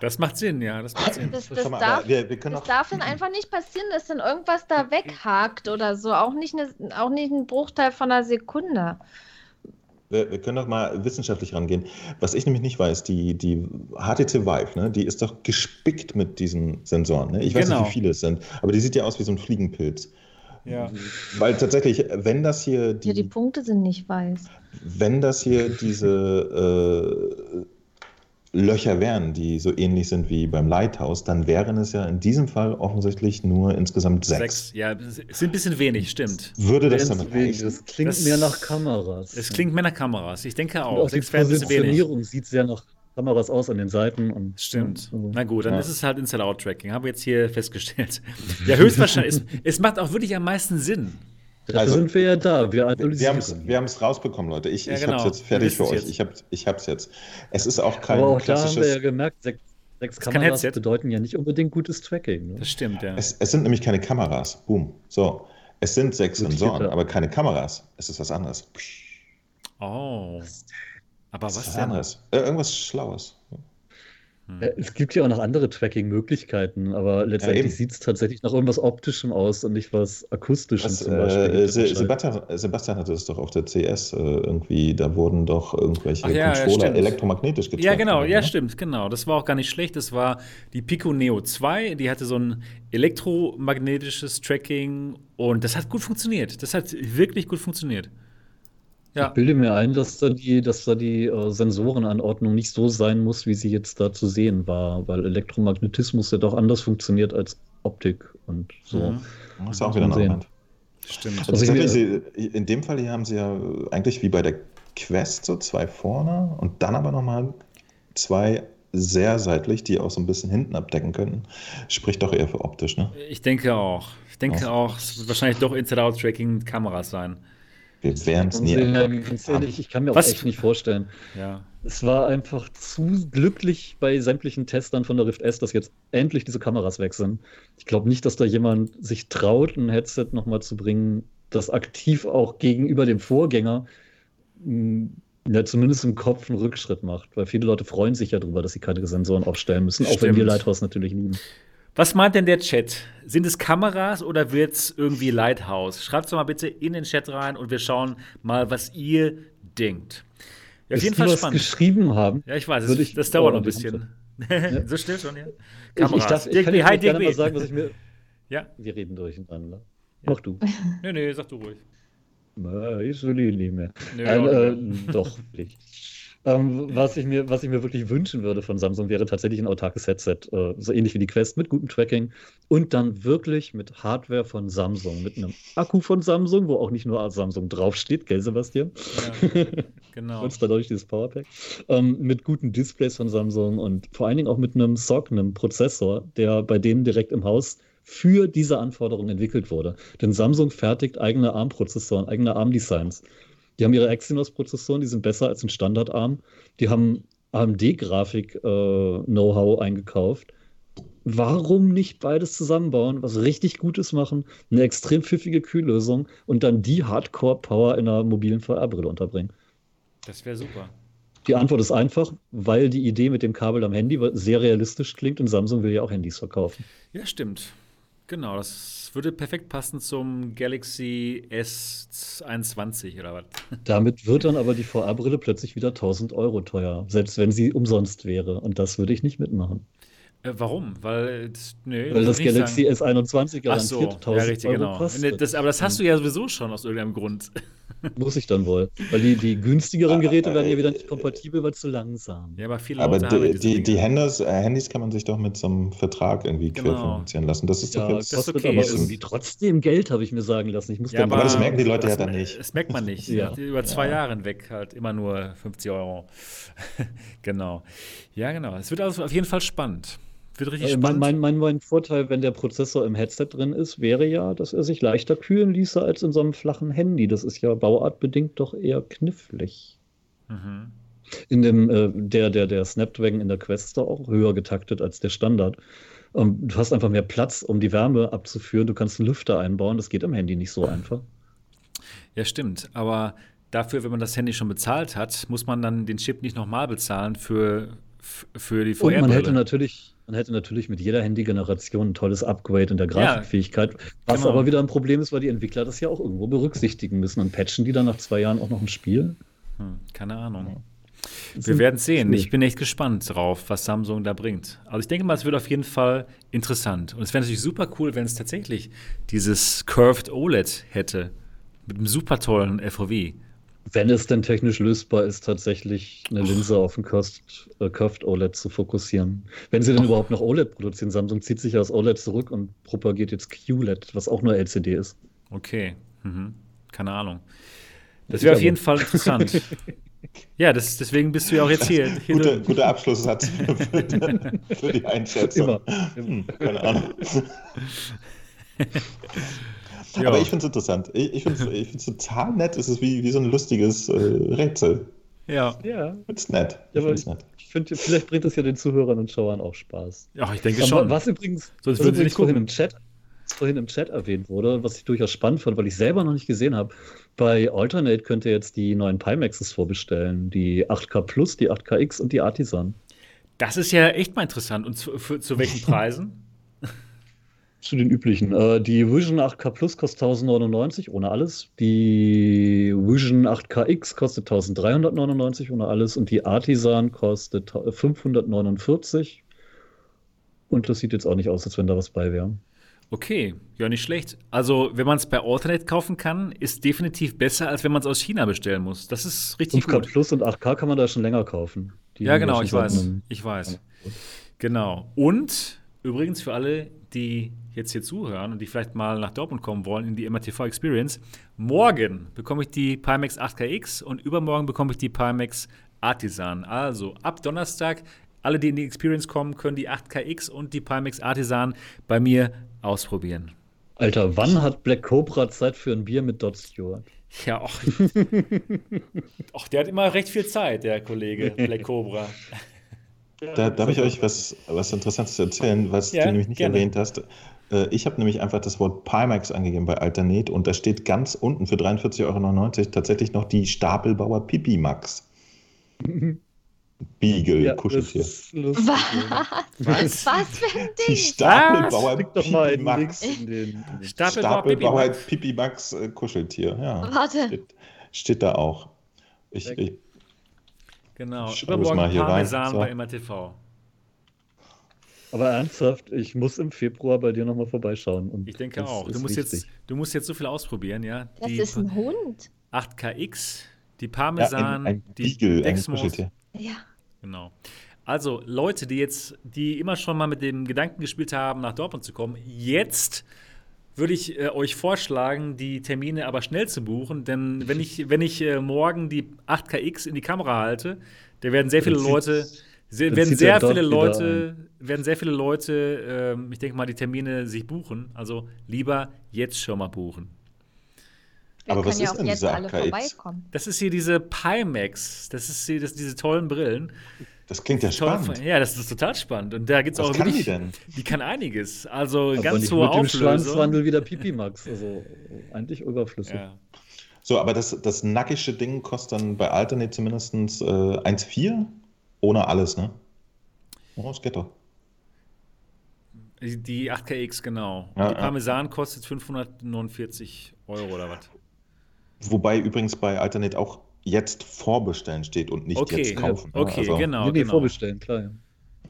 Das macht Sinn, ja. Das, macht Sinn. das, das, darf, wir, wir das darf dann einfach nicht passieren, dass dann irgendwas da weghakt oder so. Auch nicht, eine, auch nicht ein Bruchteil von einer Sekunde. Wir, wir, können doch mal wissenschaftlich rangehen. Was ich nämlich nicht weiß, die, die HTC Vive, ne, die ist doch gespickt mit diesen Sensoren. Ne? Ich weiß genau. nicht, wie viele es sind, aber die sieht ja aus wie so ein Fliegenpilz. Ja. Weil tatsächlich, wenn das hier. Die, ja, die Punkte sind nicht weiß. Wenn das hier diese äh, Löcher wären, die so ähnlich sind wie beim Lighthouse, dann wären es ja in diesem Fall offensichtlich nur insgesamt sechs. Sechs, ja, ist ein bisschen wenig, stimmt. Würde das dann wenig? Das klingt das, mehr nach Kameras. Es klingt mehr nach Kameras. Ich denke auch. Und auch die Positionierung sieht sehr nach Kameras aus an den Seiten. Und, Stimmt. Ja, Na gut, dann ja. ist es halt Inside-Out-Tracking. Habe jetzt hier festgestellt. ja, höchstwahrscheinlich. es, es macht auch wirklich am meisten Sinn. Dafür also, sind wir ja da. Wir, wir haben es rausbekommen, Leute. Ich, ja, ich genau. habe es jetzt fertig für euch. Jetzt. Ich habe es ich jetzt. Es ist auch kein Aber auch klassisches... da haben wir ja gemerkt, sechs, sechs Kameras bedeuten ja nicht unbedingt gutes Tracking. Ne? Das stimmt, ja. Es, es, sind nämlich keine Kameras. Boom. So. Es sind sechs Sensoren, aber keine Kameras. Es ist was anderes. Oh. Aber was, was denn? anderes. Äh, irgendwas Schlaues. Hm. Es gibt ja auch noch andere Tracking-Möglichkeiten, aber letztendlich ja, sieht es tatsächlich nach irgendwas Optischem aus und nicht was Akustischem was, zum Beispiel. Äh, Sebastian, Sebastian, hatte es doch auf der CS äh, irgendwie, da wurden doch irgendwelche ja, Controller ja, elektromagnetisch getrackt. Ja, genau, oder, ja, ne? stimmt, genau. Das war auch gar nicht schlecht. Das war die Pico Neo 2, die hatte so ein elektromagnetisches Tracking und das hat gut funktioniert. Das hat wirklich gut funktioniert. Ja. Ich bilde mir ein, dass da die, dass da die äh, Sensorenanordnung nicht so sein muss, wie sie jetzt da zu sehen war, weil Elektromagnetismus ja doch anders funktioniert als Optik und so. Mhm. Das ist auch wieder ein Argument. Stimmt. Also sie, in dem Fall hier haben sie ja eigentlich wie bei der Quest so zwei vorne und dann aber nochmal zwei sehr seitlich, die auch so ein bisschen hinten abdecken könnten. Spricht doch eher für optisch, ne? Ich denke auch. Ich denke auch, auch es wird wahrscheinlich doch Inside-Out-Tracking mit Kameras sein. Wir werden es nie Ganz ehrlich, ich kann mir auch Was? echt nicht vorstellen. Ja. Es war einfach zu glücklich bei sämtlichen Testern von der Rift S, dass jetzt endlich diese Kameras weg sind. Ich glaube nicht, dass da jemand sich traut, ein Headset nochmal zu bringen, das aktiv auch gegenüber dem Vorgänger hm, ja, zumindest im Kopf einen Rückschritt macht. Weil viele Leute freuen sich ja darüber, dass sie keine Sensoren aufstellen müssen, Stimmt. auch wenn wir Lighthouse natürlich lieben. Was meint denn der Chat? Sind es Kameras oder wird es irgendwie Lighthouse? Schreibt es doch mal bitte in den Chat rein und wir schauen mal, was ihr denkt. Ja, auf jeden Fall spannend. geschrieben haben. Ja, ich weiß, es, ich, das dauert noch ein bisschen. Ja. so still schon, ja. Kameras. Ich, ich, darf, ich kann dir gerne mal sagen, was ich mir. Ja. Wir reden durcheinander. Ja. Mach du. Nee, nee, sag du ruhig. Na, ich will ihn nicht mehr. Nee, Ein, äh, doch, nicht. Ähm, was, ich mir, was ich mir wirklich wünschen würde von Samsung wäre tatsächlich ein autarkes Headset, äh, so ähnlich wie die Quest mit gutem Tracking und dann wirklich mit Hardware von Samsung, mit einem Akku von Samsung, wo auch nicht nur Samsung draufsteht, gell, Sebastian? Ja, genau. und dadurch dieses Powerpack. Ähm, mit guten Displays von Samsung und vor allen Dingen auch mit einem SOC, einem Prozessor, der bei denen direkt im Haus für diese Anforderungen entwickelt wurde. Denn Samsung fertigt eigene ARM-Prozessoren, eigene ARM-Designs. Die haben ihre Exynos-Prozessoren, die sind besser als ein Standard-ARM. Die haben AMD-Grafik-Know-how äh, eingekauft. Warum nicht beides zusammenbauen, was richtig Gutes machen, eine extrem pfiffige Kühllösung und dann die Hardcore-Power in einer mobilen VR-Brille unterbringen? Das wäre super. Die Antwort ist einfach, weil die Idee mit dem Kabel am Handy sehr realistisch klingt und Samsung will ja auch Handys verkaufen. Ja, stimmt. Genau, das würde perfekt passen zum Galaxy S21 oder was. Damit wird dann aber die VR-Brille plötzlich wieder 1000 Euro teuer, selbst wenn sie umsonst wäre. Und das würde ich nicht mitmachen. Äh, warum? Weil, nee, Weil das Galaxy sagen. S21 garantiert so, 1000 ja, richtig, Euro genau. kostet. Das, aber das hast du ja sowieso schon aus irgendeinem Grund. Muss ich dann wohl. Weil die, die günstigeren Geräte werden ja wieder nicht kompatibel, weil zu langsam. Ja, aber viele aber Leute die, die, die Handys, äh, Handys kann man sich doch mit so einem Vertrag irgendwie genau. querfinanzieren lassen. Das ist ja, doch jetzt das kostet okay. aber irgendwie trotzdem Geld, habe ich mir sagen lassen. Ich muss ja, aber, aber das merken die Leute ja dann nicht. Das merkt man nicht. ja. Über zwei Jahre hinweg halt immer nur 50 Euro. genau. Ja, genau. Es wird also auf jeden Fall spannend. Wird richtig äh, spannend. Mein, mein, mein, Vorteil, wenn der Prozessor im Headset drin ist, wäre ja, dass er sich leichter kühlen ließe als in so einem flachen Handy. Das ist ja bauartbedingt doch eher knifflig. Mhm. In dem, äh, der, der, der Snapdragon in der Quest ist auch höher getaktet als der Standard. Ähm, du hast einfach mehr Platz, um die Wärme abzuführen. Du kannst einen Lüfter einbauen. Das geht am Handy nicht so einfach. Ja, stimmt. Aber dafür, wenn man das Handy schon bezahlt hat, muss man dann den Chip nicht nochmal bezahlen für, für die VR-Brille. Und man hätte natürlich man hätte natürlich mit jeder Handy-Generation ein tolles Upgrade in der Grafikfähigkeit. Ja, was genau. aber wieder ein Problem ist, weil die Entwickler das ja auch irgendwo berücksichtigen müssen. Und patchen die dann nach zwei Jahren auch noch ein Spiel? Hm, keine Ahnung. Wir werden sehen. Ich bin echt gespannt drauf, was Samsung da bringt. Also ich denke mal, es wird auf jeden Fall interessant. Und es wäre natürlich super cool, wenn es tatsächlich dieses Curved OLED hätte. Mit einem super tollen FOV. Wenn es denn technisch lösbar ist, tatsächlich eine Linse auf ein Curved OLED zu fokussieren. Wenn sie denn überhaupt noch OLED produzieren. Samsung zieht sich aus OLED zurück und propagiert jetzt QLED, was auch nur LCD ist. Okay, mhm. keine Ahnung. Das wäre auf jeden Fall interessant. ja, das, deswegen bist du ja auch jetzt hier. hier Gute, guter Abschlusssatz für, für, die Einschätzung. Immer. Hm, keine Ahnung. Ja. Aber ich finde es interessant. Ich, ich finde es total nett. Es ist wie, wie so ein lustiges äh, Rätsel. Ja. Ja. Ist nett. Ich, ja, ich, ich finde, vielleicht bringt es ja den Zuhörern und Schauern auch Spaß. Ja, ich denke aber schon. Was übrigens, Sonst was übrigens vorhin, im Chat, vorhin im Chat erwähnt wurde, was ich durchaus spannend fand, weil ich selber noch nicht gesehen habe. Bei Alternate könnt ihr jetzt die neuen Pimaxes vorbestellen. Die 8K Plus, die 8KX und die Artisan. Das ist ja echt mal interessant. Und zu, für, zu welchen Preisen? Zu den üblichen. Äh, die Vision 8K Plus kostet 1099 ohne alles. Die Vision 8KX kostet 1399 ohne alles. Und die Artisan kostet 549. Und das sieht jetzt auch nicht aus, als wenn da was bei wäre. Okay, ja, nicht schlecht. Also, wenn man es bei Alternate kaufen kann, ist definitiv besser, als wenn man es aus China bestellen muss. Das ist richtig 5K gut. Plus und 8K kann man da schon länger kaufen. Die ja, genau, ich weiß. Ich weiß. Genau. Und übrigens für alle, die jetzt hier zuhören und die vielleicht mal nach Dortmund kommen wollen in die MRTV Experience, morgen bekomme ich die Pimax 8KX und übermorgen bekomme ich die Pimax Artisan. Also ab Donnerstag, alle, die in die Experience kommen, können die 8KX und die Pimax Artisan bei mir ausprobieren. Alter, wann hat Black Cobra Zeit für ein Bier mit Dot Stewart? Ja, auch. ach, der hat immer recht viel Zeit, der Kollege Black Cobra. Da darf ich euch was, was Interessantes erzählen, was ja, du nämlich nicht gerne. erwähnt hast. Äh, ich habe nämlich einfach das Wort Pimax angegeben bei Alternate und da steht ganz unten für 43,99 Euro tatsächlich noch die Stapelbauer Pipi Max. Beagle, ja, Kuscheltier. Was? Was? Was für ein Ding? Die Stapelbauer Pipi Max. Stapelbauer, Pipi Max äh, Kuscheltier, ja. Warte. Steht, steht da auch. Ich, ich Genau, übermorgen mal hier Parmesan rein. So. bei MRTV. Aber ernsthaft, ich muss im Februar bei dir nochmal vorbeischauen. ich denke auch. Du musst, jetzt, du musst jetzt so viel ausprobieren, ja? Das die ist ein Hund. 8KX, die Parmesan, ja, ein, ein die Beagle, Dexmos. Ja. Genau. Also Leute, die jetzt, die immer schon mal mit dem Gedanken gespielt haben, nach Dortmund zu kommen, jetzt würde ich äh, euch vorschlagen, die Termine aber schnell zu buchen, denn wenn ich, wenn ich äh, morgen die 8KX in die Kamera halte, da werden sehr viele Leute, sehr, werden sehr viele Leute, werden sehr viele Leute, äh, ich denke mal, die Termine sich buchen. Also lieber jetzt schon mal buchen. Wir aber was ja ist denn diese 8KX? Das ist hier diese Pimax. Das ist hier das, diese tollen Brillen. Das klingt ja spannend. Ja, das ist total spannend. Und da gibt es auch kann wirklich, die denn? Die kann einiges. Also aber ganz hohe mit Auflösung. Dem Schwanzwandel wieder Pipi Max. Also eigentlich überflüssig. Ja. So, aber das, das nackische Ding kostet dann bei Alternate zumindest äh, 1,4 ohne alles, ne? Oh, das geht doch. Die 8KX, genau. Ja, die Parmesan ja. kostet 549 Euro oder was? Wobei übrigens bei Alternate auch jetzt vorbestellen steht und nicht okay, jetzt kaufen. Ja, okay, also, genau. Nee, nee, genau. vorbestellen, klar.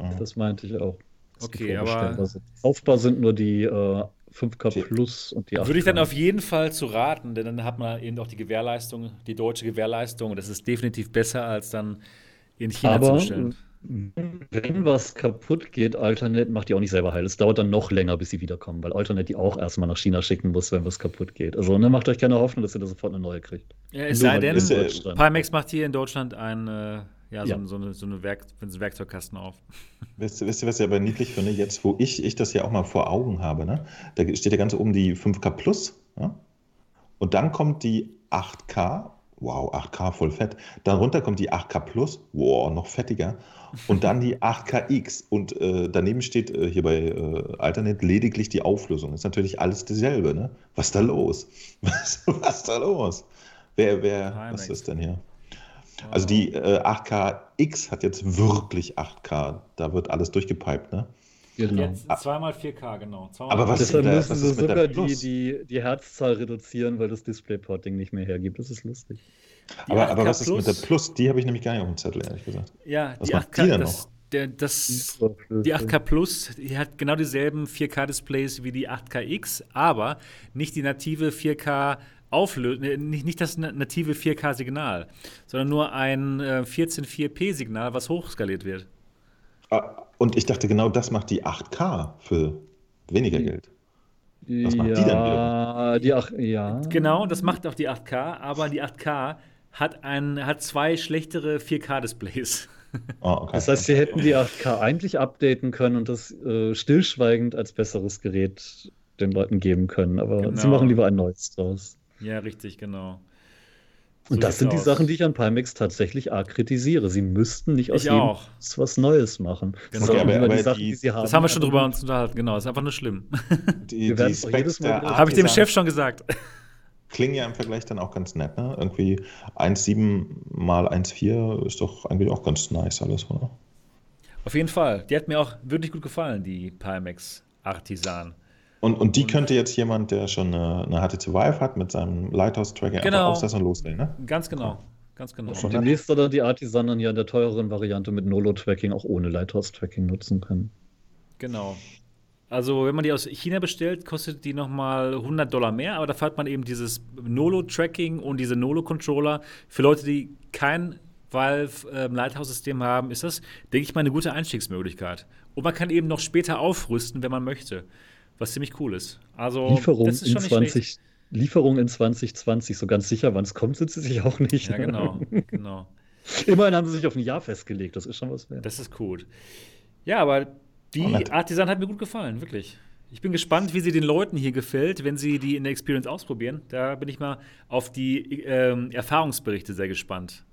Ja. Das meinte ich auch. Okay, aber. Kaufbar sind nur die äh, 5K Plus und die 8K. Würde ich dann auf jeden Fall zu raten, denn dann hat man eben auch die Gewährleistung, die deutsche Gewährleistung. Und das ist definitiv besser, als dann in China aber, zu bestellen. Wenn was kaputt geht, Alternate macht die auch nicht selber heil. Es dauert dann noch länger, bis sie wiederkommen, weil Alternate die auch erstmal nach China schicken muss, wenn was kaputt geht. Also ne, macht euch keine Hoffnung, dass ihr da sofort eine neue kriegt. Ja, es sei denn, Pimax macht hier in Deutschland ein, äh, ja, so, ja. so, eine, so eine Werk, so Werkzeugkasten auf. Wisst, wisst ihr, was ich aber niedlich finde? Jetzt, wo ich, ich das ja auch mal vor Augen habe, ne? da steht ja ganz oben die 5K Plus. Ja? Und dann kommt die 8K Wow, 8K voll fett. Darunter kommt die 8K Plus, wow, noch fettiger. Und dann die 8KX. Und äh, daneben steht äh, hier bei äh, Alternate lediglich die Auflösung. Ist natürlich alles dasselbe, ne? Was ist da los? Was, was ist da los? Wer, wer, was ist denn hier? Also die äh, 8KX hat jetzt wirklich 8K. Da wird alles durchgepiped, ne? Genau. Jetzt zweimal 4K, genau. Zweimal Aber was Deshalb müssen sie sogar die, die, die Herzzahl reduzieren, weil das Displayporting nicht mehr hergibt. Das ist lustig. aber, aber was ist mit der Plus? Die habe ich nämlich gar nicht auf dem Zettel, ehrlich gesagt. Ja, was die 8K, die das, der, das, die 8K Plus die hat genau dieselben 4K-Displays wie die 8KX, aber nicht die native 4K Auflösung, nicht, nicht das native 4K-Signal, sondern nur ein äh, 14.4p-Signal, was hochskaliert wird. Ah, und ich dachte, genau das macht die 8K für weniger Geld. Was macht ja, die denn wieder? Die 8, ja. Genau, das macht auch die 8K, aber die 8K hat, ein, hat zwei schlechtere 4K-Displays. Oh, okay. Das heißt, sie hätten die 8K eigentlich updaten können und das äh, stillschweigend als besseres Gerät den Leuten geben können. Aber genau. sie machen lieber ein neues draus. Ja, richtig, genau. Und das sind die aus. Sachen, die ich an Pimax tatsächlich arg kritisiere. Sie müssten nicht aus ich jedem auch. was Neues machen. Genau. Okay, aber, aber die Sachen, die, die haben, das haben wir schon drüber uns unterhalten, genau. Das ist einfach nur schlimm. Die, die Habe ich dem Chef schon gesagt. Klingen ja im Vergleich dann auch ganz nett, ne? Irgendwie 1,7 mal 1,4 ist doch eigentlich auch ganz nice alles, oder? Auf jeden Fall. Die hat mir auch wirklich gut gefallen, die Pimax Artisan. Und, und die und könnte jetzt jemand, der schon eine, eine HTC Vive hat, mit seinem Lighthouse-Tracking genau. einfach aufsetzen und loslegen, ne? Ganz genau. Ganz genau. Und demnächst soll dann die Artisan dann ja in der teureren Variante mit Nolo-Tracking auch ohne Lighthouse-Tracking nutzen können. Genau. Also, wenn man die aus China bestellt, kostet die nochmal 100 Dollar mehr, aber da hat man eben dieses Nolo-Tracking und diese Nolo-Controller. Für Leute, die kein Valve ähm, haben, ist das, denke ich mal, eine gute Einstiegsmöglichkeit. Und man kann eben noch später aufrüsten, wenn man möchte, was ziemlich cool ist. Also, Lieferung das ist schon in 20, Lieferung in 2020, so ganz sicher, wann es kommt, sind sie sich auch nicht. Ja, genau, genau. Immerhin haben sie sich auf ein Jahr festgelegt, das ist schon was wert. Das ist gut. Ja, aber die oh, Artisan hat mir gut gefallen, wirklich. Ich bin gespannt, wie sie den Leuten hier gefällt, wenn sie die in der Experience ausprobieren. Da bin ich mal auf die ähm, Erfahrungsberichte sehr gespannt.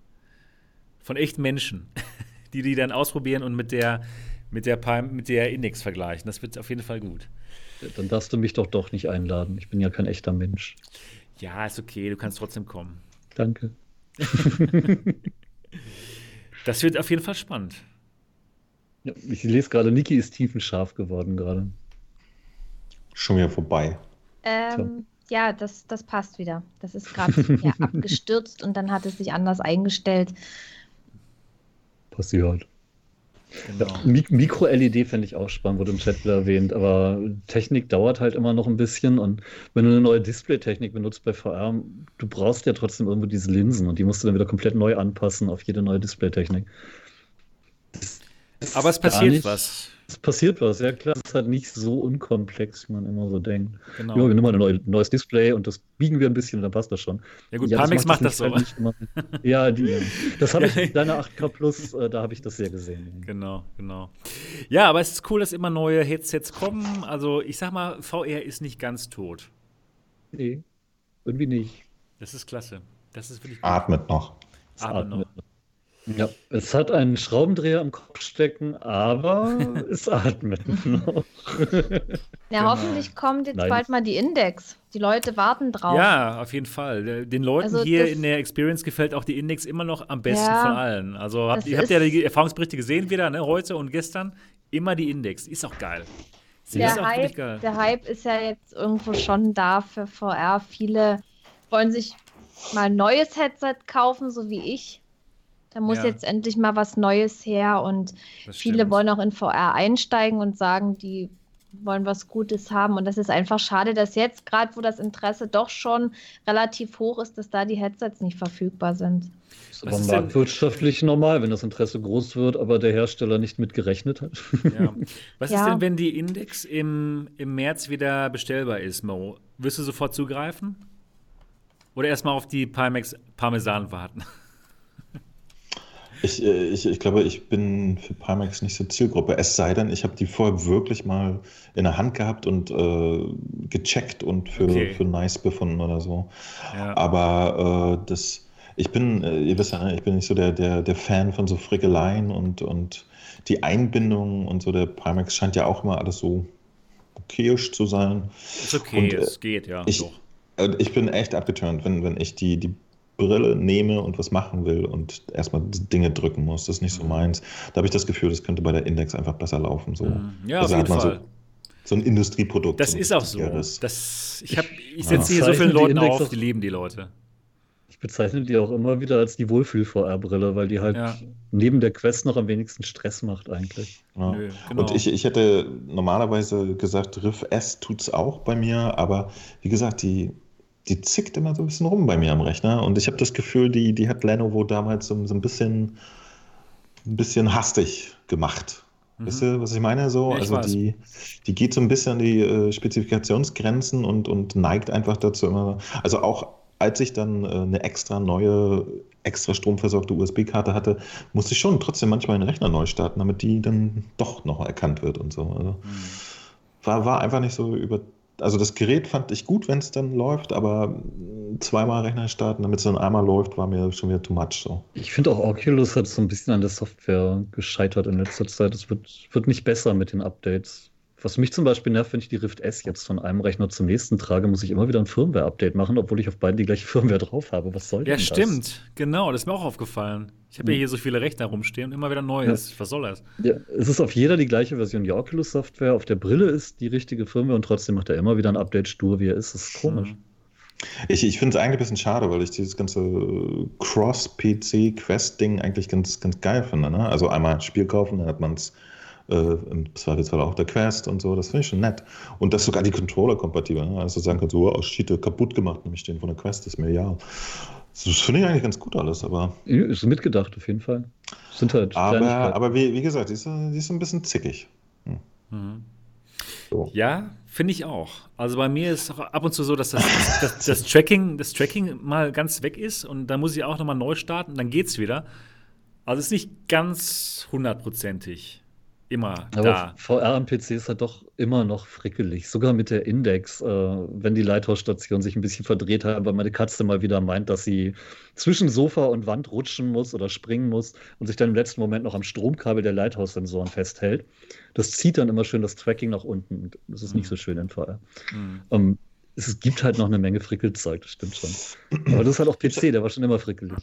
Von echten Menschen, die die dann ausprobieren und mit der, mit der, mit der Index vergleichen. Das wird auf jeden Fall gut. Dann darfst du mich doch doch nicht einladen. Ich bin ja kein echter Mensch. Ja, ist okay, du kannst trotzdem kommen. Danke. das wird auf jeden Fall spannend. Ja, ich lese gerade, Niki ist tiefenscharf geworden gerade. Schon wieder vorbei. Ähm, ja, das, das passt wieder. Das ist gerade ja, abgestürzt und dann hat es sich anders eingestellt. Passiert. Genau. Mikro-LED fände ich auch spannend, wurde im Chat wieder erwähnt, aber Technik dauert halt immer noch ein bisschen und wenn du eine neue Display-Technik benutzt bei VR, du brauchst ja trotzdem irgendwo diese Linsen und die musst du dann wieder komplett neu anpassen auf jede neue Display-Technik. Aber es passiert was. Es passiert was, ja klar. Es ist halt nicht so unkomplex, wie man immer so denkt. Genau. Ja, wir nehmen mal ein neues Display und das biegen wir ein bisschen und dann passt das schon. Ja gut, ja, Palmix macht das, macht das so. Halt ja, die, das habe ich, deine 8K Plus, äh, da habe ich das sehr gesehen. Genau, genau. Ja, aber es ist cool, dass immer neue Headsets kommen. Also ich sag mal, VR ist nicht ganz tot. Nee, irgendwie nicht. Das ist klasse. Das ist wirklich. Atmet noch. Atmet, Atmet noch. Ja, es hat einen Schraubendreher im Kopf stecken, aber es atmet noch. Ja, genau. hoffentlich kommt jetzt Nein. bald mal die Index. Die Leute warten drauf. Ja, auf jeden Fall. Den Leuten also hier in der Experience gefällt auch die Index immer noch am besten ja, von allen. Also habt, ihr habt ja die Erfahrungsberichte gesehen wieder, ne? heute und gestern. Immer die Index. Ist auch geil. Sie der, Hype, geil. der Hype ist ja jetzt irgendwo schon da für VR. Viele wollen sich mal ein neues Headset kaufen, so wie ich da muss ja. jetzt endlich mal was Neues her und das viele stimmt. wollen auch in VR einsteigen und sagen, die wollen was Gutes haben. Und das ist einfach schade, dass jetzt, gerade wo das Interesse doch schon relativ hoch ist, dass da die Headsets nicht verfügbar sind. Das ist aber marktwirtschaftlich normal, wenn das Interesse groß wird, aber der Hersteller nicht mit gerechnet hat. Ja. Was ja. ist denn, wenn die Index im, im März wieder bestellbar ist, Mo? Wirst du sofort zugreifen? Oder erstmal auf die Pimax Parmesan warten? Ich, äh, ich, ich glaube, ich bin für Pimax nicht so Zielgruppe. Es sei denn, ich habe die vorher wirklich mal in der Hand gehabt und äh, gecheckt und für, okay. für nice befunden oder so. Ja. Aber äh, das, ich bin, äh, ihr wisst ja, ne, ich bin nicht so der, der, der Fan von so Frickeleien und, und die Einbindung und so. Der Pimax scheint ja auch immer alles so okayisch zu sein. Ist okay, und, äh, es geht, ja. Ich, äh, ich bin echt abgeturnt, wenn, wenn ich die, die Brille nehme und was machen will und erstmal Dinge drücken muss. Das ist nicht so mhm. meins. Da habe ich das Gefühl, das könnte bei der Index einfach besser laufen. So. Mhm. Ja, also auf jeden Fall. So, so, ein Industrieprodukt. Das so ist auch so. Das, ich ich setze hier so vielen Leuten auf, die lieben die Leute. Ich bezeichne die auch immer wieder als die Wohlfühl-VR-Brille, weil die halt ja. neben der Quest noch am wenigsten Stress macht eigentlich. Ja. Nö, genau. Und ich, ich hätte normalerweise gesagt, Riff S tut es auch bei mir, aber wie gesagt, die die zickt immer so ein bisschen rum bei mir am Rechner. Und ich habe das Gefühl, die, die hat Lenovo damals so, so ein bisschen ein bisschen hastig gemacht. Mhm. Wisst ihr, was ich meine? So, ja, ich also die, die geht so ein bisschen an die äh, Spezifikationsgrenzen und, und neigt einfach dazu immer. Also auch als ich dann äh, eine extra neue, extra stromversorgte USB-Karte hatte, musste ich schon trotzdem manchmal den Rechner neu starten, damit die dann doch noch erkannt wird und so. Also, mhm. war, war einfach nicht so über, also das Gerät fand ich gut, wenn es dann läuft, aber zweimal Rechner starten, damit es dann einmal läuft, war mir schon wieder too much. So. Ich finde auch Oculus hat so ein bisschen an der Software gescheitert in letzter Zeit. Es wird, wird nicht besser mit den Updates. Was mich zum Beispiel nervt, wenn ich die Rift S jetzt von einem Rechner zum nächsten trage, muss ich immer wieder ein Firmware-Update machen, obwohl ich auf beiden die gleiche Firmware drauf habe. Was soll ja, denn das? Ja, stimmt. Genau, das ist mir auch aufgefallen. Ich habe ja hier so viele Rechner rumstehen und immer wieder Neues. Ja. Was soll das? Ja, es ist auf jeder die gleiche Version. Die Oculus-Software auf der Brille ist die richtige Firmware und trotzdem macht er immer wieder ein Update stur, wie er ist. Das ist komisch. Mhm. Ich, ich finde es eigentlich ein bisschen schade, weil ich dieses ganze Cross-PC-Quest-Ding eigentlich ganz, ganz geil finde. Ne? Also einmal ein Spiel kaufen, dann hat man es äh, im Zweifelsfall auch der Quest und so. Das finde ich schon nett. Und dass sogar die Controller kompatibel. Ne? Also sagen kannst, oh, Schiete kaputt gemacht, nämlich den von der Quest, ist mir ja. Das finde ich eigentlich ganz gut alles, aber. Ist mitgedacht, auf jeden Fall. Sind halt aber, aber wie, wie gesagt, die ist, die ist ein bisschen zickig. Hm. Mhm. So. Ja, finde ich auch. Also bei mir ist auch ab und zu so, dass das, das, das, Tracking, das Tracking mal ganz weg ist und dann muss ich auch nochmal neu starten, dann geht es wieder. Also es ist nicht ganz hundertprozentig immer Aber da. VR am PC ist halt doch immer noch frickelig. Sogar mit der Index, äh, wenn die Lighthouse-Station sich ein bisschen verdreht hat, weil meine Katze mal wieder meint, dass sie zwischen Sofa und Wand rutschen muss oder springen muss und sich dann im letzten Moment noch am Stromkabel der Lighthouse-Sensoren festhält. Das zieht dann immer schön das Tracking nach unten. Das ist mhm. nicht so schön in VR. Mhm. Um, es gibt halt noch eine Menge Frickelzeug, das stimmt schon. Aber das ist halt auch PC, der war schon immer frickelig.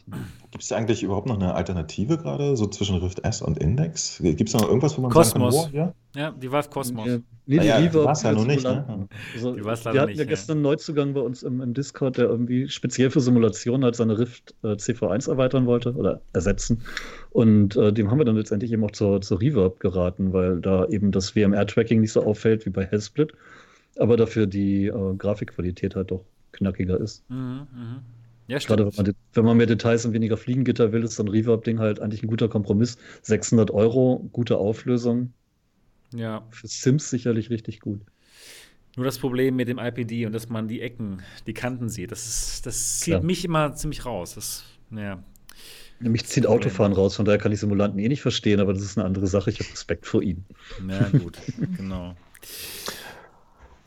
Gibt es eigentlich überhaupt noch eine Alternative gerade, so zwischen Rift S und Index? Gibt es noch irgendwas, wo man Cosmos. sagen kann, oh, ja? ja, die Valve Cosmos. Ja, nee, die ja, Reverb war es ja noch nicht, ne? Also, die war's wir hatten ja gestern einen Neuzugang bei uns im, im, Discord, der irgendwie speziell für Simulationen halt seine Rift äh, CV1 erweitern wollte oder ersetzen. Und äh, dem haben wir dann letztendlich eben auch zur, zur Reverb geraten, weil da eben das WMR-Tracking nicht so auffällt wie bei Hellsplit aber dafür die äh, Grafikqualität halt doch knackiger ist. Mhm, mh. Ja, Gerade wenn man, wenn man, mehr Details und weniger Fliegengitter will, ist ein Reverb-Ding halt eigentlich ein guter Kompromiss. 600 Euro, gute Auflösung. Ja. Für Sims sicherlich richtig gut. Nur das Problem mit dem IPD und dass man die Ecken, die Kanten sieht, das, ist, das zieht ja. mich immer ziemlich raus. Das, ja. Mich zieht Autofahren raus, von daher kann ich Simulanten eh nicht verstehen, aber das ist eine andere Sache. Ich habe Respekt vor ihnen. Ja, gut, genau.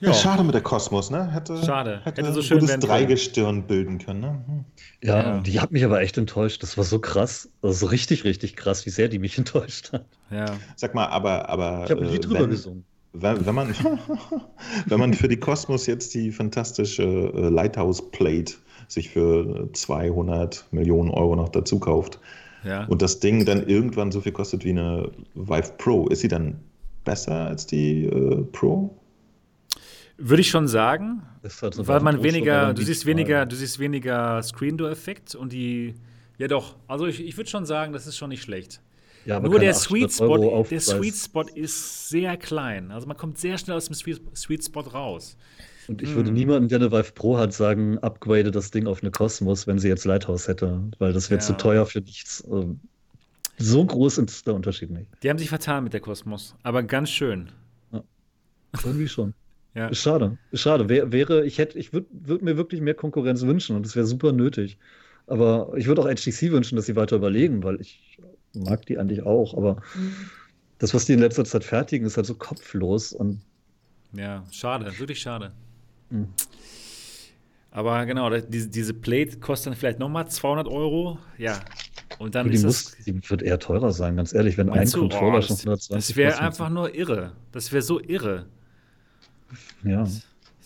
Ja, schade mit der Kosmos, ne? Hätte, schade. Hätte, hätte so schön gutes Dreigestirn bilden können, ne? Hm. Ja, ja, die hat mich aber echt enttäuscht. Das war so krass, also so richtig, richtig krass, wie sehr die mich enttäuscht hat. Ja. Sag mal, aber. aber ich habe ein Lied äh, drüber gesungen. Wenn, wenn, man, wenn man für die Kosmos jetzt die fantastische äh, Lighthouse Plate sich für 200 Millionen Euro noch dazu kauft ja. und das Ding dann irgendwann so viel kostet wie eine Vive Pro, ist sie dann besser als die äh, Pro? Würde ich schon sagen, weil man weniger, du siehst weniger, du siehst weniger Screen Door Effekt und die, ja doch, also ich, ich würde schon sagen, das ist schon nicht schlecht. Ja, Nur der Sweet Spot, der Sweet Spot ist sehr klein. Also man kommt sehr schnell aus dem Sweet, Spot raus. Und ich hm. würde niemanden, der eine Vive Pro hat, sagen, upgrade das Ding auf eine Cosmos, wenn sie jetzt Lighthouse hätte, weil das wäre ja. zu teuer für nichts. Ähm, so groß ist der Unterschied nicht. Die haben sich vertan mit der Cosmos, aber ganz schön. Ja. Irgendwie schon. Ja. Ist schade. Ist schade. Wär, wäre, ich hätte, ich würde würd mir wirklich mehr Konkurrenz wünschen und das wäre super nötig. Aber ich würde auch HTC wünschen, dass sie weiter überlegen, weil ich mag die eigentlich auch. Aber mhm. das, was die in letzter Zeit fertigen, ist halt so kopflos und. Ja, schade, wirklich schade. Mhm. Aber genau, diese, diese Plate kostet dann vielleicht nochmal 200 Euro. Ja. Und dann die, ist muss, das, die wird eher teurer sein, ganz ehrlich, wenn ein Controller oh, schon 120 Das wäre einfach nur irre. Das wäre so irre. Ja.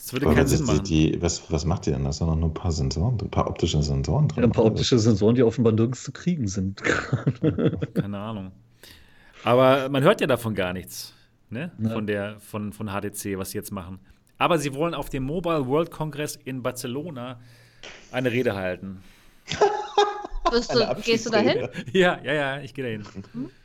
Das würde keinen Sinn machen. Die, was, was macht ihr denn? Da sind noch ein paar Sensoren, ein paar optische Sensoren drin. Ja, ein paar optische Sensoren, die offenbar nirgends zu kriegen sind. Keine Ahnung. Aber man hört ja davon gar nichts, ne? Ja. Von, der, von, von HTC, was sie jetzt machen. Aber sie wollen auf dem Mobile World Congress in Barcelona eine Rede halten. du, gehst du dahin? Ja, ja, ja, ich gehe dahin.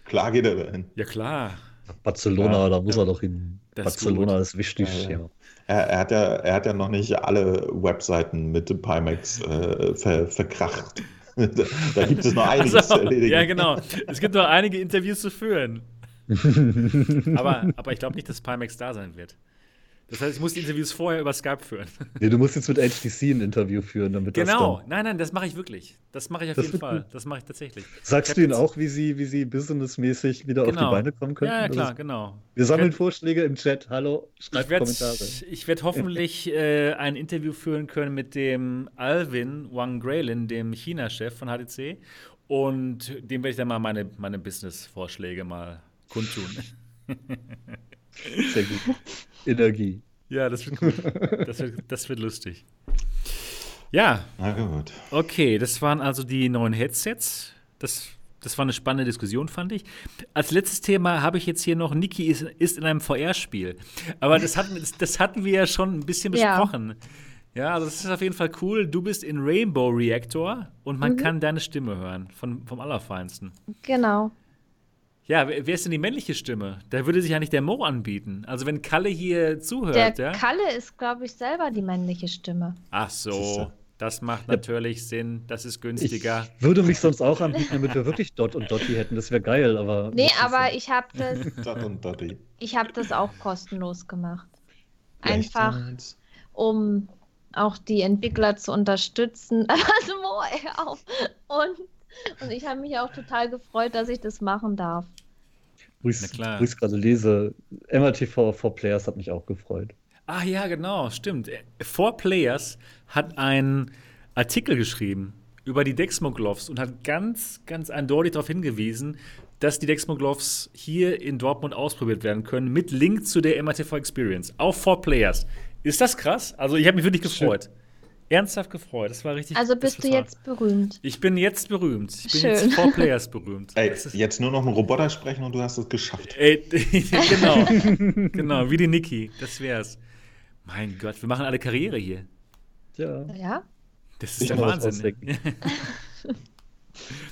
Klar geht er dahin. Ja, klar. Barcelona, ja, da muss ja. er doch hin. Das Barcelona ist, ist wichtig, ja. Er, er, hat ja, er hat ja noch nicht alle Webseiten mit Pimax äh, ver, verkracht. da gibt es noch einiges also, zu erledigen. Ja, genau. Es gibt noch einige Interviews zu führen. aber, aber ich glaube nicht, dass Pimax da sein wird. Das heißt, ich muss die Interviews vorher über Skype führen. Nee, du musst jetzt mit HTC ein Interview führen, damit genau. das Genau, nein, nein, das mache ich wirklich. Das mache ich auf das jeden Fall. Das mache ich tatsächlich. Sagst du ihnen auch, wie sie, wie sie businessmäßig wieder genau. auf die genau. Beine kommen können? Ja, ja klar, genau. Wir sammeln werd, Vorschläge im Chat. Hallo, schreibt werd, Kommentare. Ich werde hoffentlich äh, ein Interview führen können mit dem Alvin Wang Graylin, dem China-Chef von HTC. Und dem werde ich dann mal meine, meine Business-Vorschläge mal kundtun. Sehr gut. Energie. Ja, das wird gut. Das wird, das wird lustig. Ja. Na gut. Okay, das waren also die neuen Headsets. Das, das war eine spannende Diskussion, fand ich. Als letztes Thema habe ich jetzt hier noch, Niki ist, ist in einem VR-Spiel. Aber das hatten, das, das, hatten wir ja schon ein bisschen besprochen. Ja. ja, also das ist auf jeden Fall cool. Du bist in Rainbow Reactor und man mhm. kann deine Stimme hören. Von, vom Allerfeinsten. Genau. Ja, wer ist denn die männliche Stimme? Da würde sich ja nicht der Mo anbieten. Also wenn Kalle hier zuhört, der ja? Kalle ist, glaube ich, selber die männliche Stimme. Ach so. Das macht natürlich ja. Sinn, das ist günstiger. Ich würde mich sonst auch anbieten, damit wir wirklich Dot und Dotty hätten. Das wäre geil, aber. Nee, aber so. ich habe das. Dot und Dotty. Ich habe das auch kostenlos gemacht. Einfach, um auch die Entwickler zu unterstützen. Also, Mo, ey, auf. Und, und ich habe mich auch total gefreut, dass ich das machen darf. Wo ich es gerade lese, MRTV for Players hat mich auch gefreut. Ah ja, genau, stimmt. Four Players hat einen Artikel geschrieben über die Dexmo Gloves und hat ganz, ganz eindeutig darauf hingewiesen, dass die Dexmo Gloves hier in Dortmund ausprobiert werden können mit Link zu der MATV Experience. Auf Four Players. Ist das krass? Also ich habe mich wirklich gefreut. Schön. Ernsthaft gefreut. Das war richtig. Also bist du jetzt berühmt. Ich bin jetzt berühmt. Ich bin Schön. jetzt Four Players berühmt. Ey, jetzt nur noch ein Roboter sprechen und du hast es geschafft. Ey, genau. genau, wie die Niki. Das wär's. Mein Gott, wir machen alle Karriere hier. Ja. Ja? Das ist ich der Wahnsinn.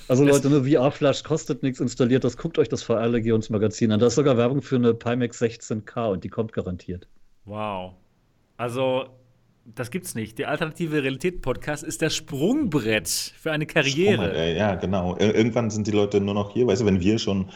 also Leute, eine VR-Flash kostet nichts, installiert das, guckt euch das VR Legions Magazin an. Da ist sogar Werbung für eine Pimax 16K und die kommt garantiert. Wow. Also, das git's nicht. Der Alternative Realität Podcast ist das Sprungbrett für eine Karriere. ja, genau. Irgendwann sind die Leute nur noch hier, weißt du, wenn wir schon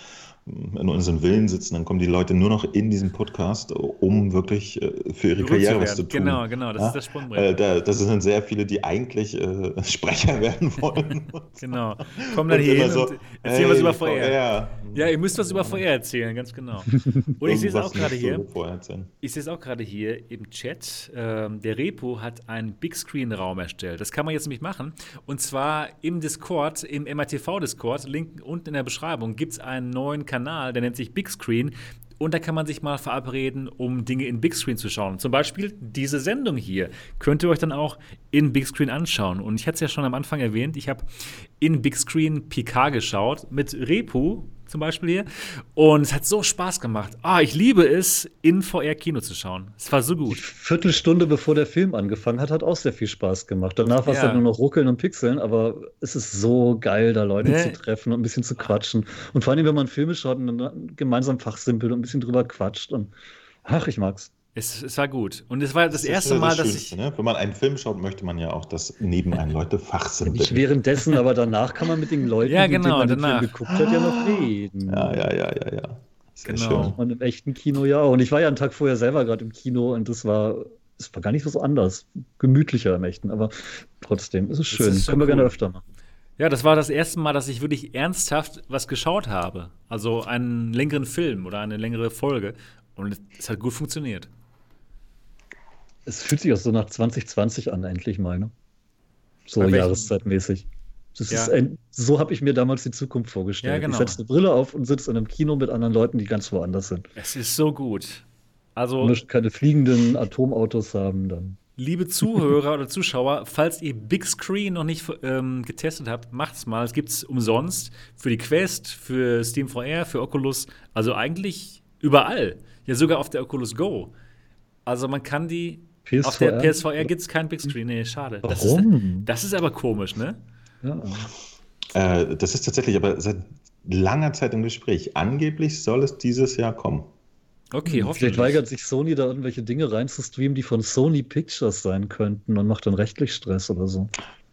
in unseren Villen sitzen, dann kommen die Leute nur noch in diesen Podcast, um wirklich äh, für ihre Karriere was zu tun. Genau, genau, das ja? ist das Sprungbrett. Äh, da, das sind sehr viele, die eigentlich äh, Sprecher werden wollen. genau. Kommen dann hier hin so, und erzählen hey, was über VR. VR. Ja, ihr müsst was über VR erzählen, ganz genau. Und ich sehe es auch gerade hier. Ich sehe es auch gerade hier im Chat. Ähm, der Repo hat einen Big Screen Raum erstellt. Das kann man jetzt nämlich machen. Und zwar im Discord, im MATV Discord, Link unten in der Beschreibung, gibt es einen neuen Kanal Kanal, der nennt sich Big Screen. Und da kann man sich mal verabreden, um Dinge in Big Screen zu schauen. Zum Beispiel diese Sendung hier könnt ihr euch dann auch in Big Screen anschauen. Und ich hatte es ja schon am Anfang erwähnt, ich habe in Big Screen PK geschaut mit Repu zum Beispiel hier. Und es hat so Spaß gemacht. Ah, ich liebe es, in VR-Kino zu schauen. Es war so gut. Die Viertelstunde bevor der Film angefangen hat, hat auch sehr viel Spaß gemacht. Danach war es ja. dann nur noch ruckeln und pixeln, aber es ist so geil, da Leute nee. zu treffen und ein bisschen zu quatschen. Und vor allem, wenn man Filme schaut und dann gemeinsam fachsimpelt und ein bisschen drüber quatscht. Und ach, ich mag's. Es, es, war gut. Und es war das, das erste Mal, das dass ich. Ne? Wenn man einen Film schaut, möchte man ja auch, dass neben einem Leute fachsimpeln. Nicht währenddessen, aber danach kann man mit den Leuten, ja, genau, die man danach. den Film geguckt hat, ja noch reden. Ja, ja, ja, ja, ja. Sehr genau. schön. Und im echten Kino ja auch. Und ich war ja einen Tag vorher selber gerade im Kino und das war, es war gar nicht so anders. Gemütlicher im echten, aber trotzdem, es ist schön. Das ist Können wir gerne öfter machen. Ja, das war das erste Mal, dass ich wirklich ernsthaft was geschaut habe. Also einen längeren Film oder eine längere Folge. Und es hat gut funktioniert. Es fühlt sich auch so nach 2020 an, endlich mal, ne? So jahreszeitmäßig. Ja. Ein, so habe ich mir damals die Zukunft vorgestellt. Ja, genau. Ich setze eine Brille auf und sitze in einem Kino mit anderen Leuten, die ganz woanders sind. Es ist so gut. Also, Wenn wir keine fliegenden Atomautos haben, dann. Liebe Zuhörer oder Zuschauer, falls ihr Big Screen noch nicht ähm, getestet habt, macht's mal. Es gibt's umsonst für die Quest, für Steam VR, für Oculus, also eigentlich überall. Ja, sogar auf der Oculus Go. Also man kann die PSVR? Auf der PSVR gibt es keinen Big Screen. Nee, schade. Warum? Das ist, das ist aber komisch, ne? Ja. Äh, das ist tatsächlich aber seit langer Zeit im Gespräch. Angeblich soll es dieses Jahr kommen. Okay, hoffentlich. Vielleicht weigert sich Sony da irgendwelche Dinge reinzustreamen, die von Sony Pictures sein könnten und macht dann rechtlich Stress oder so.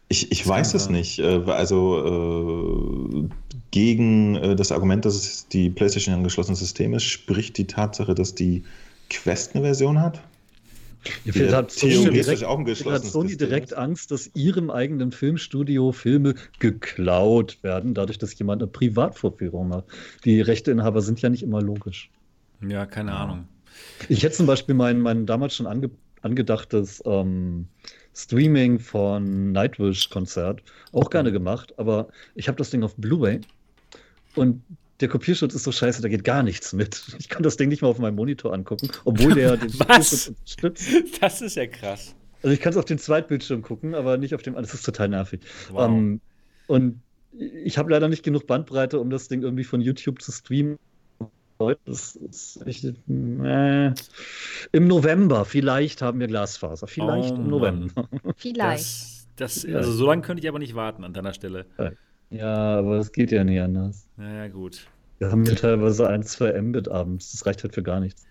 Ich, ich weiß es nicht. Äh, also äh, gegen äh, das Argument, dass es die PlayStation ein geschlossenes System ist, spricht die Tatsache, dass die Quest eine Version hat. Vielleicht hat Sony, direkt, auch ein hat Sony direkt Angst, dass ihrem eigenen Filmstudio Filme geklaut werden, dadurch, dass jemand eine Privatvorführung macht. Die Rechteinhaber sind ja nicht immer logisch. Ja, keine ja. Ahnung. Ich hätte zum Beispiel mein, mein damals schon ange, angedachtes ähm, Streaming von Nightwish-Konzert auch gerne gemacht, aber ich habe das Ding auf Blu-ray und der Kopierschutz ist so scheiße, da geht gar nichts mit. Ich kann das Ding nicht mal auf meinem Monitor angucken, obwohl der den Was? unterstützt. Das ist ja krass. Also ich kann es auf den Zweitbildschirm gucken, aber nicht auf dem. Das ist total nervig. Wow. Um, ähm, und ich habe leider nicht genug Bandbreite, um das Ding irgendwie von YouTube zu streamen. Das ist echt, äh, Im November, vielleicht haben wir Glasfaser. Vielleicht oh, im November. Vielleicht. Das, das, also so lange könnte ich aber nicht warten an deiner Stelle. Ja, aber es geht ja nicht anders. Naja, gut. Wir haben ja teilweise ein, zwei Mbit abends. Das reicht halt für gar nichts.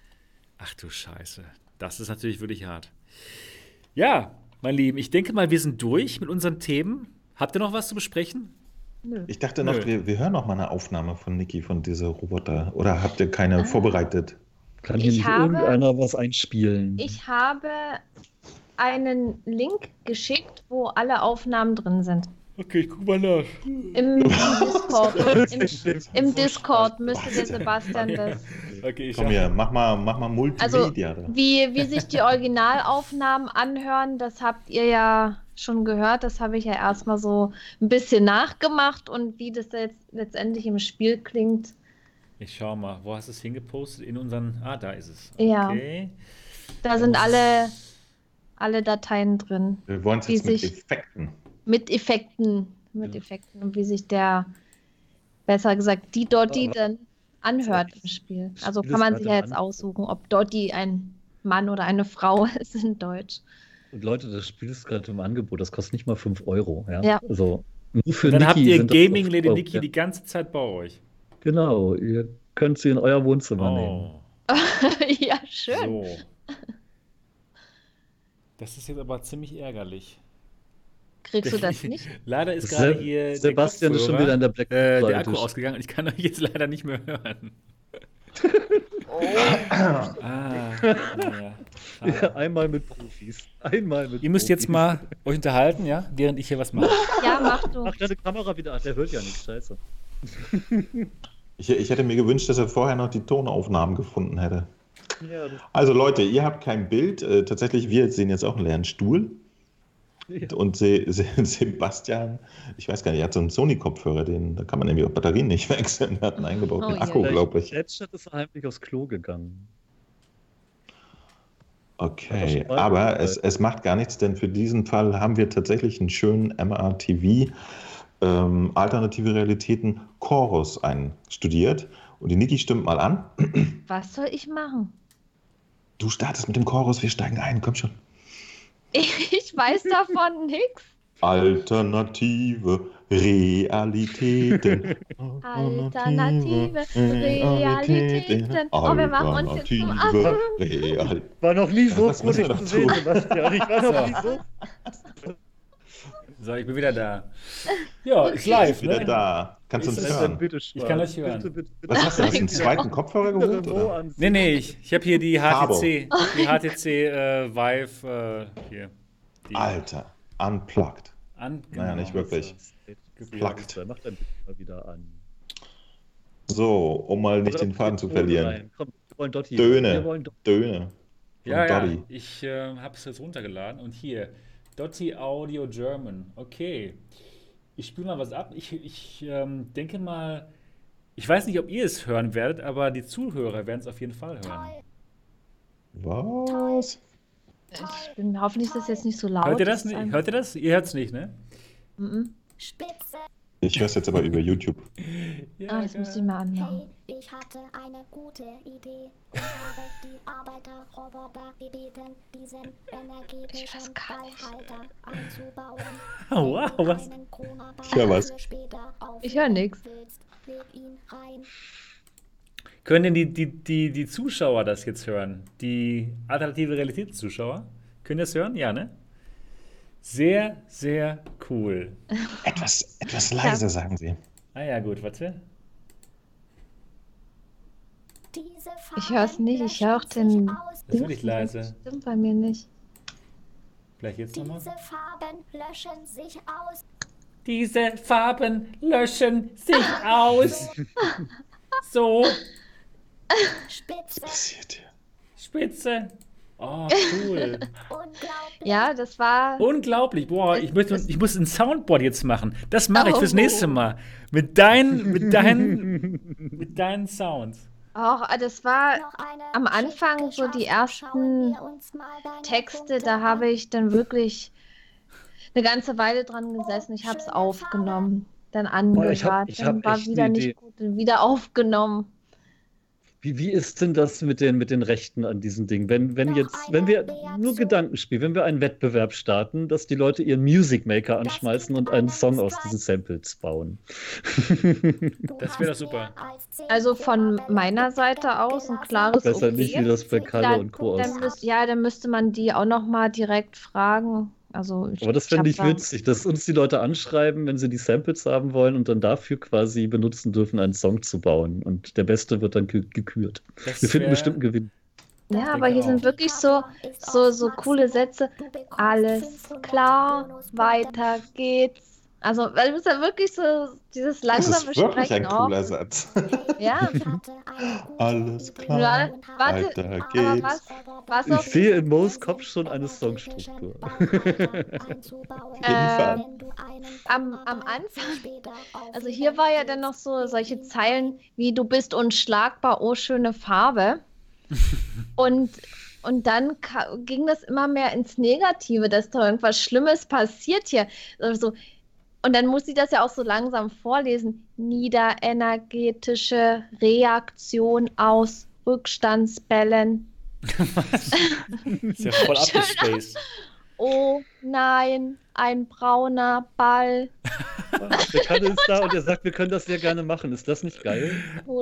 Ach du Scheiße. Das ist natürlich wirklich hart. Ja, mein Lieben, ich denke mal, wir sind durch mit unseren Themen. Habt ihr noch was zu besprechen? Nö. Ich dachte noch, wir, wir, hören noch mal eine Aufnahme von Niki von dieser Roboter. Oder habt ihr keine ah. vorbereitet? Kann hier ich nicht habe, irgendeiner was einspielen? Ich habe einen Link geschickt, wo alle Aufnahmen drin sind. Okay, ich guck mal nach. Im Discord, im, im Discord müsste der Sebastian das. Okay, ich Komm hier, mach mal, mach mal Multimedia. Also, wie, wie sich die Originalaufnahmen anhören, das habt ihr ja schon gehört. Das habe ich ja erstmal so ein bisschen nachgemacht und wie das jetzt letztendlich im Spiel klingt. Ich schau mal, wo hast du es hingepostet? In unseren. Ah, da ist es. Okay. Ja. Da sind alle, alle Dateien drin. Wir wollen es jetzt mit Effekten mit Effekten, mit ja. Effekten und wie sich der, besser gesagt, die Dotti dann anhört im Spiel. Also kann man sich ja jetzt aussuchen, ob Dotti ein Mann oder eine Frau ist in Deutsch. Und Leute, das Spiel ist gerade im Angebot, das kostet nicht mal 5 Euro. Ja. ja. Also, nur für dann Niki habt ihr Gaming Lady Niki ja. die ganze Zeit bei euch. Genau, ihr könnt sie in euer Wohnzimmer oh. nehmen. ja, schön. So. Das ist jetzt aber ziemlich ärgerlich. Kriegst du das nicht? leider ist gerade hier. Sebastian ist schon wieder in der Black äh, Der Akku ausgegangen und ich kann euch jetzt leider nicht mehr hören. oh. ah, ja. ja, einmal mit Profis. Einmal mit Ihr müsst Profis. jetzt mal euch unterhalten, ja? Während ich hier was mache. Ja, mach du. Mach deine Kamera wieder an, der hört ja nichts, scheiße. Ich, ich hätte mir gewünscht, dass er vorher noch die Tonaufnahmen gefunden hätte. Ja, also Leute, ihr habt kein Bild. Äh, tatsächlich, wir sehen jetzt auch einen leeren Stuhl. Ja. Und Se Se Sebastian, ich weiß gar nicht, er hat so einen Sony-Kopfhörer, da kann man nämlich auch Batterien nicht wechseln. Er hat einen eingebauten oh, Akku, glaube ich. Headshot ist heimlich aufs Klo gegangen. Okay, aber es, es macht gar nichts, denn für diesen Fall haben wir tatsächlich einen schönen MRTV ähm, Alternative Realitäten Chorus einstudiert. Und die Niki stimmt mal an. Was soll ich machen? Du startest mit dem Chorus, wir steigen ein, komm schon. Ich weiß davon nichts. Alternative Realitäten. Alternative Realitäten. Oh, wir machen uns jetzt zum Affen. War noch nie so fröhlich zu sehen, Sebastian. Ich war noch nie so. So, ich bin wieder da. Ja, ist live. Ich bin wieder ne? da. Kannst du uns hören? Ich kann euch hören. Bitte, bitte, bitte. Was hast du? Hast du einen zweiten Kopfhörer geholt? Oder? Nee, nee, ich, ich habe hier die HTC, die HTC äh, Vive. Äh, hier. Die Alter, unplugged. Un genau, naja, nicht wirklich. Geplugged. Mach dein Bild mal wieder an. So, um mal nicht den Faden zu verlieren. Komm, wir wollen Dotti. Döne. Döne. Ja, ja, ich äh, habe es jetzt runtergeladen und hier Dotti Audio German. Okay. Ich spiele mal was ab. Ich, ich ähm, denke mal, ich weiß nicht, ob ihr es hören werdet, aber die Zuhörer werden es auf jeden Fall hören. Was? Ich bin, hoffentlich ist das jetzt nicht so laut. Hört ihr das? Nicht? Hört ihr das? Ihr hört es nicht, ne? Mhm. Spitze. Ich höre es jetzt aber über YouTube. ja, ah, das muss ich mal anmachen. Hey, ich hatte eine gute Idee und habe die Arbeiterroboter gebeten, diesen energetischen Ballhalter einzubauen. Oh, wow, was? Ich höre was. Ich höre nichts. Können denn die, die, die, die Zuschauer das jetzt hören? Die alternative Realitätszuschauer? Können das hören? Ja, ne? Sehr, sehr cool. Etwas, etwas leiser, ja. sagen Sie. Ah ja, gut, warte. Ich höre es nicht, ich höre auch den. Das ist wirklich leise. Stimmt bei mir nicht. Vielleicht jetzt nochmal. Diese Farben löschen sich aus. Diese Farben löschen sich aus. so. Spitze. Spitze. Oh, cool. Ja, das war. Unglaublich. Boah, ich, möchte, ich muss ein Soundboard jetzt machen. Das mache ich fürs nächste Mal. Mit deinen, mit deinen, mit deinen Sounds. Auch das war am Anfang so die ersten Texte, da habe ich dann wirklich eine ganze Weile dran gesessen. Ich habe es aufgenommen, dann angehört, ich hab, ich dann war wieder nicht gut, dann wieder aufgenommen. Wie, wie ist denn das mit den, mit den Rechten an diesen Dingen? Wenn, wenn jetzt, wenn wir nur Gedankenspiel, wenn wir einen Wettbewerb starten, dass die Leute ihren Music Maker anschmeißen und einen Song aus diesen Samples bauen. das wäre doch super. Also von meiner Seite aus ein klares Besser okay. nicht, wie das bei Kalle und Co. aussieht. Ja, dann müsste man die auch noch mal direkt fragen. Also ich, Aber das fände ich, witzig, dass uns die Leute anschreiben, wenn sie die Samples haben wollen und dann dafür quasi benutzen dürfen, einen Song zu bauen. Und der Beste wird dann gekürt. Das Wir finden bestimmt einen Gewinn. Ja, aber hier sind wirklich so, so, so coole Sätze. Alles klar, weiter geht's. Also, weil du bist ja wirklich so dieses langsame Das ist wirklich Sprechen ein cooler auch. Satz. Ja. Alles klar. Ja, warte, weiter geht's. Was, was ich sehe in Moos Kopf schon eine Songstruktur. ähm, am, am Anfang, also hier war ja dann noch so solche Zeilen wie Du bist unschlagbar, oh schöne Farbe. Und und dann ging das immer mehr ins Negative, dass da irgendwas Schlimmes passiert hier. Also, und dann muss sie das ja auch so langsam vorlesen. Niederenergetische Reaktion aus Rückstandsbällen. Was? ist ja voll abgespaced. Oh nein, ein brauner Ball. Der Kalle ist da und er sagt, wir können das sehr gerne machen. Ist das nicht geil?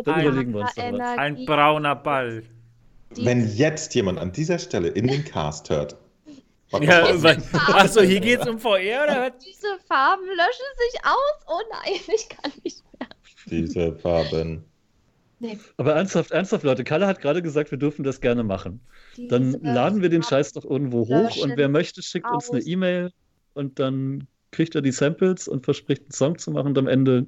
Dann überlegen wir uns doch was. Ein brauner Ball. Wenn jetzt jemand an dieser Stelle in den Cast hört, ja, achso, hier geht es um VR oder Diese Farben löschen sich aus. Oh nein, ich kann nicht mehr. Diese Farben. Nee. Aber ernsthaft, ernsthaft, Leute, Kalle hat gerade gesagt, wir dürfen das gerne machen. Diese dann laden wir den Scheiß doch irgendwo hoch und wer möchte, schickt aus. uns eine E-Mail und dann kriegt er die Samples und verspricht einen Song zu machen und am Ende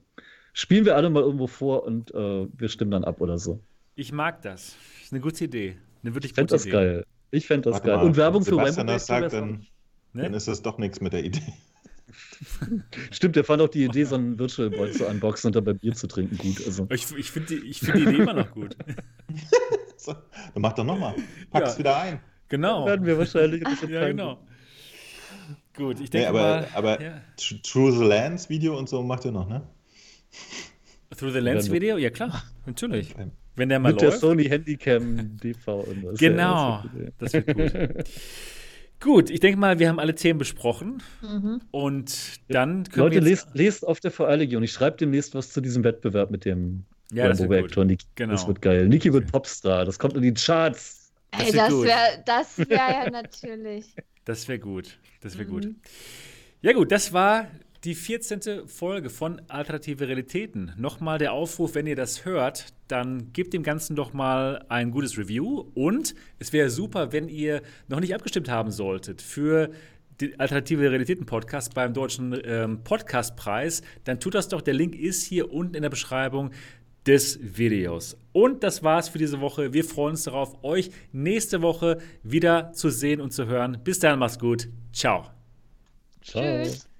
spielen wir alle mal irgendwo vor und äh, wir stimmen dann ab oder so. Ich mag das. Das ist eine gute Idee. Eine wirklich gute das Idee. geil. Ich fände das Warte geil. Mal, und Werbung für Rainbow das sagt, dann, ne? dann ist das doch nichts mit der Idee. Stimmt, der fand auch die Idee, so einen Virtual Boy zu unboxen und dabei Bier zu trinken gut. Also. Ich, ich finde die, find die Idee immer noch gut. so, dann mach doch nochmal. Pack's ja. wieder ein. Genau. Werden wir wahrscheinlich. ja, genau. Gut, ich denke nee, aber, mal, aber ja. Through the Lens Video und so macht ihr noch, ne? Through the Lens Video? Ja, klar, natürlich. Wenn der mal Mit läuft. der Sony Handycam DV und das. Genau, das wird gut. Gut, ich denke mal, wir haben alle Themen besprochen. Mhm. Und dann können Leute, wir lest, lest auf der VR-Legion. Ich schreibe demnächst was zu diesem Wettbewerb mit dem ja, Rainbow Reactor. Genau. Das wird geil. Niki wird Popstar. Das kommt in die Charts. Das Ey, das wäre das wär ja natürlich. Das wäre gut. Das wäre mhm. gut. Ja, gut, das war die 14. Folge von Alternative Realitäten. Nochmal der Aufruf, wenn ihr das hört, dann gebt dem Ganzen doch mal ein gutes Review. Und es wäre super, wenn ihr noch nicht abgestimmt haben solltet für den Alternative Realitäten Podcast beim Deutschen ähm, Podcastpreis. Dann tut das doch. Der Link ist hier unten in der Beschreibung des Videos. Und das war's für diese Woche. Wir freuen uns darauf, euch nächste Woche wieder zu sehen und zu hören. Bis dann, macht's gut. Ciao. Ciao. Tschüss.